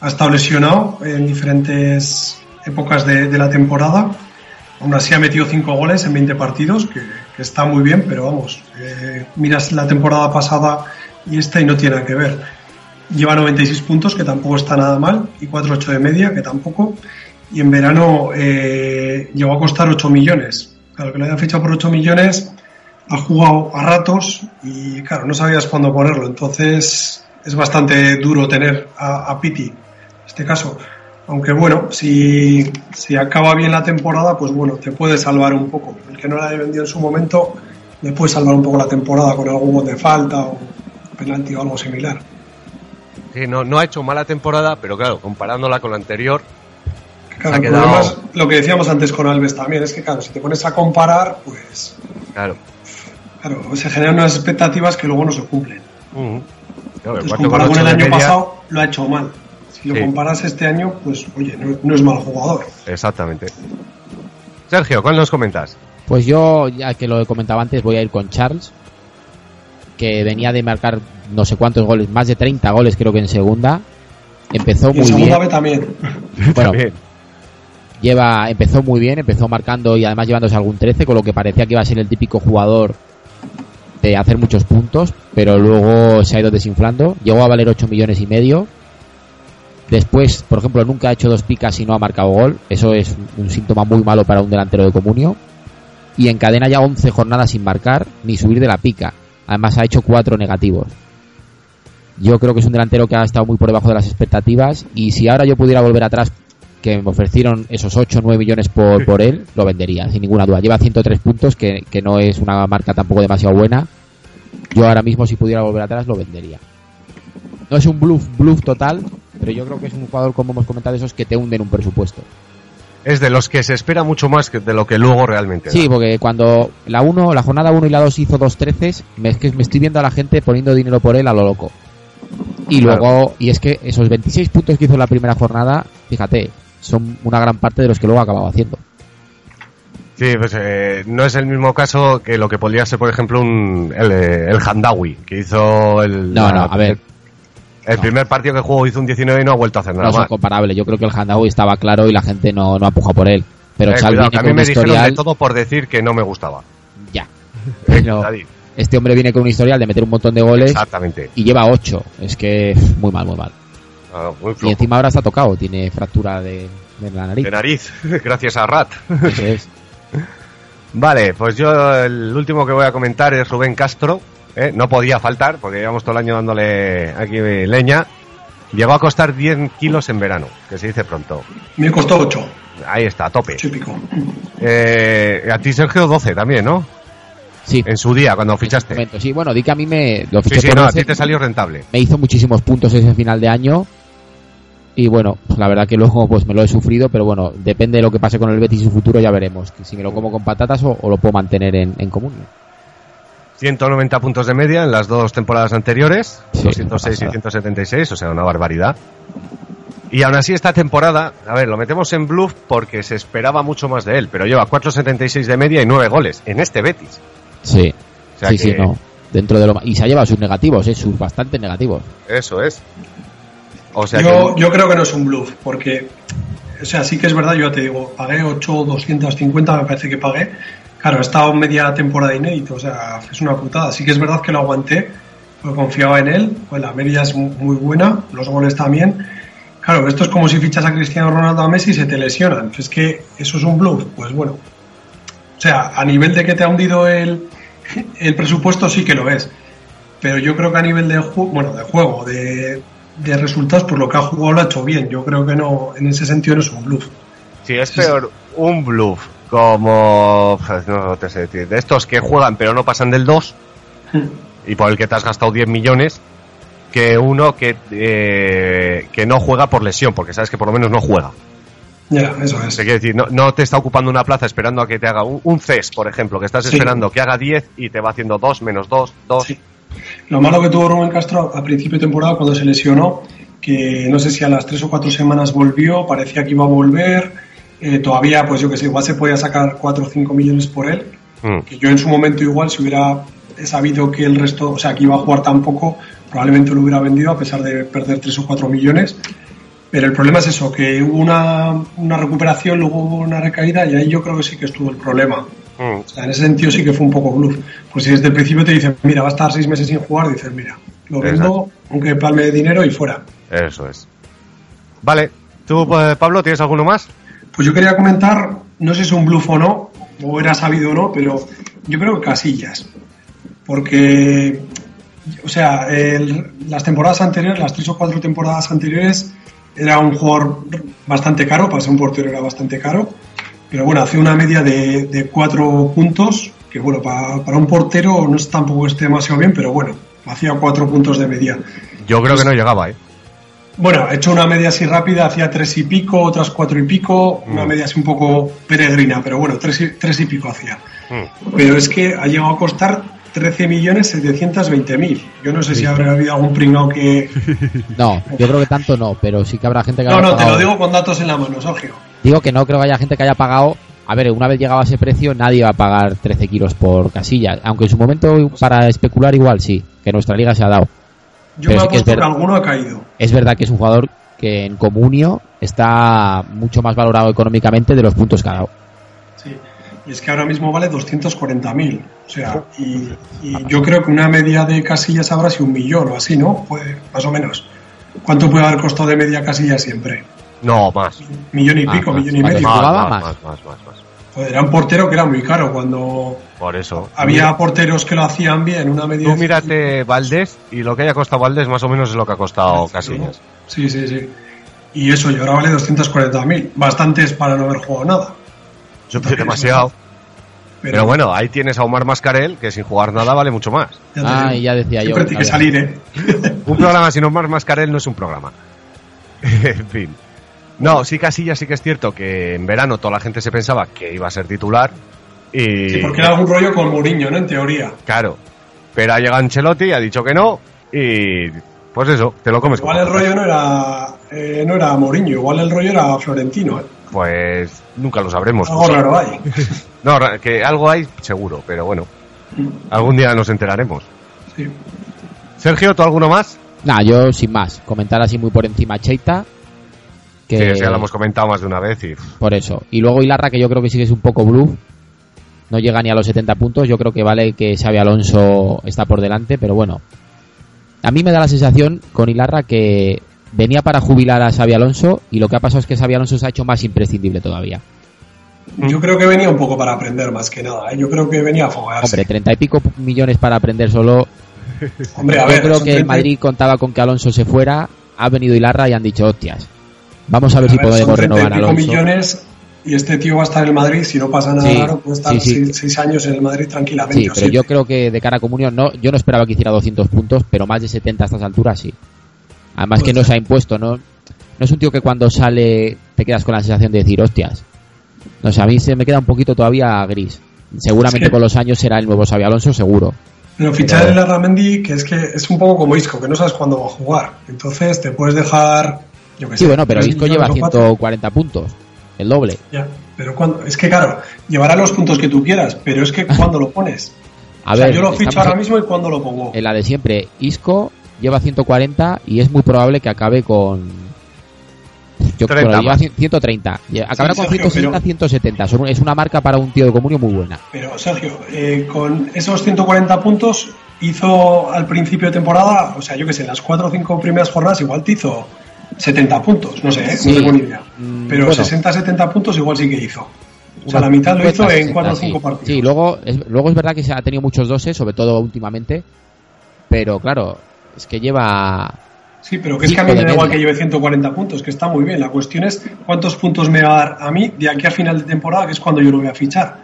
Ha estado lesionado en diferentes épocas de, de la temporada. Aún así ha metido 5 goles en 20 partidos, que, que está muy bien, pero vamos, eh, miras la temporada pasada y esta y no tiene nada que ver. Lleva 96 puntos, que tampoco está nada mal, y 4,8 de media, que tampoco. Y en verano eh, llegó a costar 8 millones. Claro, que lo haya fichado por 8 millones, ha jugado a ratos y claro, no sabías cuándo ponerlo. Entonces es bastante duro tener a, a Piti, este caso. Aunque bueno, si, si acaba bien la temporada, pues bueno, te puede salvar un poco. El que no la haya vendido en su momento, le puede salvar un poco la temporada con algún gol de falta o penalti o algo similar. Sí, no, no ha hecho mala temporada, pero claro, comparándola con la anterior, Claro, ha quedado- es lo que decíamos antes con Alves también, es que claro, si te pones a comparar, pues claro. claro, se generan unas expectativas que luego no se cumplen. Claro, Entonces, comparado con el año media, pasado, lo ha hecho mal. Si lo Sí. comparas este año, pues oye, no, no es mal jugador. Exactamente. Sergio, ¿cuál nos comentas? Pues yo, ya que lo he comentado antes, voy a ir con Charles, que venía de marcar no sé cuántos goles, más de 30 goles creo que en segunda. Empezó Y en muy segunda bien. B también. [LAUGHS] Bueno, También. lleva, empezó muy bien, empezó marcando y además llevándose algún 13, con lo que parecía que iba a ser el típico jugador de hacer muchos puntos, pero luego se ha ido desinflando. Llegó a valer 8 millones y medio. Después, por ejemplo, nunca ha hecho dos picas y no ha marcado gol. Eso es un síntoma muy malo para un delantero de comunio. Y encadena ya 11 jornadas sin marcar ni subir de la pica. Además ha hecho cuatro negativos. Yo creo que es un delantero que ha estado muy por debajo de las expectativas y si ahora yo pudiera volver atrás, que me ofrecieron esos 8 o 9 millones por, por él, lo vendería, sin ninguna duda. Lleva 103 puntos, que, que no es una marca tampoco demasiado buena. Yo ahora mismo si pudiera volver atrás lo vendería. No es un bluff, bluff total, pero yo creo que es un jugador, como hemos comentado, esos que te hunden un presupuesto. Es de los que se espera mucho más que de lo que luego realmente. Sí, da. porque cuando la uno, la jornada 1 y la 2 hizo dos treces, me, es que me estoy viendo a la gente poniendo dinero por él a lo loco. Y Claro. luego, y es que esos 26 puntos que hizo en la primera jornada, fíjate, son una gran parte de los que luego ha acabado haciendo. Sí, pues eh, no es el mismo caso que lo que podría ser, por ejemplo, un, el, eh, el Handawi, que hizo el. No, la- no, a ver. El, No. primer partido que jugó hizo un 19 y no ha vuelto a hacer nada No son comparables. Yo creo que el Handawi estaba claro y la gente no, no ha pujado por él. Pero Eh, cuidado, viene que a mí me dijeron historial. de todo por decir que no me gustaba. Ya. [LAUGHS] Pero este hombre viene con un historial de meter un montón de goles Exactamente. y lleva 8. Es que muy mal, muy mal. Ah, muy Y encima ahora está tocado, tiene fractura de, de la nariz. De nariz, [LAUGHS] gracias a Rat. Eso es. [LAUGHS] Vale, pues yo el último que voy a comentar es Rubén Castro. ¿Eh? No podía faltar porque llevamos todo el año dándole aquí leña. Llegó a costar 10 kilos en verano, que se dice pronto. Me costó 8, Ahí está, a tope. 8 y pico. Eh, a ti, Sergio, 12 también, ¿no? Sí. En su día, cuando fichaste. momento. Sí, bueno, di que a mí me lo Sí, fiché sí, por no, a 12, ti te salió rentable. me hizo muchísimos puntos ese final de año y bueno, pues la verdad que luego pues me lo he sufrido, pero bueno, depende de lo que pase con el Betis y su futuro ya veremos, que si me lo como con patatas o, o lo puedo mantener en, en común. 190 puntos de media en las dos temporadas anteriores, Sí, 206 y pasada. 176, o sea, una barbaridad. Y aún así esta temporada, a ver, lo metemos en bluff porque se esperaba mucho más de él, pero lleva 4.76 de media y 9 goles en este Betis. Sí, O sea sí, sí, que- no. Dentro de lo y se ha llevado sus negativos, eh, sus bastante negativos. Eso es. O sea Yo, que yo creo que no es un bluff, porque, o sea, sí que es verdad, yo ya te digo, pagué 8, 250, me parece que pagué. Claro, he estado media temporada inédito, o sea, es una putada. Sí que es verdad que lo aguanté, porque confiaba en él, pues la media es mu- muy buena, los goles también. Claro, esto es como si fichas a Cristiano Ronaldo a Messi y se te lesionan. Es que eso es un bluff, pues bueno. O sea, a nivel de que te ha hundido el, el presupuesto sí que lo es. pero yo creo que a nivel de, bueno, de juego, de, de resultados, por lo que ha jugado lo ha hecho bien. Yo creo que no, en ese sentido no es un bluff. Si es peor un bluff como. No te sé decir. De estos que juegan pero no pasan del 2 y por el que te has gastado 10 millones que uno que, eh, que no juega por lesión, porque sabes que por lo menos no juega. Ya, eso es. Decir, no, no te está ocupando una plaza esperando a que te haga un, un CES, por ejemplo, que estás Sí. esperando que haga 10 y te va haciendo 2, menos 2, 2. Sí. Lo malo que tuvo Rubén Castro a principio de temporada cuando se lesionó, que no sé si a las tres o cuatro semanas volvió, parecía que iba a volver, eh, todavía, pues yo que sé, igual se podía sacar 4 o 5 millones por él, Mm. que yo en su momento igual si hubiera sabido que el resto, o sea, que iba a jugar tan poco, probablemente lo hubiera vendido a pesar de perder 3 o 4 millones. Pero el problema es eso, que hubo una, una recuperación, luego hubo una recaída y ahí yo creo que sí que estuvo el problema. Mm. O sea, en ese sentido sí que fue un poco bluff. Pues si desde el principio te dicen, mira, va a estar seis meses sin jugar, dices, mira, lo vendo, Exacto. aunque palme de dinero y fuera. Eso es. Vale, tú, eh, Pablo, ¿tienes alguno más? Pues yo quería comentar, no sé si es un bluff o no, o era sabido o no, pero yo creo que Casillas. Porque, o sea, el- las temporadas anteriores, las tres o cuatro temporadas anteriores, era un jugador bastante caro, para ser un portero era bastante caro, pero bueno, hace una media de, de cuatro puntos, que bueno, pa- para un portero no es tampoco esté demasiado bien, pero bueno, hacía cuatro puntos de media. Yo creo que no llegaba, ¿eh? Bueno, he hecho una media así rápida, hacía tres y pico, otras cuatro y pico, una Mm. media así un poco peregrina, pero bueno, tres y, tres y pico hacía. Mm. Pero es que ha llegado a costar 13.720.000. Yo no sé si habrá habido algún pringao que... [LAUGHS] No, yo creo que tanto no, pero sí que habrá gente que No, haya no, te lo digo con datos en la mano, Sergio. Digo que no creo que haya gente que haya pagado. A ver, una vez llegado a ese precio, nadie va a pagar 13 kilos por casilla. Aunque en su momento, para especular, igual sí, que nuestra liga se ha dado. Yo Pero me sí que alguno ha caído. Es verdad que es un jugador que en Comunio está mucho más valorado económicamente de los puntos que ha dado. Sí. Y es que ahora mismo vale 240.000. O sea, y, y yo creo que una media de casillas habrá sido un millón o así, ¿no? Pues, más o menos. ¿Cuánto puede haber costado de media casilla siempre? No, más. Millón y Ah, pico, más. millón y medio. Más, más, más, más. Joder, era un portero que era muy caro cuando Por eso. había porteros que lo hacían bien, una media. Tú mírate Valdés y lo que haya costado Valdés más o menos es lo que ha costado Casillas. Sí, sí, sí. Y eso, y ahora vale 240.000. Bastantes para no haber jugado nada. Yo creo demasiado. Pero bueno, ahí tienes a Omar Mascarel, que sin jugar nada vale mucho más. ya te Ah, y ya decía yo. Siempre tiene que había- salir, ¿eh? Un programa sin Omar Mascarel no es un programa. [LAUGHS] en fin. No, sí Casillas sí que es cierto que en verano toda la gente se pensaba que iba a ser titular. Y Sí, porque era algún rollo con Mourinho, ¿no? En teoría. Claro. Pero ha llegado Ancelotti y ha dicho que no. Y pues eso, te lo comes. con Igual el rollo no era, eh, no era Mourinho, igual el rollo era Florentino, ¿eh? Pues nunca lo sabremos. Algo raro hay. [LAUGHS] No, que algo hay seguro, pero bueno. Algún día nos enteraremos. Sí. Sergio, ¿tú alguno más? Nah, yo sin más. Comentar así muy por encima Cheita. Que Sí, ya lo hemos comentado más de una vez y Por eso. Y luego Ilarra, que yo creo que sí que es un poco bluff. No llega ni a los 70 puntos. Yo creo que vale que Xavi Alonso está por delante, pero bueno. A mí me da la sensación con Ilarra que venía para jubilar a Xavi Alonso y lo que ha pasado es que Xavi Alonso se ha hecho más imprescindible todavía. Yo creo que venía un poco para aprender más que nada, ¿eh? Yo creo que venía a fogarse. Hombre, 30 y pico millones para aprender solo. Hombre, a yo creo que el 30 Madrid contaba con que Alonso se fuera. Ha venido Ilarra y han dicho, hostias. Vamos a ver a si ver, podemos 30 y renovar a Alonso. millones y este tío va a estar en el Madrid, si no pasa nada Sí, raro, puede estar sí, sí. seis, seis años en el Madrid tranquilamente. Sí, o pero siete. yo creo que de cara a comunión, no, yo no esperaba que hiciera 200 puntos, pero más de 70 a estas alturas sí. Además que no se ser. ha impuesto, ¿no? No es un tío que cuando sale te quedas con la sensación de decir, hostias. No sé, a mí se me queda un poquito todavía gris. Seguramente Es que- con los años será el nuevo Xavi Alonso, seguro. Pero fichar el Larramendi, que es que es un poco como Isco, que no sabes cuándo va a jugar. Entonces te puedes dejar, yo que sé. Sí, bueno, pero Isco lleva millones o cuatro. 140 puntos, el doble. Ya, pero cuando, es que claro, llevará los puntos que tú quieras, pero es que cuando lo pones. A o sea, ver, yo lo ficho ahora mismo y cuando lo pongo. en la de siempre. Isco lleva 140 y es muy probable que acabe con. Yo creo 30 que lleva más. 100 130. Lle- Acabará con Sergio, 160, pero- 170. Son- Es una marca para un tío de comunio muy buena. Pero Sergio, eh, con esos 140 puntos hizo al principio de temporada, o sea, yo que sé, en las 4 o 5 primeras jornadas igual te hizo 70 puntos, no sé, ¿eh? Sí. no tengo ni idea. Mm, Pero bueno. 60-70 puntos igual sí que hizo. O sea, la mitad lo 50, hizo en 4 o 60, 5 sí. partidos. Sí, luego es, luego es verdad que se ha tenido muchos doses, sobre todo últimamente. pero claro, es que lleva Sí, pero que es que a mí me da igual que lleve 140 puntos, que está muy bien. La cuestión es cuántos puntos me va a dar a mí de aquí a final de temporada, que es cuando yo lo voy a fichar.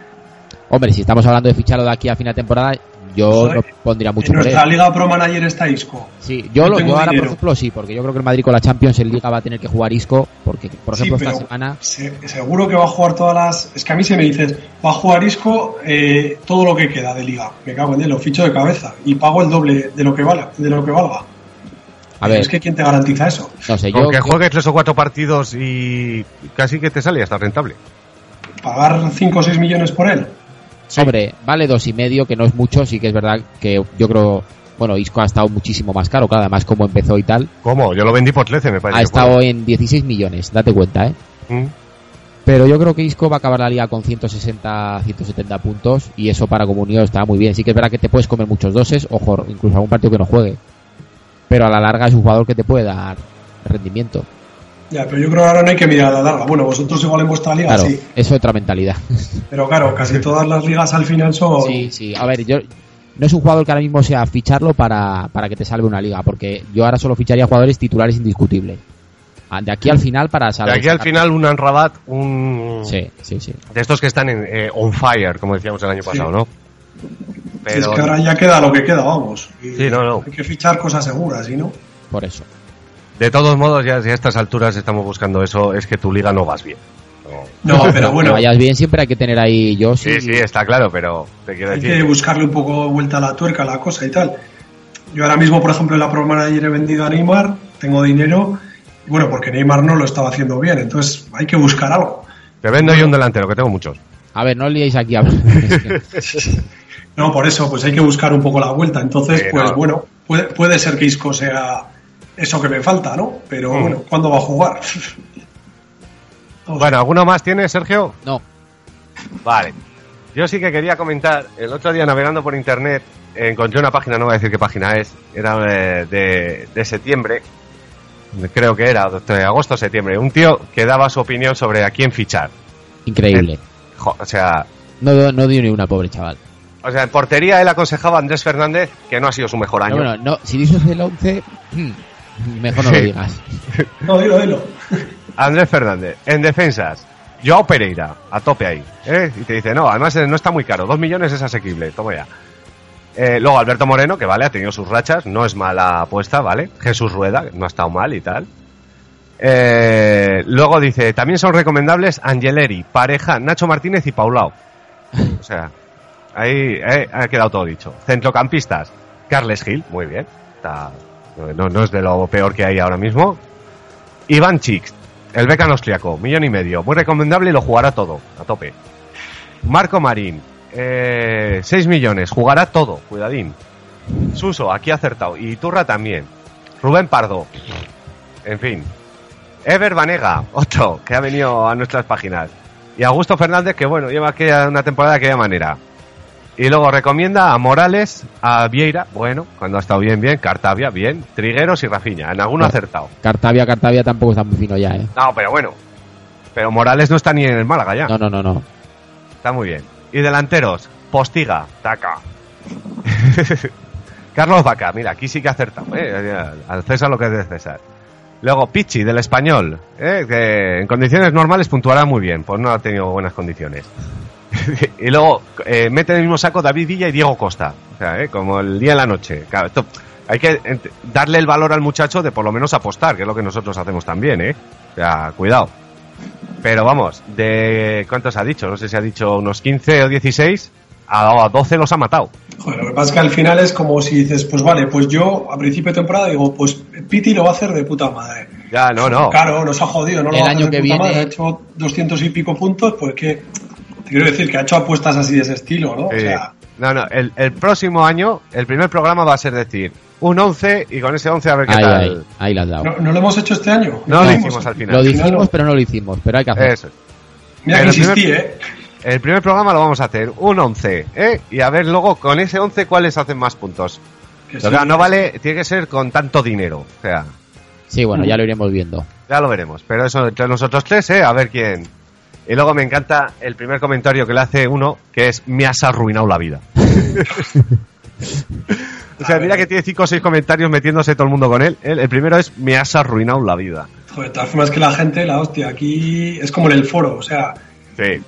Hombre, si estamos hablando de ficharlo de aquí a final de temporada, yo Joder, no pondría mucho en por él. nuestra Liga Pro Manager está Isco. Sí, yo, no lo, yo ahora, por ejemplo, sí, porque yo creo que el Madrid con la Champions en Liga va a tener que jugar Isco, porque, por Sí, ejemplo, esta semana. se- seguro que va a jugar todas las. Es que a mí se me dices, va a jugar Isco eh, todo lo que queda de Liga. Me cago en él, lo ficho de cabeza y pago el doble de lo que valga. De lo que valga. A ver, Es que ¿quién te garantiza eso? no sé, yo. que yo- juegue tres o cuatro partidos y casi que te sale hasta rentable. ¿Pagar 5 o 6 millones por él? Hombre, vale dos y medio, que no es mucho, sí que es verdad que yo creo. Bueno, Isco ha estado muchísimo más caro, claro, además como empezó y tal. ¿Cómo? Yo lo vendí por 13, me parece. Ha estado en 16 millones, date cuenta, ¿eh? Mm. Pero yo creo que Isco va a acabar la liga con 160, 170 puntos y eso para Comunión está muy bien. Sí que es verdad que te puedes comer muchos doses, ojo, incluso algún partido que no juegue. Pero a la larga es un jugador que te puede dar rendimiento. Ya, pero yo creo que ahora no hay que mirar a la larga. Bueno, vosotros igual en vuestra liga Claro, sí. es otra mentalidad. [LAUGHS] Pero claro, casi todas las ligas al final son. Sí, sí. A ver, yo no es un jugador que ahora mismo sea ficharlo para, para que te salve una liga, porque yo ahora solo ficharía jugadores titulares indiscutibles. Ah, De aquí al final para De salvar. aquí al final un Anrabat, un... Sí, sí, sí. De estos que están en eh, on fire, como decíamos el año Sí. pasado, ¿no? Si es que ahora ya queda lo que queda, vamos. Y Sí, no, no. Hay que fichar cosas seguras, ¿sí no? Por eso. De todos modos, ya si a estas alturas estamos buscando eso, es que tu liga no vas bien. No, pero Que bueno, vayas bien, siempre hay que tener ahí yo Sí, sí, está claro, pero te quiero hay decir... que buscarle un poco vuelta a la tuerca a la cosa y tal. Yo ahora mismo, por ejemplo, en la Pro Manager he vendido a Neymar, tengo dinero, y bueno, porque Neymar no lo estaba haciendo bien, entonces hay que buscar algo. Te vendo yo un delantero, que tengo muchos. A ver, no os liéis aquí a. [LAUGHS] [LAUGHS] No, por eso, pues hay que buscar un poco la vuelta. Entonces, Sí, pues no. bueno, puede, puede ser que Isco sea eso que me falta, ¿no? Pero Mm. bueno, ¿cuándo va a jugar? Bueno, ¿alguno más tiene, Sergio? No. Vale. Yo sí que quería comentar, el otro día navegando por internet, eh, encontré una página, no voy a decir qué página es, era eh, de, de septiembre, creo que era, de agosto o septiembre, un tío que daba su opinión sobre a quién fichar. Increíble. Jo, o sea, No, no dio ni una, pobre chaval. o sea, en portería él aconsejaba a Andrés Fernández que no ha sido su mejor año. No, bueno, no, si dices el 11, [CLEARS THROAT] mejor no lo digas. No, dilo, dilo. Andrés Fernández, en defensas, Joao Pereira, a tope ahí. ¿eh? Y te dice, no, además eh, no está muy caro, dos millones es asequible, toma ya. Eh, luego Alberto Moreno, que vale, ha tenido sus rachas, no es mala apuesta, ¿vale? Jesús Rueda, no ha estado mal y tal. Eh, luego dice, también son recomendables Angeleri, Pareja, Nacho Martínez y Paulao. O sea, ahí eh, ha quedado todo dicho. Centrocampistas, Carles Gil, muy bien. Está, no, no es de lo peor que hay ahora mismo. Iván Chix, el becan austriaco, millón y medio. Muy recomendable y lo jugará todo, a tope. Marco Marín, eh, 6 millones, jugará todo, cuidadín. Suso, aquí acertado. Y Turra también. Rubén Pardo, en fin. Ever Vanega, [LAUGHS] otro, que ha venido a nuestras páginas. Y Augusto Fernández, que bueno, lleva aquella, una temporada de aquella manera. Y luego recomienda a Morales, a Vieira, bueno, cuando ha estado bien, bien, Cartavia, bien, Trigueros y Rafiña. En alguno ha acertado. Cartavia, Cartavia tampoco está muy fino ya, ¿eh? No, pero bueno. Pero Morales no está ni en el Málaga ya. No, no, no, no. Está muy bien. Y delanteros, Postiga, Taca. [LAUGHS] Carlos Vaca, mira, aquí sí que ha acertado. ¿eh? Al César lo que es de César. Luego Pichi, del español, ¿eh? que en condiciones normales puntuará muy bien, pues no ha tenido buenas condiciones. [LAUGHS] y luego eh, mete en el mismo saco David Villa y Diego Costa, o sea, ¿eh? como el día y la noche. Claro, esto- hay que darle el valor al muchacho de por lo menos apostar, que es lo que nosotros hacemos también, ¿eh? O sea, cuidado. Pero vamos, de ¿cuántos ha dicho? No sé si ha dicho unos 15 o 16, a a 12 los ha matado. Joder, lo que pasa es que al final es como si dices, pues vale, pues yo a principio de temporada digo, pues Piti lo va a hacer de puta madre. Ya, no, no. Claro, nos ha jodido, no lo El a hacer año de que puta viene- madre. Ha hecho 200 y pico puntos, pues que te quiero decir que ha hecho apuestas así de ese estilo, ¿no? O sea, no, no, el, el próximo año, el primer programa va a ser decir un 11 y con ese 11 a ver qué Ahí, tal. ahí, ahí la has dado. ¿no, no lo hemos hecho este año? No lo hicimos. al Lo final. final dijimos, no. pero no lo hicimos, pero hay que hacer. Eso. Mira que insistí, primer- ¿eh? El primer programa lo vamos a hacer un 11, ¿eh? Y a ver luego con ese 11 cuáles hacen más puntos. Sí. claro, no vale, tiene que ser con tanto dinero. O sea, Sí, bueno, ya lo iremos viendo. ya lo veremos. Pero eso entre nosotros tres, ¿eh? A ver quién. Y luego me encanta el primer comentario que le hace uno, que es me has arruinado la vida. [LAUGHS] O sea, mira que tiene cinco o seis comentarios metiéndose todo el mundo con él. El, el primero es, me has arruinado la vida. Joder, de todas formas que la gente, la hostia, aquí es como en el foro, o sea, Sí.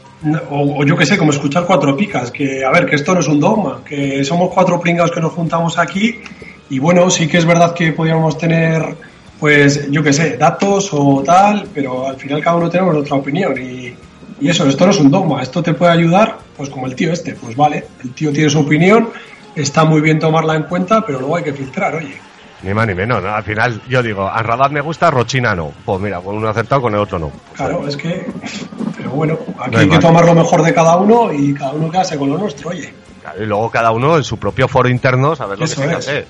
o, o yo que sé, como escuchar cuatro picas, que a ver, que esto no es un dogma, que somos cuatro pringados que nos juntamos aquí y bueno, sí que es verdad que podríamos tener, pues yo que sé, datos o tal, pero al final cada uno tenemos otra opinión y, y eso, esto no es un dogma, esto te puede ayudar, pues como el tío este, pues vale, el tío tiene su opinión, está muy bien tomarla en cuenta, pero luego hay que filtrar, oye. Ni más ni menos. ¿no? Al final, yo digo, a Rabat me gusta, Rochina no. Pues mira, con uno acertado, con el otro no. Pues, Claro, es que. Pero bueno, aquí No hay hay que tomar lo mejor de cada uno y cada uno quedarse con lo nuestro, oye. claro, y luego cada uno en su propio foro interno saber lo Eso que que es. hacer.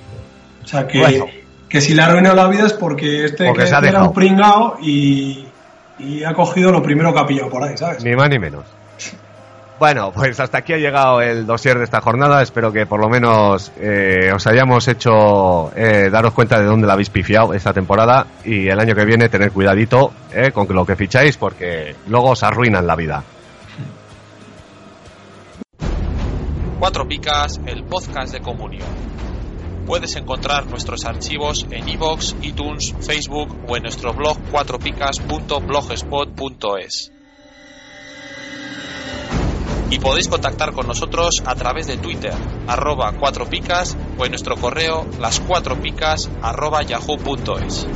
O sea, que, Bueno. que si le ha arruinado la vida es porque este Porque que se ha era dejado. un pringao y, y ha cogido lo primero que ha pillado por ahí, ¿sabes? Ni más ni menos. Bueno, pues hasta aquí ha llegado el dossier de esta jornada. Espero que por lo menos eh, os hayamos hecho eh, daros cuenta de dónde la habéis pifiado esta temporada y el año que viene tener cuidadito eh, con lo que ficháis porque luego os arruinan la vida. Cuatro Picas, el podcast de Comunión. Puedes encontrar nuestros archivos en iVoox, iTunes, Facebook o en nuestro blog cuatropicas.blogspot.es. Y podéis contactar con nosotros a través de Twitter, arroba cuatro picas o en nuestro correo las cuatro picas arroba yahoo.es.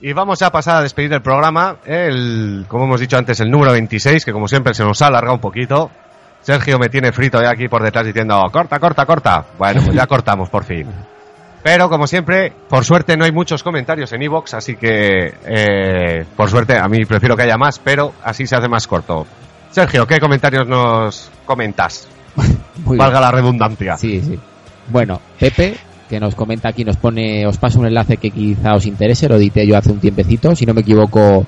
Y vamos a pasar a despedir el programa, el, como hemos dicho antes, el número 26, que como siempre se nos ha alargado un poquito. Sergio me tiene frito ya aquí por detrás diciendo, corta, corta, corta. Bueno, pues ya [LAUGHS] cortamos por fin. Pero como siempre, por suerte no hay muchos comentarios en Evox, así que eh, por suerte a mí prefiero que haya más, pero así se hace más corto. Sergio, ¿qué comentarios nos comentas? [LAUGHS] Muy Valga la redundancia. Sí, sí. Bueno, Pepe, que nos comenta aquí, nos pone, os paso un enlace que quizá os interese, lo edité yo hace un tiempecito, si no me equivoco,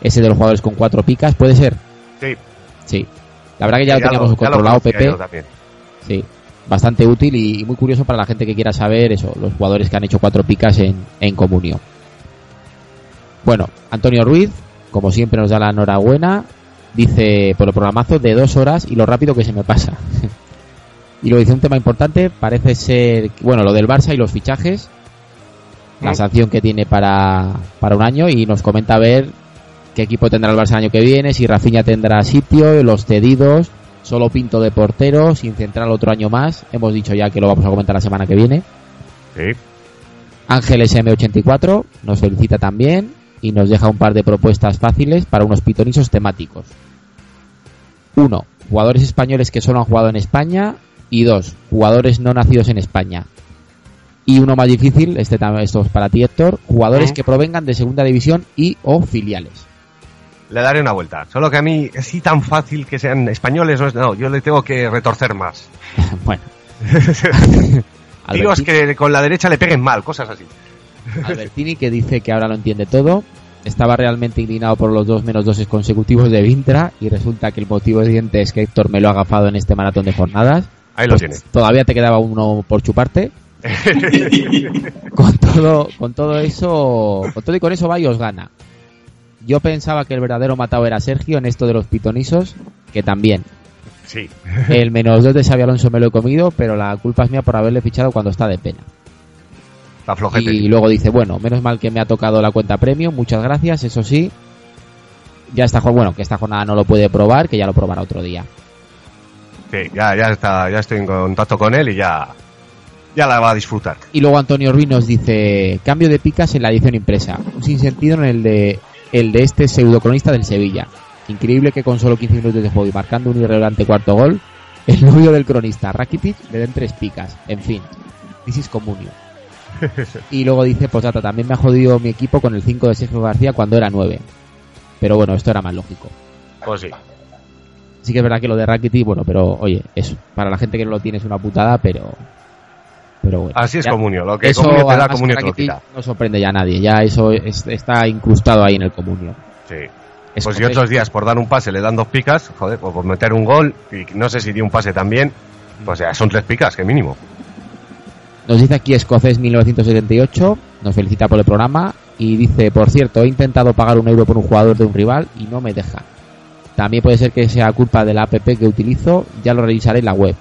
ese de los jugadores con cuatro picas, ¿puede ser? Sí. Sí. La verdad que ya, lo teníamos ya lo controlado, conocía Pepe. también. Sí. Bastante útil y, y muy curioso para la gente que quiera saber eso, los jugadores que han hecho cuatro picas en, en comunio. Bueno, Antonio Ruiz, como siempre nos da la enhorabuena, dice por el programazo de dos horas y lo rápido que se me pasa. [LAUGHS] y lo dice un tema importante, parece ser, bueno, lo del Barça y los fichajes, la Mm. sanción que tiene para, para un año y nos comenta a ver qué equipo tendrá el Barça el año que viene, si Rafinha tendrá sitio, los cedidos, solo Pinto de portero, sin central otro año más, hemos dicho ya que lo vamos a comentar la semana que viene. Sí. Ángel SM84 nos felicita también y nos deja un par de propuestas fáciles para unos pitonisos temáticos. Uno, jugadores españoles que solo han jugado en España y dos, jugadores no nacidos en España. Y uno más difícil, este esto es para ti Héctor, jugadores que provengan de segunda división y o filiales. Le daré una vuelta. Solo que a mí, así tan fácil que sean españoles, no, es- no yo le tengo que retorcer más. [LAUGHS] bueno, [LAUGHS] Tíos Albertini- que con la derecha le peguen mal, cosas así. Albertini que dice que ahora lo entiende todo. Estaba realmente indignado por los dos menos doses consecutivos de Vintra y resulta que el motivo evidente es que Héctor me lo ha agafado en este maratón de jornadas. Ahí lo Pues tiene. Todavía te quedaba uno por chuparte. [LAUGHS] con todo, con todo eso, con todo y con eso va y os gana. Yo pensaba que el verdadero matado era Sergio en esto de los pitonisos, que también. Sí. El [LAUGHS] menos dos de Xavi Alonso me lo he comido, pero la culpa es mía por haberle fichado cuando está de pena. Está flojete. Y luego dice, bueno, menos mal que me ha tocado la cuenta premium, muchas gracias, eso sí. Ya está, bueno, que esta jornada no lo puede probar, que ya lo probará otro día. Sí, ya, ya está, ya estoy en contacto con él y ya, ya la va a disfrutar. Y luego Antonio Ruiz nos dice, cambio de picas en la edición impresa, un sinsentido en el de, el de este pseudocronista del Sevilla. Increíble que con solo 15 minutos de juego y marcando un irrelevante cuarto gol, el novio del cronista, Rakitic, le den tres picas. En fin, this is comunio. [LAUGHS] Y luego dice, pues data, también me ha jodido mi equipo con el 5 de Sergio García cuando era 9. Pero bueno, esto era más lógico. Pues sí. Sí que es verdad que lo de Rakitic, bueno, pero oye, eso, para la gente que no lo tiene es una putada, pero... Pero bueno. Así es Ya- comunio. Lo que eso, comunio te da, comunio te lo Rakitic quita. no sorprende ya a nadie, ya eso es- está incrustado ahí en el comunio. Sí. Es Pues correcto. otros días por dar un pase le dan dos picas, joder, pues por meter un gol, y no sé si dio un pase también, pues ya son tres picas, que mínimo. Nos dice aquí Escocés 1978, nos felicita por el programa y dice, por cierto, he intentado pagar un euro por un jugador de un rival y no me deja. También puede ser que sea culpa de la app que utilizo, ya lo revisaré en la web.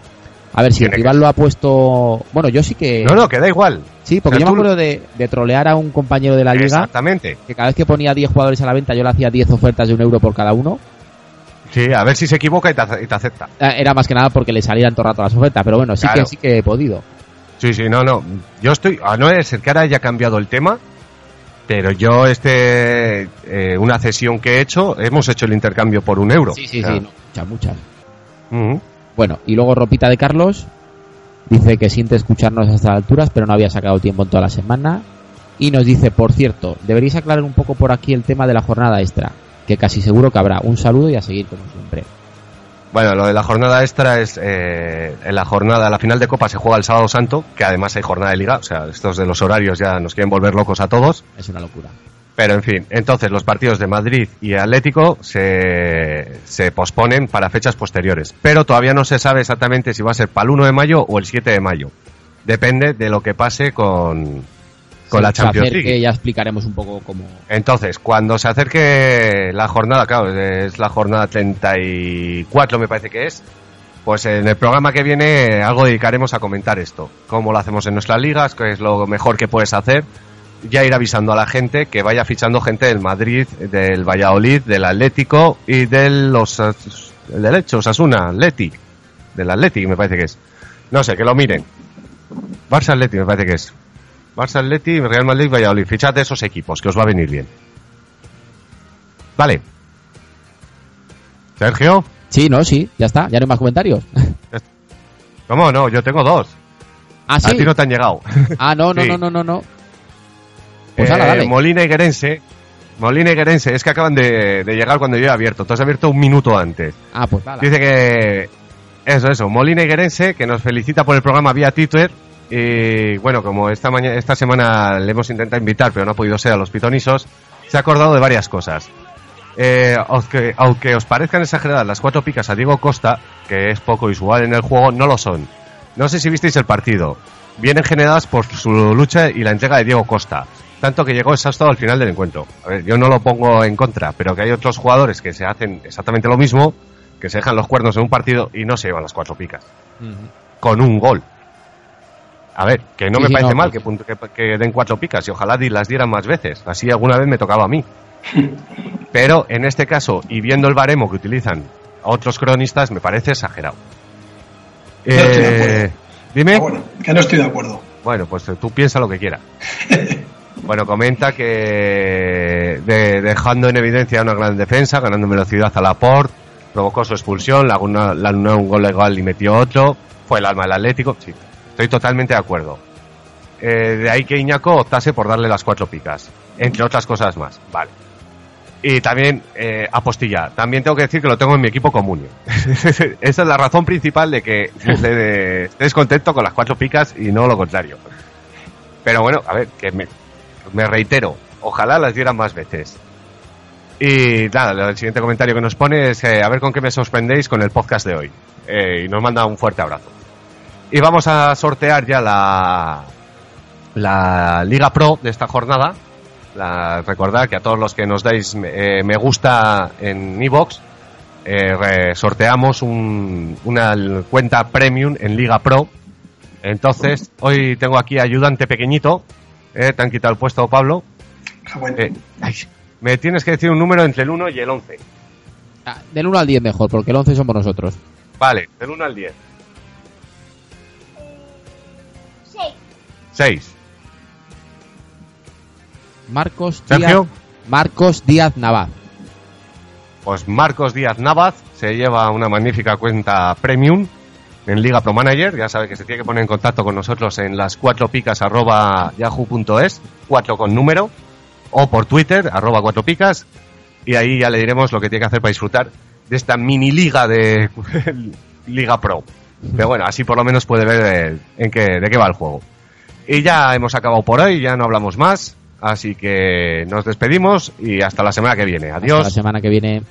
A ver, si el rival lo ha puesto... Bueno, yo sí que... No, no, que da igual. Sí, porque yo me tú- acuerdo de, de trolear a un compañero de la liga Exactamente. que cada vez que ponía 10 jugadores a la venta yo le hacía 10 ofertas de un euro por cada uno. Sí, a ver si se equivoca y te, y te acepta. Eh, Era más que nada porque le salían todo el rato las ofertas, pero bueno, sí Claro. que sí que he podido. Sí, sí, no, no. Yo estoy. A no es el que ahora haya cambiado el tema, pero yo, este. eh, una cesión que he hecho, hemos hecho el intercambio por un euro. Sí, sí, O sea, sí, no, muchas, muchas. ujú. Bueno, y luego ropita de Carlos. Dice que siente escucharnos a estas alturas, pero no había sacado tiempo en toda la semana. Y nos dice, por cierto, deberíais aclarar un poco por aquí el tema de la jornada extra, que casi seguro que habrá. Un saludo y a seguir como siempre. Bueno, lo de la jornada extra es. eh, en la jornada, la final de Copa se juega el sábado santo, que además hay jornada de liga. O sea, estos de los horarios ya nos quieren volver locos a todos. Es una locura. Pero en fin, entonces los partidos de Madrid y Atlético se, se posponen para fechas posteriores. Pero todavía no se sabe exactamente si va a ser para el 1 de mayo o el 7 de mayo. Depende de lo que pase con, con la Se Champions acerque, League. ya explicaremos un poco cómo. Entonces, cuando se acerque la jornada, claro, es la jornada 34 me parece que es, pues en el programa que viene algo dedicaremos a comentar esto. Cómo lo hacemos en nuestras ligas, qué es lo mejor que puedes hacer. Ya ir avisando a la gente que vaya fichando gente del Madrid, del Valladolid, del Atlético y del los el del hecho, Osasuna, del Athletic me parece que es. No sé, que lo miren. Barça Athletic me parece que es. Barça Athletic, Real Madrid, Valladolid. Fichad de esos equipos, que os va a venir bien. Vale. Sergio, Sí, no, sí, ya está, ya no hay más comentarios. ¿cómo no? Yo tengo dos. ah, A sí. ti no te han llegado. Ah, no, no, [LAUGHS] Sí. no, no, no, no. Pues Eh, ala, dale. Molina y Guerense. Molina y Guerense, es que acaban de, de llegar cuando yo he abierto. Tú has abierto un minuto antes. Ah, pues. Dice que. Eso, eso. Molina y Guerense, que nos felicita por el programa vía Twitter. Y bueno, como esta, mañana, esta semana le hemos intentado invitar, pero no ha podido ser a los pitonisos, se ha acordado de varias cosas. Eh, aunque, aunque os parezcan exageradas las cuatro picas a Diego Costa, que es poco usual en el juego, no lo son. No sé si visteis el partido. Vienen generadas por su lucha y la entrega de Diego Costa. Tanto que llegó exhausto al final del encuentro. A ver, yo no lo pongo en contra, pero que hay otros jugadores que se hacen exactamente lo mismo, que se dejan los cuernos en un partido y no se llevan las cuatro picas. Con un gol. A ver, que no Sí, me sí, parece no, mal pues- que, que- que den cuatro picas y ojalá di- las dieran más veces. Así alguna vez me tocaba a mí. [LAUGHS] Pero en este caso, y viendo el baremo que utilizan otros cronistas, me parece exagerado. No Eh, dime. Ah, bueno, que no estoy de acuerdo. Bueno, pues eh, tú piensa lo que quieras. [LAUGHS] Bueno, comenta que de- dejando en evidencia una gran defensa, ganando velocidad a Laporte, provocó su expulsión, la anuló un gol legal y metió otro, fue el alma del Atlético, sí, estoy totalmente de acuerdo. Eh, de ahí que Iñaco optase por darle las cuatro picas, entre otras cosas más, vale. Y también, eh, apostilla, también tengo que decir que lo tengo en mi equipo comunio. [LAUGHS] Esa es la razón principal de que esté- estés contento con las cuatro picas y no lo contrario. Pero bueno, a ver, que me, me reitero, ojalá las dieran más veces. Y nada, el siguiente comentario que nos pone es eh, a ver con qué me sorprendéis con el podcast de hoy. Eh, y nos manda un fuerte abrazo. Y vamos a sortear ya la, la Liga Pro de esta jornada. La, recordad que a todos los que nos dais eh, me gusta en re- sorteamos un- una cuenta premium en Liga Pro. Entonces, hoy tengo aquí ayudante pequeñito. Eh, te han quitado el puesto, Pablo. Ah, bueno. Eh, ay, me tienes que decir un número entre el 1 y el 11. Ah, del 1 al 10 mejor, porque el 11 somos nosotros. Vale, del 1 al 10. 6. Marcos Díaz, Sergio. Marcos Díaz Navaz. Pues Marcos Díaz Navaz se lleva una magnífica cuenta premium en Liga Pro Manager. Ya sabe que se tiene que poner en contacto con nosotros en las cuatro picas arroba yahoo.es, 4 con número, o por Twitter, arroba cuatro picas, y ahí ya le diremos lo que tiene que hacer para disfrutar de esta mini liga de [LAUGHS] Liga Pro. Pero bueno, así por lo menos puede ver eh, en qué, de qué va el juego. Y ya hemos acabado por hoy, ya no hablamos más. Así que nos despedimos y hasta la semana que viene. Hasta Adiós. la semana que viene.